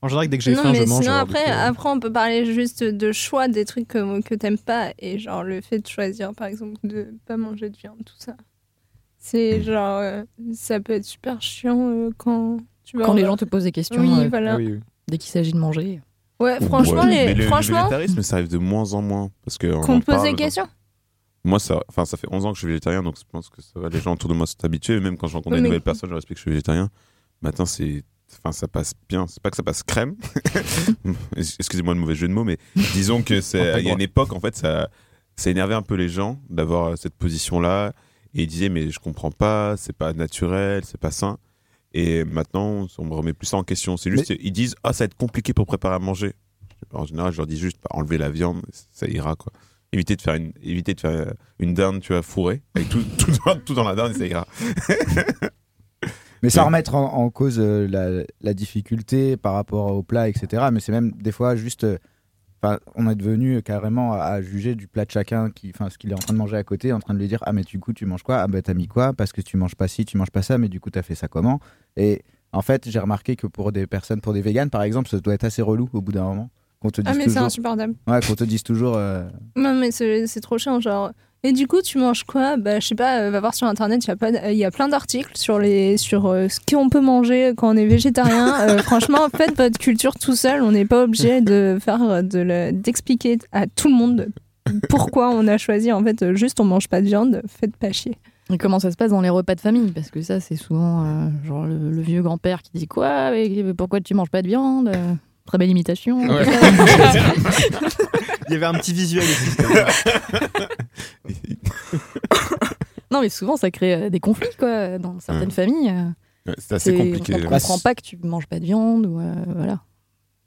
Speaker 17: En général, dès que j'ai
Speaker 5: non,
Speaker 17: faim,
Speaker 5: mais
Speaker 17: je mange.
Speaker 5: sinon, après,
Speaker 17: coup, euh,
Speaker 5: après, on peut parler juste de choix des trucs que, que t'aimes pas. Et genre, le fait de choisir, par exemple, de pas manger de viande, tout ça. C'est genre, euh, ça peut être super chiant euh, quand
Speaker 18: Quand les gens te posent des questions,
Speaker 5: Oui,
Speaker 18: euh,
Speaker 5: voilà.
Speaker 18: dès qu'il s'agit de manger.
Speaker 5: Ouais, franchement,
Speaker 16: Ouais,
Speaker 5: les-
Speaker 16: mais le, végétarisme, ça arrive de moins en moins. Parce que on
Speaker 5: qu'on te pose
Speaker 16: parle,
Speaker 5: des questions.
Speaker 16: Moi, ça, enfin, ça fait 11 ans que je suis végétarien, donc je pense que ça va, les gens autour de moi sont habitués. Même quand je rencontre des
Speaker 5: mais-
Speaker 16: nouvelles personnes, je leur explique que je suis végétarien. Maintenant, c'est. Enfin, ça passe bien. C'est pas que ça passe crème. Excusez-moi le mauvais jeu de mots, mais disons que c'est. Il y a une époque, en fait, ça, ça énervait un peu les gens d'avoir cette position-là. Et ils disaient, mais je comprends pas, c'est pas naturel, c'est pas sain. Et maintenant, on me remet plus ça en question. C'est juste, ils disent, ah, ça va être compliqué pour préparer à manger. En général, je leur dis juste, bah, enlever la viande, ça ira, quoi. Éviter de faire une, éviter de faire euh, une dinde, tu vois, fourrée, avec tout, tout, dans, tout dans la dinde, ça ira.
Speaker 4: Mais sans remettre en, en cause euh, la, la difficulté par rapport au plat, etc. Mais c'est même des fois juste. Enfin, on est devenu carrément à, à juger du plat de chacun, qui, enfin, ce qu'il est en train de manger à côté, en train de lui dire Ah, mais du coup, tu manges quoi? Ah, bah, t'as mis quoi? Parce que tu manges pas ci, tu manges pas ça, mais du coup, t'as fait ça comment? Et en fait, j'ai remarqué que pour des personnes, pour des véganes, par exemple, ça doit être assez relou au bout d'un moment. Qu'on te dise
Speaker 5: Ah, mais c'est insupportable.
Speaker 4: Ouais, qu'on te dise toujours. euh,
Speaker 5: Non, mais c'est c'est trop chiant, genre. Et du coup, tu manges quoi? Bah, je sais pas, euh, va voir sur internet, il y a, pas d- il y a plein d'articles sur, les, sur euh, ce qu'on peut manger quand on est végétarien. Euh, franchement, faites votre culture tout seul, on n'est pas obligé de faire euh, de d'expliquer à tout le monde pourquoi on a choisi. En fait, euh, juste on mange pas de viande, faites pas chier.
Speaker 18: Et comment ça se passe dans les repas de famille? Parce que ça, c'est souvent euh, genre le, le vieux grand-père qui dit quoi? Mais Pourquoi tu manges pas de viande? Euh, Très belle imitation.
Speaker 17: Ouais. Il y avait un petit visuel ici.
Speaker 18: non, mais souvent, ça crée euh, des conflits, quoi, dans certaines
Speaker 16: Ouais.
Speaker 18: familles. euh.
Speaker 16: Ouais, c'est assez compliqué.
Speaker 18: On comprend pas que tu manges pas de viande, ou euh, voilà.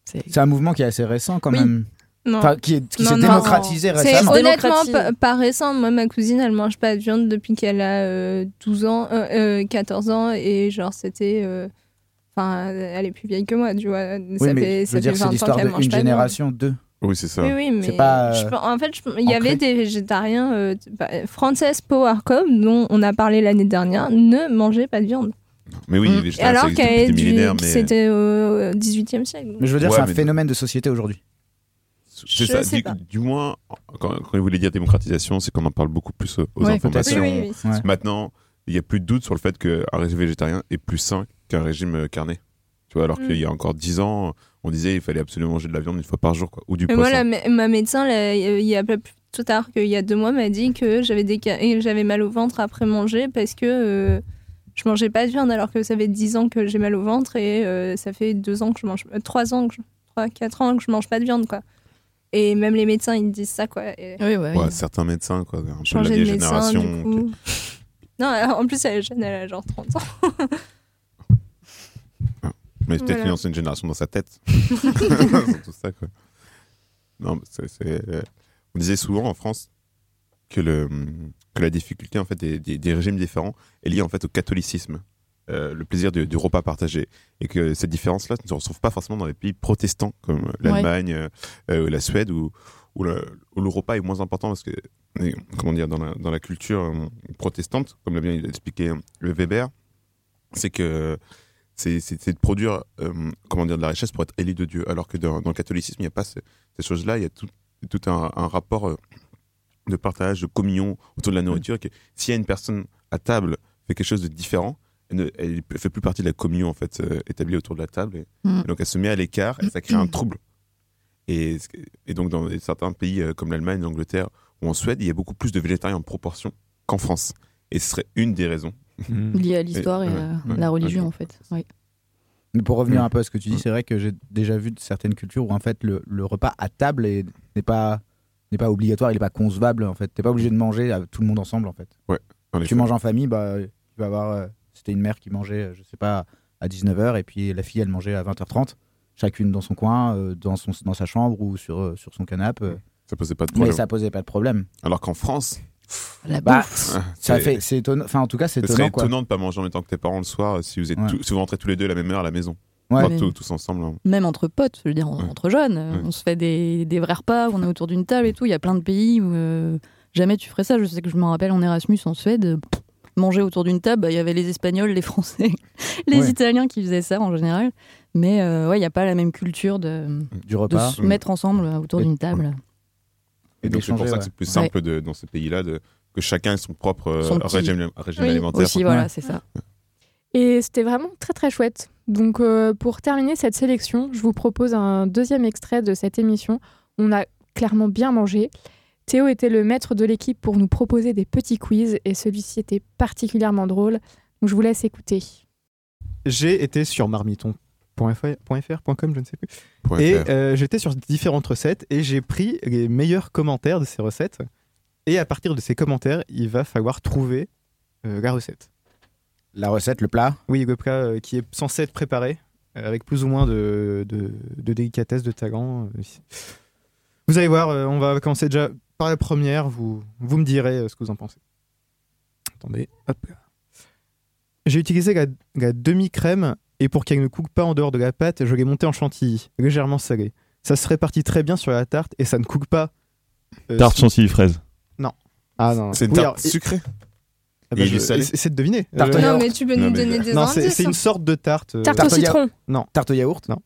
Speaker 4: C'est un mouvement qui est assez récent quand
Speaker 5: Oui.
Speaker 4: même.
Speaker 5: Non.
Speaker 4: Enfin, qui s'est
Speaker 5: non.
Speaker 4: démocratisé
Speaker 5: C'est
Speaker 4: récemment.
Speaker 5: honnêtement
Speaker 18: Démocratie.
Speaker 5: pas, récent. Moi, ma cousine, elle mange pas de viande depuis qu'elle a euh, 12 ans, euh, euh, 14 ans, et genre, c'était. euh, Enfin, elle est plus vieille que moi, tu vois.
Speaker 4: Oui,
Speaker 5: ça
Speaker 4: mais
Speaker 5: fait,
Speaker 4: je
Speaker 5: ça
Speaker 4: dire, c'est
Speaker 5: 20 ans
Speaker 4: l'histoire d'une génération, deux.
Speaker 16: Oui, c'est ça.
Speaker 5: Oui, oui, mais
Speaker 4: C'est pas,
Speaker 5: je
Speaker 4: euh,
Speaker 5: en fait, il y avait des végétariens. Euh, bah, Frances Powercom, dont on a parlé l'année dernière, ne mangeait pas de viande.
Speaker 16: Mais oui, les végétariens, ça
Speaker 5: alors qu'elle c'était au 18e siècle.
Speaker 4: Mais je veux dire,
Speaker 16: Ouais,
Speaker 4: c'est un phénomène de société aujourd'hui.
Speaker 16: C'est
Speaker 5: Je
Speaker 16: ça.
Speaker 5: sais
Speaker 16: Du,
Speaker 5: pas.
Speaker 16: du moins, quand, quand il voulait dire démocratisation, c'est qu'on en parle beaucoup plus aux,
Speaker 4: Ouais,
Speaker 16: informations.
Speaker 4: Oui, oui, ça.
Speaker 16: Maintenant, il n'y a plus de doute sur le fait qu'un régime végétarien est plus sain qu'un régime euh, carné. Tu vois, alors
Speaker 5: Mm.
Speaker 16: qu'il y a encore 10 ans, on disait qu'il fallait absolument manger de la viande une fois par jour, quoi, ou du
Speaker 5: Mais
Speaker 16: poisson.
Speaker 5: moi, la ma médecin, là, il y a pas plus tout tard qu'il y a deux mois, m'a dit que j'avais des mal au ventre après manger parce que euh, je mangeais pas de viande alors que ça fait 10 ans que j'ai mal au ventre et euh, ça fait deux ans que je mange, euh, trois ans, que je, trois, quatre ans que je mange pas de viande, quoi. Et même les médecins, ils disent ça, quoi. Et
Speaker 16: Ouais, certains médecins, quoi, un peu de la vieille
Speaker 5: médecin,
Speaker 16: génération.
Speaker 5: du coup. Non, en plus, elle est jeune, elle a genre 30 ans.
Speaker 16: Mais peut-être
Speaker 5: Voilà.
Speaker 16: une ancienne génération dans sa tête. c'est tout ça, quoi. Non, euh, On disait souvent en France que, le, que la difficulté en fait, des, des- des régimes différents est liée en fait, au catholicisme. Euh, le plaisir du, du repas partagé. Et que cette différence-là ne se retrouve pas forcément dans les pays protestants comme l'Allemagne, euh, euh, la Suède, où, où, le, où le repas est moins important parce que, comment dire, dans la, dans la culture protestante, comme l'a bien expliqué le Weber, c'est que c'est de produire euh, comment dire de la richesse pour être élu de Dieu. Alors que dans, dans le catholicisme il n'y a pas ce- ces choses là il y a tout, tout un, un rapport euh, de partage de communion autour de la nourriture que s'il y a une personne à table fait quelque chose de différent elle ne elle fait plus partie de la communion en fait euh, établie autour de la table et,
Speaker 18: Mm.
Speaker 16: et donc elle se met à l'écart et ça crée un trouble. Et, et donc dans certains pays comme l'Allemagne l'Angleterre ou en Suède il y a beaucoup plus de végétariens en proportion qu'en France. Et ce serait une des raisons
Speaker 18: Lié à l'histoire et,
Speaker 16: ouais,
Speaker 18: à la religion, en fait. Oui.
Speaker 4: Mais pour revenir un peu à ce que tu dis, c'est vrai que j'ai déjà vu certaines cultures où en fait le, le repas à table est- n'est pas n'est pas obligatoire, il n'est pas concevable en fait. T'es pas obligé de manger à tout le monde ensemble en fait.
Speaker 16: Ouais. en
Speaker 4: Tu manges en famille, bah tu vas avoir euh, c'était une mère qui mangeait je sais pas à 19h et puis la fille elle mangeait à 20h30, chacune dans son coin, euh, dans son dans sa chambre ou sur euh, sur son canapé.
Speaker 16: ça posait pas de
Speaker 4: Mais
Speaker 16: problème
Speaker 4: ça posait pas de problème.
Speaker 16: alors qu'en France
Speaker 18: La
Speaker 4: Bah,
Speaker 18: bouffe.
Speaker 16: Ah,
Speaker 4: ça
Speaker 16: c'est-
Speaker 4: fait c'est étonnant enfin en tout cas c'est étonnant quoi.
Speaker 16: étonnant de pas manger en même temps que tes parents le soir euh, si vous êtes
Speaker 4: Ouais.
Speaker 16: si vous rentrez tous les deux à la même heure à la maison.
Speaker 4: Ouais.
Speaker 16: Enfin, tous, tous ensemble. hein.
Speaker 18: Même entre potes, je veux dire,
Speaker 16: Ouais.
Speaker 18: entre jeunes, euh,
Speaker 16: Ouais.
Speaker 18: on se fait des, des vrais repas, on est autour d'une table et tout. Il y a plein de pays où euh, jamais tu ferais ça. Je sais que je me rappelle en Erasmus en Suède, pff, manger autour d'une table, bah, il y avait les Espagnols, les Français, les
Speaker 4: Ouais.
Speaker 18: Italiens qui faisaient ça en général. Mais euh, ouais, il n'y a pas la même culture de,
Speaker 4: Du repas.
Speaker 18: de se mettre ensemble autour d'une table.
Speaker 16: Et donc c'est pour ça que c'est plus
Speaker 18: Ouais.
Speaker 16: simple de, dans ces pays-là de, que chacun ait son propre euh,
Speaker 18: Son
Speaker 16: régime, régime
Speaker 3: Oui.
Speaker 16: alimentaire.
Speaker 18: Aussi, voilà, c'est ça.
Speaker 3: Et c'était vraiment très très chouette. Donc euh, pour terminer cette sélection, je vous propose un deuxième extrait de cette émission. On a clairement bien mangé. Théo était le maître de l'équipe pour nous proposer des petits quiz et celui-ci était particulièrement drôle. Donc je vous laisse écouter.
Speaker 17: J'ai été sur marmiton.fr.com, je ne sais plus.
Speaker 16: Point
Speaker 17: Et euh, j'étais sur différentes recettes et j'ai pris les meilleurs commentaires de ces recettes. Et à partir de ces commentaires, il va falloir trouver euh, la recette.
Speaker 4: La recette, le plat?
Speaker 17: Oui, le plat euh, qui est censé être préparé avec plus ou moins de, de, de délicatesse, de talent. Vous allez voir, on va commencer déjà par la première. Vous, vous me direz ce que vous en pensez. Attendez, hop. J'ai utilisé la, la demi-crème et pour qu'elle ne coupe pas en dehors de la pâte, je l'ai montée en chantilly, légèrement salée. Ça se répartit très bien sur la tarte et ça ne coupe pas. euh,
Speaker 26: Tarte
Speaker 17: sous-
Speaker 26: chantilly fraise.
Speaker 17: Non. Ah non.
Speaker 16: C'est une
Speaker 17: Oui,
Speaker 16: tarte
Speaker 17: alors,
Speaker 16: sucrée
Speaker 17: Ah bah,
Speaker 16: Et il
Speaker 17: je-
Speaker 16: est salé
Speaker 17: essa- Essaie de deviner.
Speaker 4: Tarte
Speaker 17: Euh,
Speaker 5: Non,
Speaker 4: yaourt.
Speaker 5: mais tu peux
Speaker 16: Non,
Speaker 5: nous
Speaker 16: mais-
Speaker 5: donner des
Speaker 17: Non, c'est
Speaker 5: indices.
Speaker 17: c'est une sorte de tarte. euh,
Speaker 3: Tarte
Speaker 4: Tarte
Speaker 3: au citron.
Speaker 17: Non.
Speaker 4: Tarte au yaourt
Speaker 17: Non.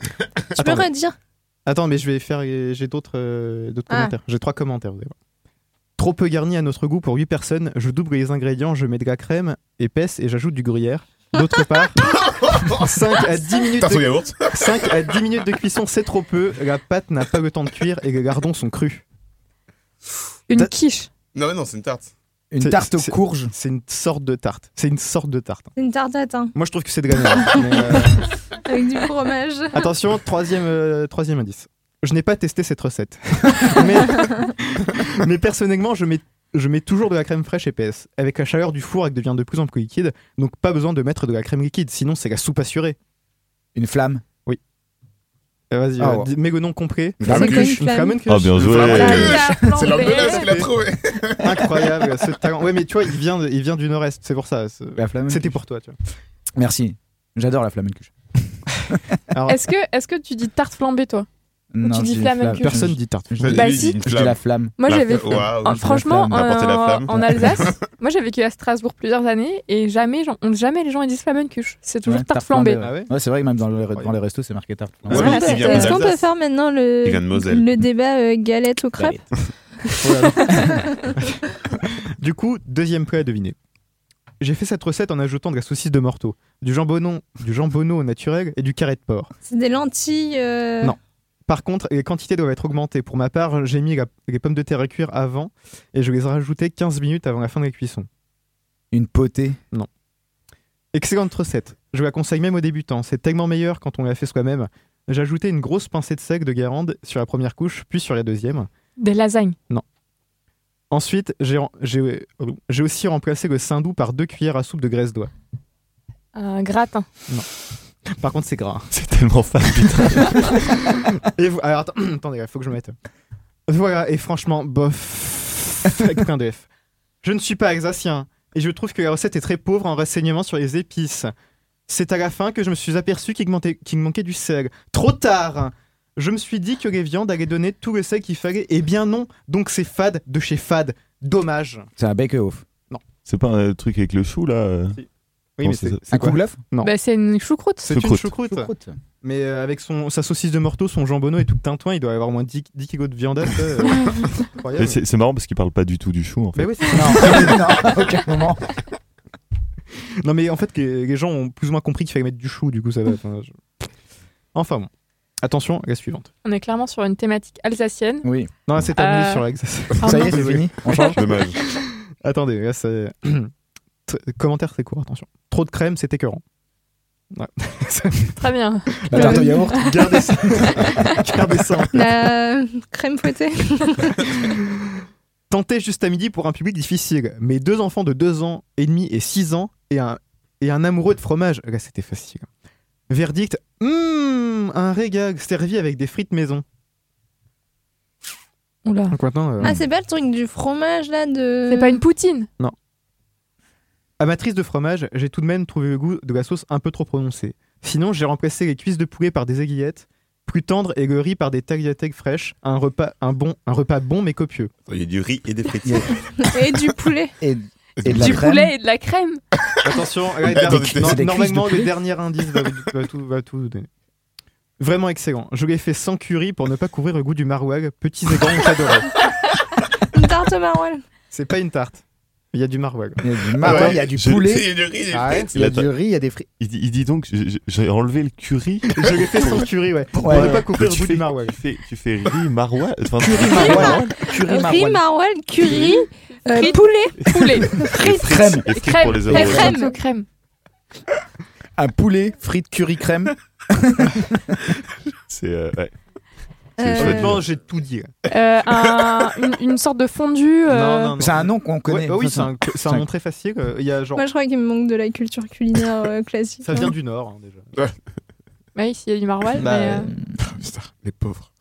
Speaker 5: Tu peux
Speaker 17: Attendez.
Speaker 5: redire
Speaker 17: Attends, mais je vais faire. J'ai d'autres euh,
Speaker 5: Ah.
Speaker 17: commentaires. J'ai trois commentaires. vous allez voir. Trop peu garni à notre goût pour 8 personnes. Je double les ingrédients, je mets de la crème épaisse et j'ajoute du gruyère. D'autre part, 5 à 10 minutes.
Speaker 16: Tarte au
Speaker 17: de-
Speaker 16: yaourt
Speaker 17: 5 à 10 minutes de cuisson, c'est trop peu. La pâte n'a pas le temps de cuire et les lardons sont crus.
Speaker 3: Une
Speaker 17: Ta-
Speaker 3: quiche.
Speaker 16: Non, mais non, c'est une tarte.
Speaker 4: Une
Speaker 17: C'est-
Speaker 4: tarte aux
Speaker 17: c'est-
Speaker 4: courges
Speaker 17: C'est une sorte de tarte. C'est une sorte de tarte.
Speaker 5: C'est une tarte tatin
Speaker 17: Moi, je trouve que c'est de la merde. mais, euh,
Speaker 5: avec du fromage.
Speaker 17: Attention, troisième, euh, troisième indice. Je n'ai pas testé cette recette. mais, mais personnellement, je mets, je mets toujours de la crème fraîche épaisse. Avec la chaleur du four, elle devient de plus en plus liquide. Donc pas besoin de mettre de la crème liquide, sinon c'est la soupe assurée.
Speaker 4: Une flamme?
Speaker 17: Euh, Vas-y,
Speaker 4: Ah
Speaker 17: euh,
Speaker 4: ouais.
Speaker 17: dis- mets le nom complet.
Speaker 4: Une flamme
Speaker 5: quoi une flamme
Speaker 17: flamencuche.
Speaker 26: Ah, bien joué.
Speaker 16: C'est l'ambulance qu'il a trouvé
Speaker 17: Incroyable, ce talent. Ouais, mais tu vois, il vient, de- il vient du nord-est, c'est pour ça. c'est-
Speaker 4: La flamme
Speaker 17: C'était pour toi, tu vois.
Speaker 4: Merci. J'adore la flamencuche.
Speaker 17: Alors,
Speaker 3: Est-ce que, est que tu dis tarte flambée, toi?
Speaker 4: Non,
Speaker 3: tu dis
Speaker 4: dis
Speaker 3: flamencuche.
Speaker 17: personne dit tarte.
Speaker 16: Je
Speaker 3: Bah si.
Speaker 4: Je dis
Speaker 16: flamme.
Speaker 4: la flamme.
Speaker 3: Moi,
Speaker 16: flamme. Je-
Speaker 3: franchement,
Speaker 4: flamme.
Speaker 3: en,
Speaker 16: la flamme.
Speaker 3: en Alsace, moi j'ai vécu à Strasbourg plusieurs années et jamais, genre, jamais les gens ils disent flamencuche. C'est toujours
Speaker 4: Ouais,
Speaker 3: tarte flambée.
Speaker 17: Ah ouais
Speaker 4: Ouais, c'est vrai que même dans, le- dans les restos, c'est marqué tarte
Speaker 16: Ouais,
Speaker 4: flambée.
Speaker 5: Est-ce qu'on peut faire maintenant le, débat euh, galette au crêpes
Speaker 17: Du coup, deuxième plat à deviner. J'ai fait cette recette en ajoutant de la saucisse de morteau, du jambonneau, du jambonneau au naturel et du carré de porc.
Speaker 5: C'est des lentilles. euh,
Speaker 17: Non. Par contre, les quantités doivent être augmentées. Pour ma part, j'ai mis la- les pommes de terre à cuire avant et je les ai rajoutées 15 minutes avant la fin de la cuisson.
Speaker 4: Une potée?
Speaker 17: Excellente recette. Je la conseille même aux débutants. C'est tellement meilleur quand on l'a fait soi-même. J'ai ajouté une grosse pincée de sel de Guérande sur la première couche, puis sur la deuxième.
Speaker 3: Des lasagnes?
Speaker 17: Ensuite, j'ai aussi remplacé le saindoux par deux cuillères à soupe de graisse d'oie.
Speaker 3: Un gratin?
Speaker 17: Par contre, c'est gras.
Speaker 26: C'est tellement fan, putain.
Speaker 17: Et vous- alors, attends, attendez, il faut que je me mette. Voilà, et franchement, bof. Avec plein de F. Je ne suis pas alsacien, et je trouve que la recette est très pauvre en renseignements sur les épices. C'est à la fin que je me suis aperçu qu'il manquait, qu'il manquait du sel. Trop tard Je me suis dit que les viandes allaient donner tout le sel qu'il fallait, et bien non, donc c'est fade de chez fade. Dommage.
Speaker 4: C'est un bake-off.
Speaker 26: C'est pas un truc avec le chou là euh?
Speaker 17: Oui, mais
Speaker 26: c'est
Speaker 4: Un
Speaker 17: quoi
Speaker 4: kouglof
Speaker 17: Non.
Speaker 3: Bah, c'est une choucroute.
Speaker 17: C'est une
Speaker 26: Choucroute.
Speaker 17: choucroute. Mais euh, avec son, sa saucisse de morteau, son jambonneau et tout le tintouin, il doit avoir au moins 10, 10 kilos de viande.
Speaker 26: Mais C'est c'est marrant parce qu'il parle pas du tout du chou en fait.
Speaker 17: Mais oui.
Speaker 4: Non, non, à aucun moment.
Speaker 17: Non, mais en fait, que les gens ont plus ou moins compris qu'il fallait mettre du chou, du coup, ça va. Enfin, je- enfin bon. Attention, la suivante.
Speaker 3: On est clairement sur une thématique alsacienne.
Speaker 4: Oui.
Speaker 17: Non, c'est terminé
Speaker 3: Euh,
Speaker 17: sur l'Alsace.
Speaker 4: Ça y est, c'est fini. On change.
Speaker 16: Dommage.
Speaker 17: Attendez, là, c'est. Commentaire très court, attention. Trop de crème, c'est écœurant. Ouais.
Speaker 3: Très bien.
Speaker 4: La tarte au yaourt.
Speaker 17: Gardez ça. Gardez ça.
Speaker 5: La crème fouettée.
Speaker 17: Tentez juste à midi pour un public difficile. Mes deux enfants de 2 ans et demi et 6 ans et un, et un amoureux de fromage. Là, c'était facile. Verdict Hum, un régal servi avec des frites maison.
Speaker 3: Oula.
Speaker 17: Donc maintenant, euh,
Speaker 5: Ah, c'est pas le truc du fromage là de.
Speaker 3: C'est pas une poutine?
Speaker 17: Amatrice de fromage, j'ai tout de même trouvé le goût de la sauce un peu trop prononcé. Sinon, j'ai remplacé les cuisses de poulet par des aiguillettes, plus tendres et le riz par des tagliatelles fraîches. Un repas, un bon, un repas bon mais copieux.
Speaker 16: Il y a du riz et des frites.
Speaker 5: Et du poulet.
Speaker 4: Et Et de la
Speaker 3: Du
Speaker 4: crème.
Speaker 3: poulet et de la crème.
Speaker 17: Attention, ouais,
Speaker 4: Des
Speaker 17: der-
Speaker 4: cuisses-
Speaker 17: non-
Speaker 4: c'est des
Speaker 17: normalement,
Speaker 4: de
Speaker 17: le dernier indice va, tout, va tout vous donner. Vraiment excellent. Je l'ai fait sans curry pour ne pas couvrir le goût du maroilles. Petits et grands j'adorais.
Speaker 5: Une tarte au maroilles.
Speaker 17: C'est pas une tarte. Il y a du maroilles.
Speaker 4: Il y a du maroilles, il y a du poulet.
Speaker 16: Il y a du riz,
Speaker 17: Ah ouais
Speaker 16: frites.
Speaker 4: Il y a du riz, il y a des frites.
Speaker 26: Il dit, il dit donc, j'ai- enlevé le curry.
Speaker 17: Je l'ai fait sans curry, ouais. Pour
Speaker 4: Ouais.
Speaker 17: ne pas couvrir le
Speaker 26: Tu
Speaker 17: goût
Speaker 26: fais-
Speaker 17: du maroilles.
Speaker 26: Tu fais, tu fais riz, maroilles. Enfin,
Speaker 4: Curry maroilles. Curry
Speaker 5: Riz,
Speaker 4: maroilles.
Speaker 5: maroilles, curry, euh,
Speaker 3: Frites.
Speaker 5: poulet.
Speaker 3: Poulet.
Speaker 4: Frites. Crème.
Speaker 26: Et frites
Speaker 3: Crème.
Speaker 26: pour les amoureux.
Speaker 3: crème. Crème.
Speaker 4: Un poulet, frites, curry, crème.
Speaker 26: C'est euh, ouais.
Speaker 5: Euh,
Speaker 17: Honnêtement, j'ai tout dit.
Speaker 3: Euh, un- une, une sorte de fondue. euh,
Speaker 17: Non, non, non.
Speaker 4: C'est un nom qu'on connaît.
Speaker 17: Ouais, bah oui, c'est un, c'est un nom très facile. euh, Il y a genre.
Speaker 5: Moi, je crois qu'il me manque de la culture culinaire euh, classique.
Speaker 17: Ça
Speaker 5: hein.
Speaker 17: vient du Nord, hein, déjà.
Speaker 3: Oui, s'il y a du maroilles.
Speaker 17: Bah,
Speaker 3: mais, euh,
Speaker 16: Putain, les pauvres.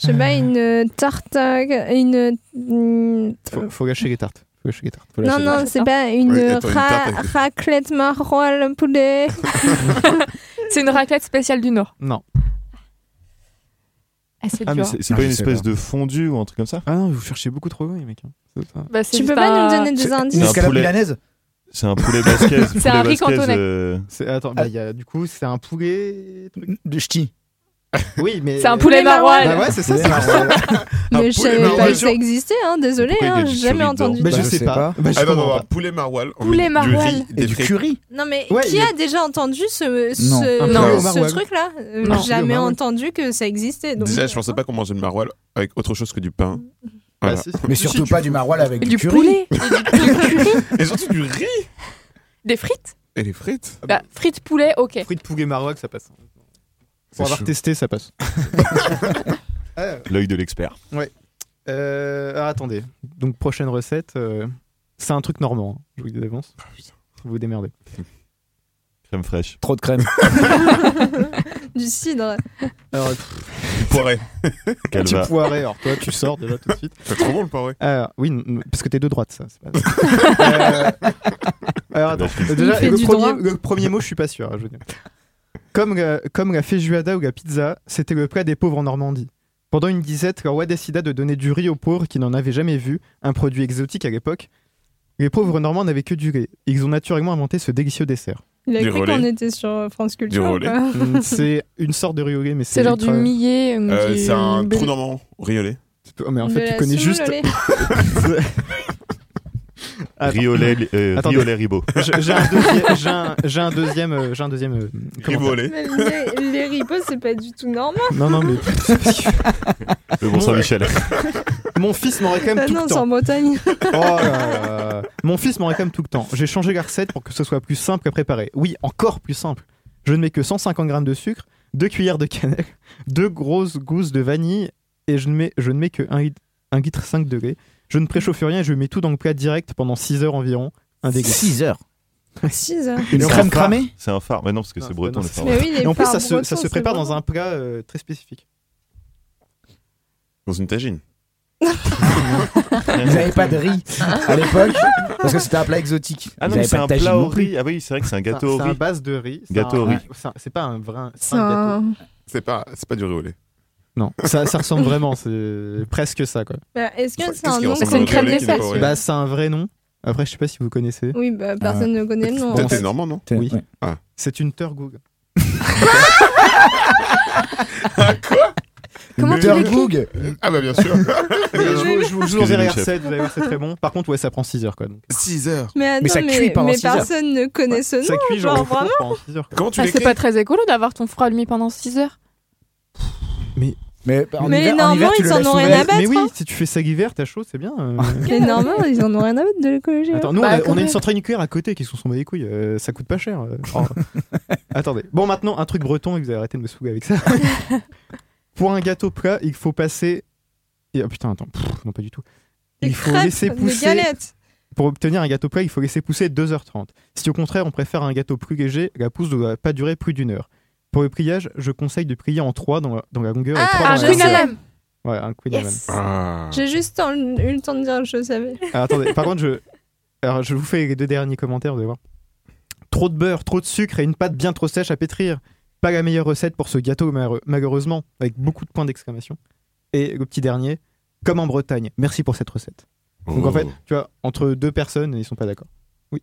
Speaker 5: Je sais pas, une tarte, à- une. une-
Speaker 17: Faut, faut gâcher les tartes. Faut gâcher les tartes. Faut
Speaker 5: Non,
Speaker 17: lâcher les
Speaker 5: non,
Speaker 17: tartes.
Speaker 5: c'est pas une,
Speaker 16: Oui, attends, une
Speaker 5: ra-
Speaker 16: tarte avec-
Speaker 5: raclette maroilles poulet.
Speaker 3: C'est une raclette spéciale du Nord.
Speaker 17: Non.
Speaker 3: Ah, c'est
Speaker 26: Ah, mais
Speaker 3: dur.
Speaker 26: c'est c'est
Speaker 4: Ah,
Speaker 26: pas une espèce
Speaker 4: pas.
Speaker 26: de fondue ou un truc comme ça
Speaker 17: Ah non, vous cherchez beaucoup trop loin, les mecs. hein. C'est ça.
Speaker 3: Bah, c'est
Speaker 5: Tu peux pas
Speaker 3: un-
Speaker 5: nous donner des indices
Speaker 26: un
Speaker 4: escalade
Speaker 26: poulet.
Speaker 4: milanaise
Speaker 26: C'est un poulet basquez.
Speaker 3: C'est un riz cantonais.
Speaker 17: C'est- Attends, bah, il y a, du coup, c'est un poulet.
Speaker 4: De ch'ti.
Speaker 17: Oui, mais.
Speaker 3: C'est un poulet maroilles.
Speaker 17: Bah ouais, c'est ça.
Speaker 4: Poulet
Speaker 17: c'est.
Speaker 5: Mais je
Speaker 16: poulet
Speaker 5: savais pas que ça existait, hein, désolé, hein, j'ai jamais entendu.
Speaker 17: Bah,
Speaker 4: Bah,
Speaker 17: je,
Speaker 4: je
Speaker 17: sais pas.
Speaker 4: pas.
Speaker 17: Bah, je
Speaker 16: Ah non, non,
Speaker 17: comprends
Speaker 16: non,
Speaker 17: pas.
Speaker 16: poulet maroilles.
Speaker 3: Poulet maroilles.
Speaker 4: Et du curry.
Speaker 5: Non, mais
Speaker 17: Ouais,
Speaker 5: qui
Speaker 17: a-
Speaker 5: déjà entendu ce,
Speaker 17: poulet
Speaker 5: truc-là? Euh. Jamais
Speaker 17: Poulet
Speaker 5: entendu que ça existait. Donc...
Speaker 16: Déjà, je pensais pas qu'on mangeait le maroilles avec autre chose que du pain.
Speaker 17: Bah.
Speaker 4: Mais surtout pas du maroilles avec
Speaker 3: Et
Speaker 4: du
Speaker 3: du
Speaker 4: curry.
Speaker 3: poulet. Et du, curry.
Speaker 16: Et surtout du riz
Speaker 3: Des frites.
Speaker 16: et les frites.
Speaker 3: Bah, frites poulet, ok.
Speaker 17: Frites poulet maroilles, ça passe. Pour avoir
Speaker 16: chaud.
Speaker 17: testé, ça passe. Ah,
Speaker 26: L'œil de l'expert.
Speaker 17: Euh, alors, attendez. Donc, prochaine recette. euh, C'est un truc normand. hein. Je vous le dis d'avance. Vous vous démerdez.
Speaker 26: Crème fraîche.
Speaker 4: Trop de crème.
Speaker 5: Du cidre.
Speaker 17: Alors,
Speaker 16: Du poiré.
Speaker 26: Qu'elle
Speaker 17: tu
Speaker 26: va.
Speaker 17: poiret. Alors, toi, tu sors déjà tout de suite.
Speaker 16: C'est trop bon le poiré.
Speaker 17: Alors, oui, n- n- parce que t'es de droite, ça. c'est pas- Euh, Alors, attends.
Speaker 26: Il
Speaker 17: Déjà,
Speaker 5: fait
Speaker 17: le
Speaker 5: du
Speaker 17: premier,
Speaker 5: droit.
Speaker 17: le premier mot, je suis pas sûr. hein, je veux dire. Comme, la- comme la feijoada ou la pizza, c'était le plat des pauvres en Normandie. Pendant une disette, le roi décida de donner du riz aux pauvres qui n'en avaient jamais vu, un produit exotique à l'époque. Les pauvres Normands n'avaient que du riz. Ils ont naturellement inventé ce délicieux dessert.
Speaker 5: Il a
Speaker 16: Du
Speaker 5: cru qu'on était sur euh, France Culture.
Speaker 17: Mm, c'est une sorte de riz au lait, mais c'est
Speaker 3: C'est genre du millet. ou
Speaker 16: Euh,
Speaker 3: du-
Speaker 16: C'est un trou normand riolet.
Speaker 17: Oh, mais en fait, tu connais juste.
Speaker 5: lait.
Speaker 17: Attends.
Speaker 26: Riolet, euh, riolet ribot.
Speaker 17: J'ai un deuxième. J'ai un, j'ai un deuxième. euh, J'ai un deuxième. euh.
Speaker 16: Ribolet.
Speaker 5: Les, les ripots, c'est pas du tout normal.
Speaker 17: Non, non, mais.
Speaker 26: Le Mont Saint-Michel.
Speaker 17: Mon fils m'aurait quand même
Speaker 5: Ah
Speaker 17: tout
Speaker 5: non,
Speaker 17: le
Speaker 5: c'est
Speaker 17: temps.
Speaker 5: en Bretagne.
Speaker 17: Oh. Mon fils m'aurait quand même tout le temps. J'ai changé la recette pour que ce soit plus simple à préparer. Oui, encore plus simple. Je ne mets que 150 g de sucre, 2 cuillères de cannelle, 2 grosses gousses de vanille et je ne mets, je ne mets que 1 litre, 1 litre 5 degrés. Je ne préchauffe rien et je mets tout dans le plat direct pendant 6 heures environ. Un dégueu.
Speaker 4: 6 heures.
Speaker 5: 6 heures.
Speaker 4: Une crème cramée
Speaker 26: C'est un phare. Mais non, parce que c'est
Speaker 17: c'est
Speaker 26: breton
Speaker 17: pas-
Speaker 26: le phare.
Speaker 5: Mais oui, les
Speaker 17: Et en plus, ça se,
Speaker 5: bretons,
Speaker 17: ça se
Speaker 5: c'est
Speaker 17: prépare dans un plat euh, très spécifique.
Speaker 16: Dans une tagine.
Speaker 4: Ils n'avaient pas de riz à l'époque parce que c'était un plat exotique.
Speaker 26: Ah non, c'est
Speaker 4: pas
Speaker 26: un plat au riz. Ah oui, c'est vrai que c'est un
Speaker 17: C'est
Speaker 26: gâteau au
Speaker 17: C'est un
Speaker 26: riz.
Speaker 17: base de riz. c'est
Speaker 26: Gâteau au riz.
Speaker 17: c'est C'est pas un vrai. c'est
Speaker 5: C'est
Speaker 17: pas un gâteau.
Speaker 5: un...
Speaker 16: C'est pas, c'est pas du riolet.
Speaker 17: Non, ça, ça ressemble vraiment. C'est presque ça, quoi.
Speaker 5: Bah, Est-ce que c'est un nom
Speaker 3: C'est une crème dessert.
Speaker 17: Bah, c'est un vrai nom. Après, je sais pas si vous connaissez.
Speaker 5: Oui, bah, personne ne connaît le nom.
Speaker 16: T'es-
Speaker 5: fait.
Speaker 16: normand, non
Speaker 17: Oui.
Speaker 4: ouais.
Speaker 17: C'est une turgoog.
Speaker 3: Comment tu
Speaker 4: Turgoog.
Speaker 3: l'écris
Speaker 16: Ah bah bien sûr.
Speaker 17: Mais je vous- vous enverrai la recette, vous allez voir, c'est très bon. Par contre, ouais, ça prend 6 heures, quoi. Donc.
Speaker 16: 6 heures.
Speaker 5: Mais attends,
Speaker 4: Mais ça
Speaker 5: mais,
Speaker 4: cuit pendant
Speaker 5: mais
Speaker 4: six heures.
Speaker 5: personne ne connaît ce nom.
Speaker 17: ça cuit genre pendant 6 heures. quoi.
Speaker 16: Comment tu
Speaker 3: Ah, c'est pas très écolo d'avoir ton four allumé pendant 6 heures.
Speaker 4: Mais, en
Speaker 5: Mais les
Speaker 4: hiver, en
Speaker 5: Normands,
Speaker 4: hiver, tu
Speaker 5: ils
Speaker 4: le
Speaker 5: en
Speaker 4: laisses
Speaker 5: ont rien
Speaker 4: ouvert.
Speaker 5: à battre.
Speaker 17: Mais oui,
Speaker 5: hein.
Speaker 17: si tu fais ça l'hiver, t'as chaud, c'est bien. euh.
Speaker 5: Les Normands, ils en ont rien à battre de l'écologie.
Speaker 17: Attends, nous,
Speaker 3: Bah,
Speaker 17: on, a,
Speaker 3: quand
Speaker 17: on a une centrale nucléaire à côté qui sont sont les couilles. euh, ça coûte pas cher. euh. Oh. Attendez. Bon, maintenant, un truc breton et vous allez arrêter de me saouler avec ça. Pour un gâteau plat, il faut passer. Et, oh putain, attends. Pff, non, pas du tout.
Speaker 5: Des
Speaker 17: Il faut
Speaker 5: crêpes,
Speaker 17: laisser
Speaker 5: des
Speaker 17: pousser.
Speaker 5: galettes.
Speaker 17: Pour obtenir un gâteau plat, il faut laisser pousser 2h30. Si au contraire on préfère un gâteau plus léger, la pousse ne doit pas durer plus d'une heure. Pour le pliage, je conseille de plier en 3 dans la, dans la longueur et
Speaker 5: Ah,
Speaker 17: 3
Speaker 5: un
Speaker 17: dans la largeur. Ouais, un Queen Alam.
Speaker 16: Ah.
Speaker 5: J'ai juste en- eu le temps de dire, je savais.
Speaker 17: Alors, attendez, par contre, je... Alors, je vous fais les deux derniers commentaires, vous allez voir. Trop de beurre, trop de sucre et une pâte bien trop sèche à pétrir. Pas la meilleure recette pour ce gâteau, malheureusement, avec beaucoup de points d'exclamation. Et le petit dernier, comme en Bretagne. Merci pour cette recette. Donc en
Speaker 16: Oh.
Speaker 17: fait, tu vois, entre deux personnes, ils sont pas d'accord. Oui.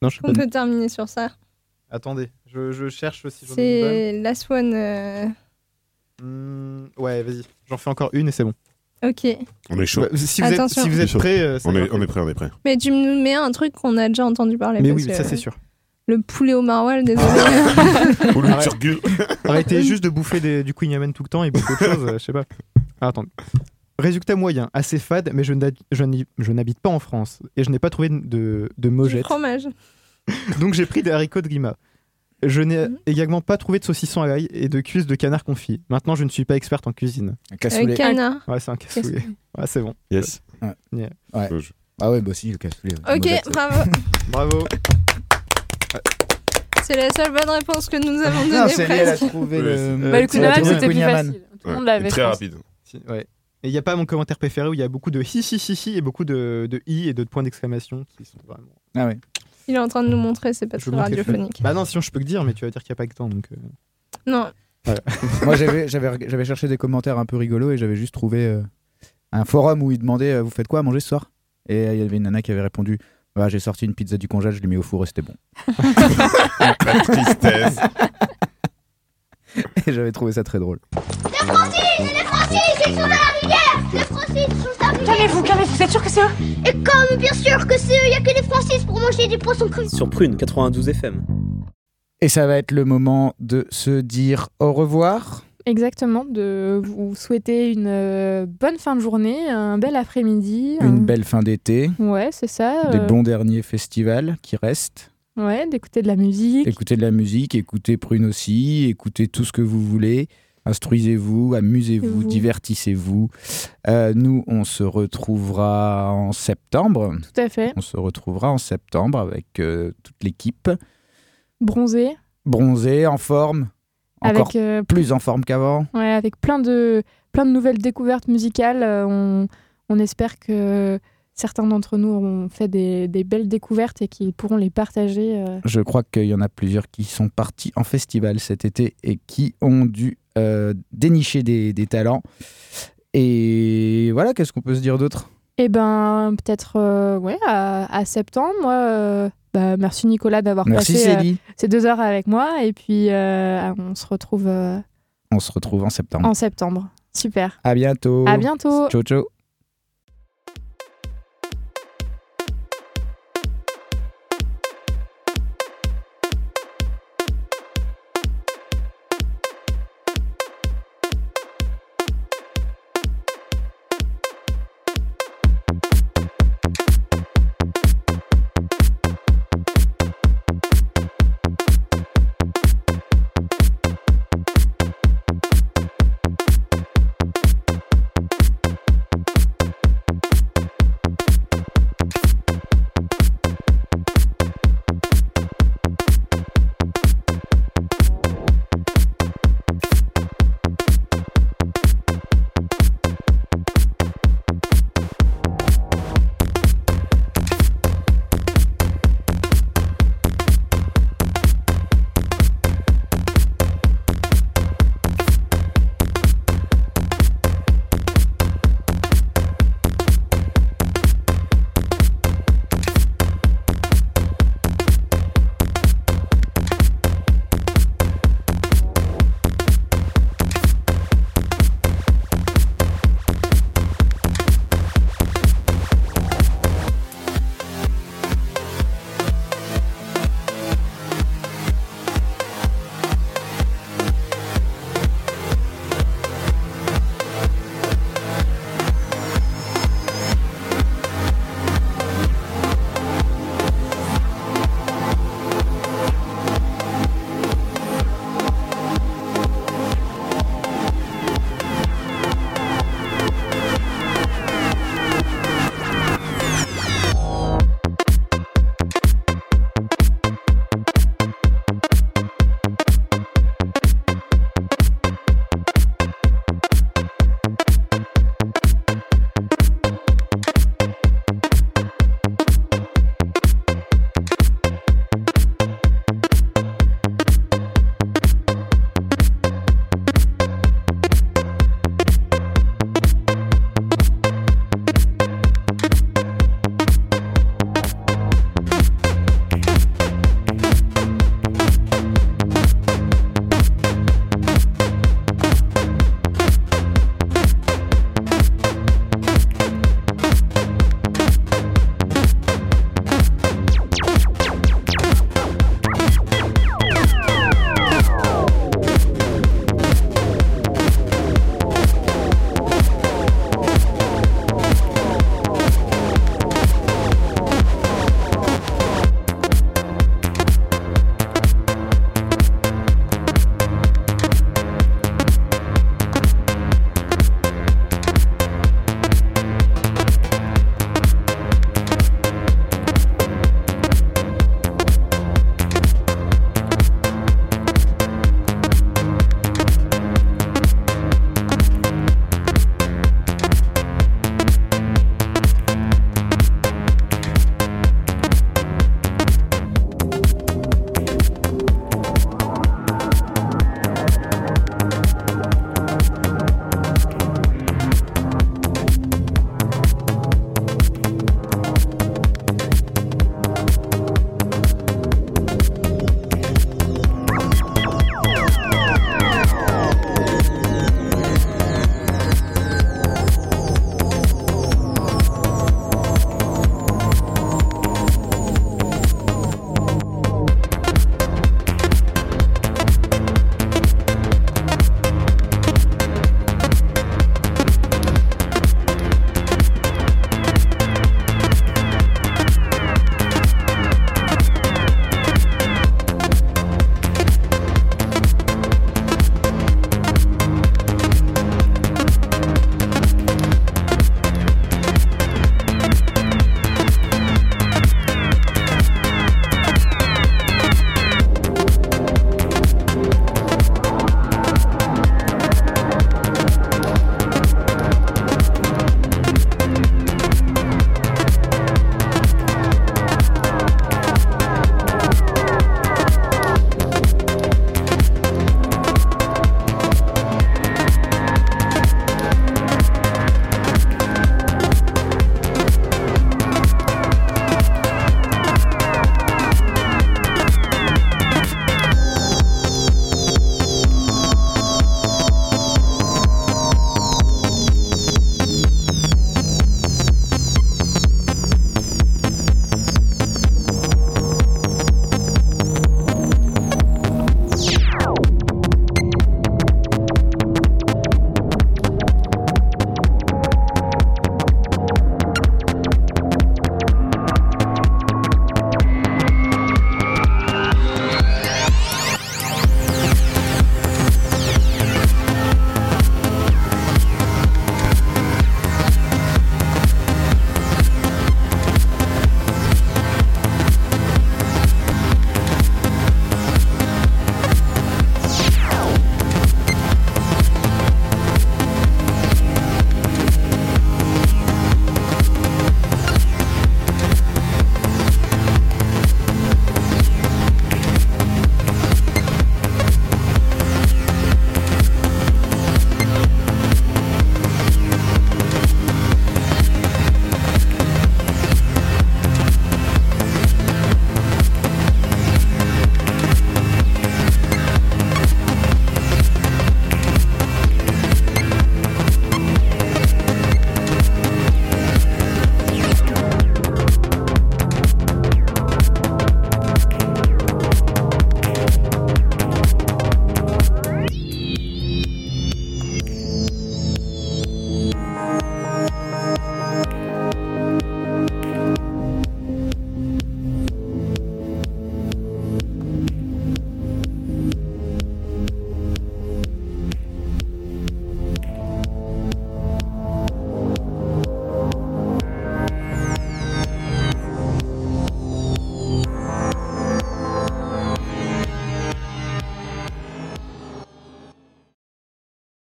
Speaker 17: Non, je sais pas.
Speaker 5: On peut terminer sur ça.
Speaker 17: Attendez, je, je cherche si j'en ai une bonne.
Speaker 5: C'est Last One. euh,
Speaker 17: Hmm, ouais, vas-y. J'en fais encore une et c'est bon.
Speaker 5: Ok.
Speaker 16: On est chaud.
Speaker 17: Si, vous êtes,
Speaker 5: Attention.
Speaker 17: si vous êtes prêts, euh,
Speaker 16: on, est, on est prêt, on est prêt.
Speaker 5: Mais tu me mets un truc qu'on a déjà entendu parler.
Speaker 17: Mais oui, ça c'est sûr.
Speaker 5: Le poulet au maroilles, désolé.
Speaker 16: Ou le turgu.
Speaker 17: Arrêtez juste de bouffer des- du Queen Yamen tout le temps et beaucoup de choses, euh, je sais pas. Ah, attendez. Résultat moyen, assez fade, mais je n'habite pas en France et je n'ai pas trouvé de, de
Speaker 5: du
Speaker 17: mojette.
Speaker 5: fromage.
Speaker 17: Donc j'ai pris des haricots de grima. Je n'ai
Speaker 5: Mhm.
Speaker 17: également pas trouvé de saucisson à l'ail et de cuisses de canard confit. Maintenant, je ne suis pas experte en cuisine.
Speaker 4: Un
Speaker 5: Un
Speaker 4: cassoulet.
Speaker 5: canard.
Speaker 17: Ouais, c'est un cassoulet. Ouais, c'est bon.
Speaker 26: Yes.
Speaker 17: Yeah.
Speaker 4: Ouais.
Speaker 16: Euh, je-
Speaker 4: Ah ouais, bah si, le cassoulet.
Speaker 5: Ok, bravo.
Speaker 17: Bravo.
Speaker 5: C'est la seule bonne réponse que nous avons donnée.
Speaker 4: Non, c'est elle a trouvé le.
Speaker 17: c'est-
Speaker 3: Bah, le c'était plus facile. Tout le monde l'avait.
Speaker 16: Très rapide.
Speaker 17: Ouais. Et il n'y a pas mon commentaire préféré où il y a beaucoup de hi hi hi hi et beaucoup de, de i et de points d'exclamation qui sont vraiment.
Speaker 4: Ah ouais.
Speaker 5: Il est en train de nous montrer, c'est pas très radiophonique.
Speaker 17: Bah non, sinon je peux que dire, mais tu vas dire qu'il n'y a pas que temps. Donc, euh,
Speaker 5: Non,
Speaker 4: Moi, j'avais, j'avais, j'avais cherché des commentaires un peu rigolos et j'avais juste trouvé euh, un forum où ils demandaient euh, Vous faites quoi à manger ce soir? Et euh, il y avait une nana qui avait répondu Bah, J'ai sorti une pizza du congèle, je l'ai mis au four et c'était bon.
Speaker 16: La tristesse.
Speaker 4: Et j'avais trouvé ça très drôle.
Speaker 14: Les Francis Les Francis, ils sont dans la rivière Les Francis, sont Calmez-vous, calmez-vous, vous êtes sûr que c'est eux? Et comme bien sûr que c'est eux, il y a que les Francis pour manger du poisson cru
Speaker 19: Sur Prune 92 FM.
Speaker 4: Et ça va être le moment de se dire au revoir.
Speaker 3: Exactement, de vous souhaiter une euh, bonne fin de journée, un bel après-midi. un-
Speaker 4: Une belle fin d'été.
Speaker 3: Ouais, c'est ça.
Speaker 4: Des
Speaker 3: euh,
Speaker 4: bons derniers festivals qui restent.
Speaker 3: Ouais, d'écouter de la musique.
Speaker 4: Écoutez de la musique, écoutez Prune aussi, écoutez tout ce que vous voulez. Instruisez-vous, amusez-vous,
Speaker 3: Vous.
Speaker 4: divertissez-vous. Euh, nous, on se retrouvera en septembre.
Speaker 3: Tout à fait.
Speaker 4: On se retrouvera en septembre avec euh, toute l'équipe,
Speaker 3: Bronzé.
Speaker 4: bronzée, en forme, encore
Speaker 3: Avec, euh,
Speaker 4: plus en forme qu'avant.
Speaker 3: Ouais, avec plein de, plein de nouvelles découvertes musicales. On, on espère que certains d'entre nous auront fait des, des belles découvertes et qu'ils pourront les partager.
Speaker 4: Je crois qu'il y en a plusieurs qui sont partis en festival cet été et qui ont dû dénicher des, des talents. Et voilà, qu'est-ce qu'on peut se dire d'autre?
Speaker 3: Eh ben, peut-être euh, ouais, à, à septembre. Moi, euh, bah, merci Nicolas d'avoir passé euh, ces deux heures avec moi. Et puis, euh, on se retrouve euh,
Speaker 4: On se retrouve en septembre.
Speaker 3: en septembre. Super.
Speaker 4: À bientôt.
Speaker 3: À bientôt.
Speaker 4: Ciao, ciao.